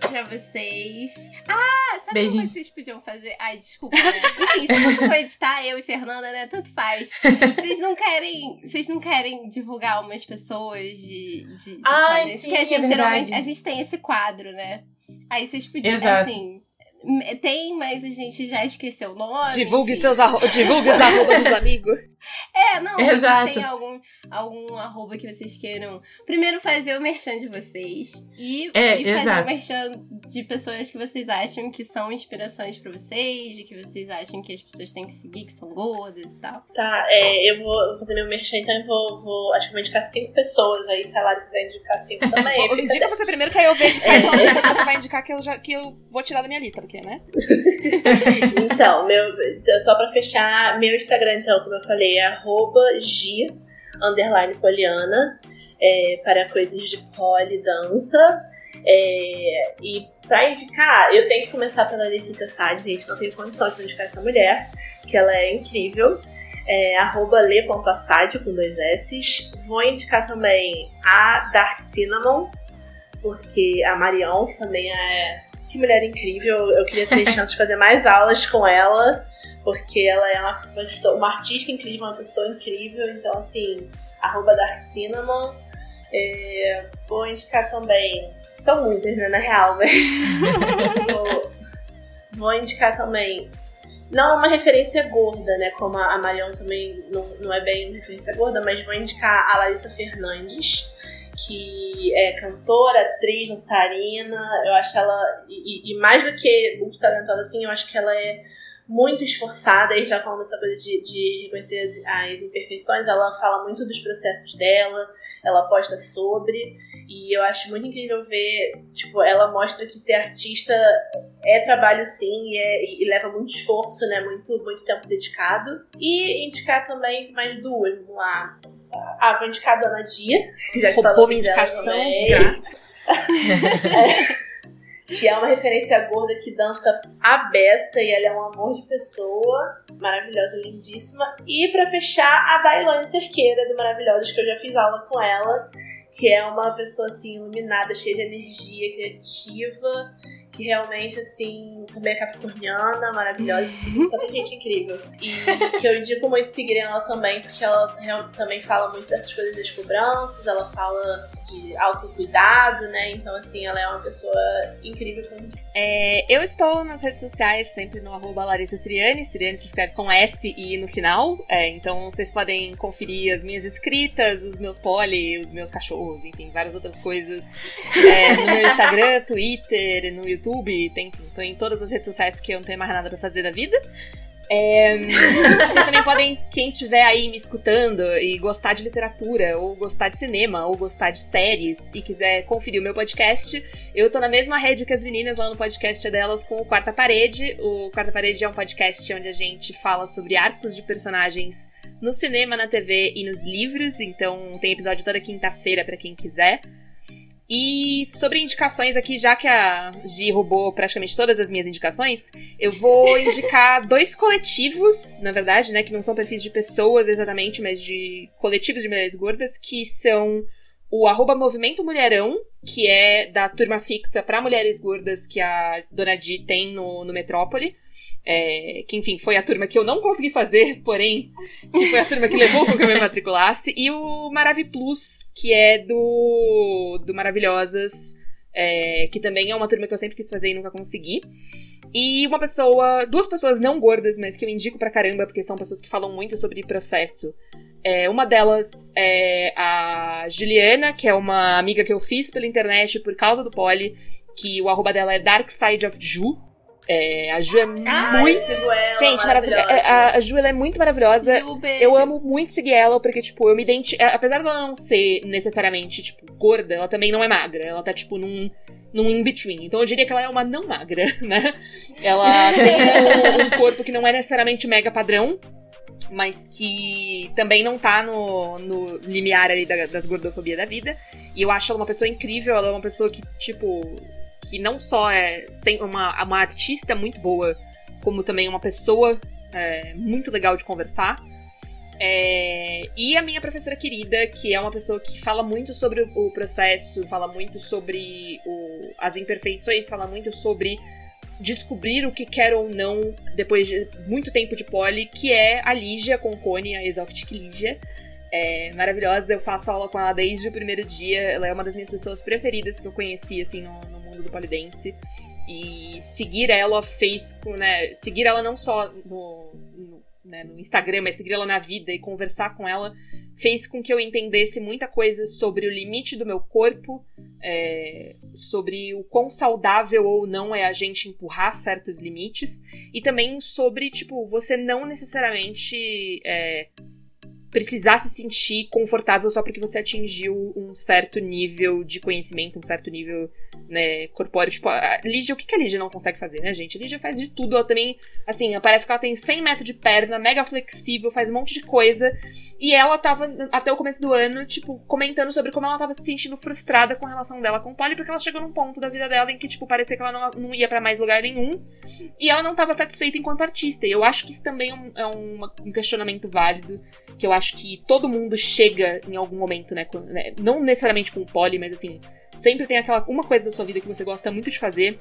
pra vocês. Ah, sabe o que Beijinhos. vocês podiam fazer? Ai, desculpa, né? Enfim, se muito for editar eu e Fernanda, né? Tanto faz. Vocês não querem. Vocês não querem divulgar umas pessoas de. de, de Ai, podcasts? sim, Porque a é gente geralmente. verdade. A gente tem esse quadro, né? Aí vocês podiam, Exato. assim. Tem, mas a gente já esqueceu o nome. Divulgue enfim. seus arro... Divulgue os arroba dos amigos. É, não, Exato. vocês têm algum, algum arroba que vocês queiram. Primeiro fazer o merchan de vocês e, É, e fazer exato. o merchan de pessoas que vocês acham que são inspirações pra vocês, de que vocês acham que as pessoas têm que seguir, que são gordas e tal. Tá, é, eu vou fazer meu merchan, então eu vou, vou. Acho que vou indicar cinco pessoas aí, se a Lara quiser indicar cinco também. Indica você primeiro, que aí eu vejo que você vai indicar que eu, já, que eu vou tirar da minha lista, né? Então, meu, então, só pra fechar, meu Instagram, então, como eu falei, é G, underline poliana, é, para coisas de polidança. É, e pra indicar, eu tenho que começar pela Letícia Sade, gente, não tenho condição de indicar essa mulher, que ela é incrível. É, arroba le.assad com dois S. Vou indicar também a Dark Cinnamon, porque a Marion, que também é que mulher incrível. Eu queria ter chance de fazer mais aulas com ela. porque ela é uma, pessoa, uma artista incrível, uma pessoa incrível. Então, assim, arroba Dark Cinnamon. É, vou indicar também. São muitas, né, na real, mas. vou, vou indicar também não é uma referência gorda, né? Como a Marion também não, não é bem uma referência gorda, mas vou indicar a Larissa Fernandes, que é cantora, atriz, dançarina. Eu acho ela. E, e mais do que muito talentosa, assim, eu acho que ela é muito esforçada, e já falando dessa coisa de, de reconhecer as, as, imperfeições, ela fala muito dos processos dela, ela posta sobre, e eu acho muito incrível ver, tipo, ela mostra que ser artista é trabalho sim, e, é, e leva muito esforço, né, muito, muito tempo dedicado. E indicar também mais duas, vamos lá. Ah, vou indicar a Dona Dia. Já Roubou minha indicação de graça. é que é uma referência gorda que dança a beça e ela é um amor de pessoa, maravilhosa, lindíssima. E para fechar, a Dailane Cerqueira do Maravilhosos, que eu já fiz aula com ela, que é uma pessoa assim iluminada, cheia de energia, criativa que realmente, assim, também é capricorniana, maravilhosa, assim, só tem gente incrível. E que eu indico muito seguir ela também, porque ela também fala muito dessas coisas das cobranças, ela fala de autocuidado, né? Então, assim, ela é uma pessoa incrível É, eu estou nas redes sociais, sempre no arroba Larissa Siriane. Siriane se escreve com S e no final. É, então vocês podem conferir as minhas escritas, os meus poli, os meus cachorros, enfim, várias outras coisas é, no meu Instagram, Twitter, no YouTube. Tem, tô em todas as redes sociais porque eu não tenho mais nada pra fazer da vida. É, vocês também podem, quem estiver aí me escutando e gostar de literatura, ou gostar de cinema, ou gostar de séries, e quiser conferir o meu podcast, eu tô na mesma rede que as meninas lá no podcast delas com o Quarta Parede. O Quarta Parede é um podcast onde a gente fala sobre arcos de personagens no cinema, na TV e nos livros, então tem episódio toda quinta-feira para quem quiser. E sobre indicações aqui, já que a Gi roubou praticamente todas as minhas indicações, eu vou indicar dois coletivos, na verdade, né, que não são perfis de pessoas exatamente, mas de coletivos de mulheres gordas, que são o arroba Movimento Mulherão, que é da turma fixa para mulheres gordas que a Dona Di tem no, no Metrópole. É, que, enfim, foi a turma que eu não consegui fazer, porém, que foi a turma que levou com que eu me matriculasse. E o Maravi Plus, que é do, do Maravilhosas, é, que também é uma turma que eu sempre quis fazer e nunca consegui. E uma pessoa, duas pessoas não gordas, mas que eu indico pra caramba, porque são pessoas que falam muito sobre processo. É, uma delas é a Juliana, que é uma amiga que eu fiz pela internet por causa do Poli, que o arroba dela é Dark Side of Ju. É, a Ju é ah, muito. Ela, Gente, maravilhosa. É, a, a Ju ela é muito maravilhosa. Ju, eu amo muito seguir ela, porque, tipo, eu me identifico. Apesar dela não ser necessariamente, tipo, gorda, ela também não é magra. Ela tá, tipo, num num in-between. Então eu diria que ela é uma não magra, né? Ela tem um, um, corpo que não é necessariamente mega padrão, mas que também não tá no, no limiar ali da, das gordofobia da vida. E eu acho ela uma pessoa incrível, ela é uma pessoa que, tipo, que não só é uma, uma artista muito boa, como também uma pessoa é, muito legal de conversar. É, e a minha professora querida, que é uma pessoa que fala muito sobre o processo, fala muito sobre o, as imperfeições, fala muito sobre descobrir o que quer ou não depois de muito tempo de poli, que é a Lígia Concone, a Exotic Lígia. É maravilhosa, eu faço aula com ela desde o primeiro dia. Ela é uma das minhas pessoas preferidas que eu conheci, assim, no, no mundo do polidense. E seguir ela fez, né, seguir ela não só no, no, né, no Instagram, mas seguir ela na vida e conversar com ela fez com que eu entendesse muita coisa sobre o limite do meu corpo, é, sobre o quão saudável ou não é a gente empurrar certos limites, e também sobre, tipo, você não necessariamente é, precisar se sentir confortável só porque você atingiu um certo nível de conhecimento, um certo nível né, corpóreo. Tipo, a Lígia, o que, a Lígia não consegue fazer, né, gente? A Lígia faz de tudo. Ela também, assim, parece que ela tem 100 metros de perna, mega flexível, faz um monte de coisa. E ela tava, até o começo do ano, tipo, comentando sobre como ela tava se sentindo frustrada com a relação dela com o Polly, porque ela chegou num ponto da vida dela em que, tipo, parecia que ela não, não ia para mais lugar nenhum. E ela não tava satisfeita enquanto artista. E eu acho que isso também é um, é um questionamento válido que eu acho que todo mundo chega em algum momento, né? né não necessariamente com o poli, mas assim, sempre tem aquela uma coisa da sua vida que você gosta muito de fazer,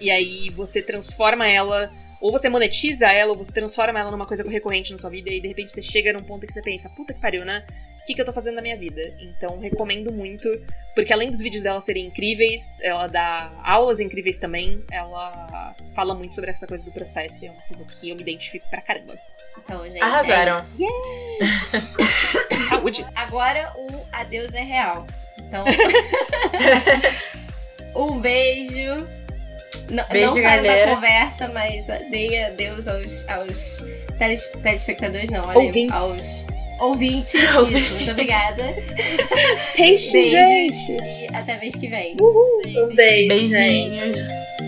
e aí você transforma ela ou você monetiza ela, ou você transforma ela numa coisa recorrente na sua vida, e de repente você chega num ponto que você pensa, puta que pariu, né? O que, que eu tô fazendo na minha vida? Então, recomendo muito, porque além dos vídeos dela serem incríveis, ela dá aulas incríveis também, ela fala muito sobre essa coisa do processo, e é uma coisa que eu me identifico pra caramba. Então, gente. Arrasaram. É isso. Saúde! Agora o adeus é real. Então. um beijo. N Beijo, não saiam da conversa, mas deem adeus aos, aos teles, telespectadores, não, olha, Ouvintes. aos ouvintes. Isso, muito obrigada. Peixe, Beijos gente! e até mês que vem. Um beijo, gente. Beijinhos. Você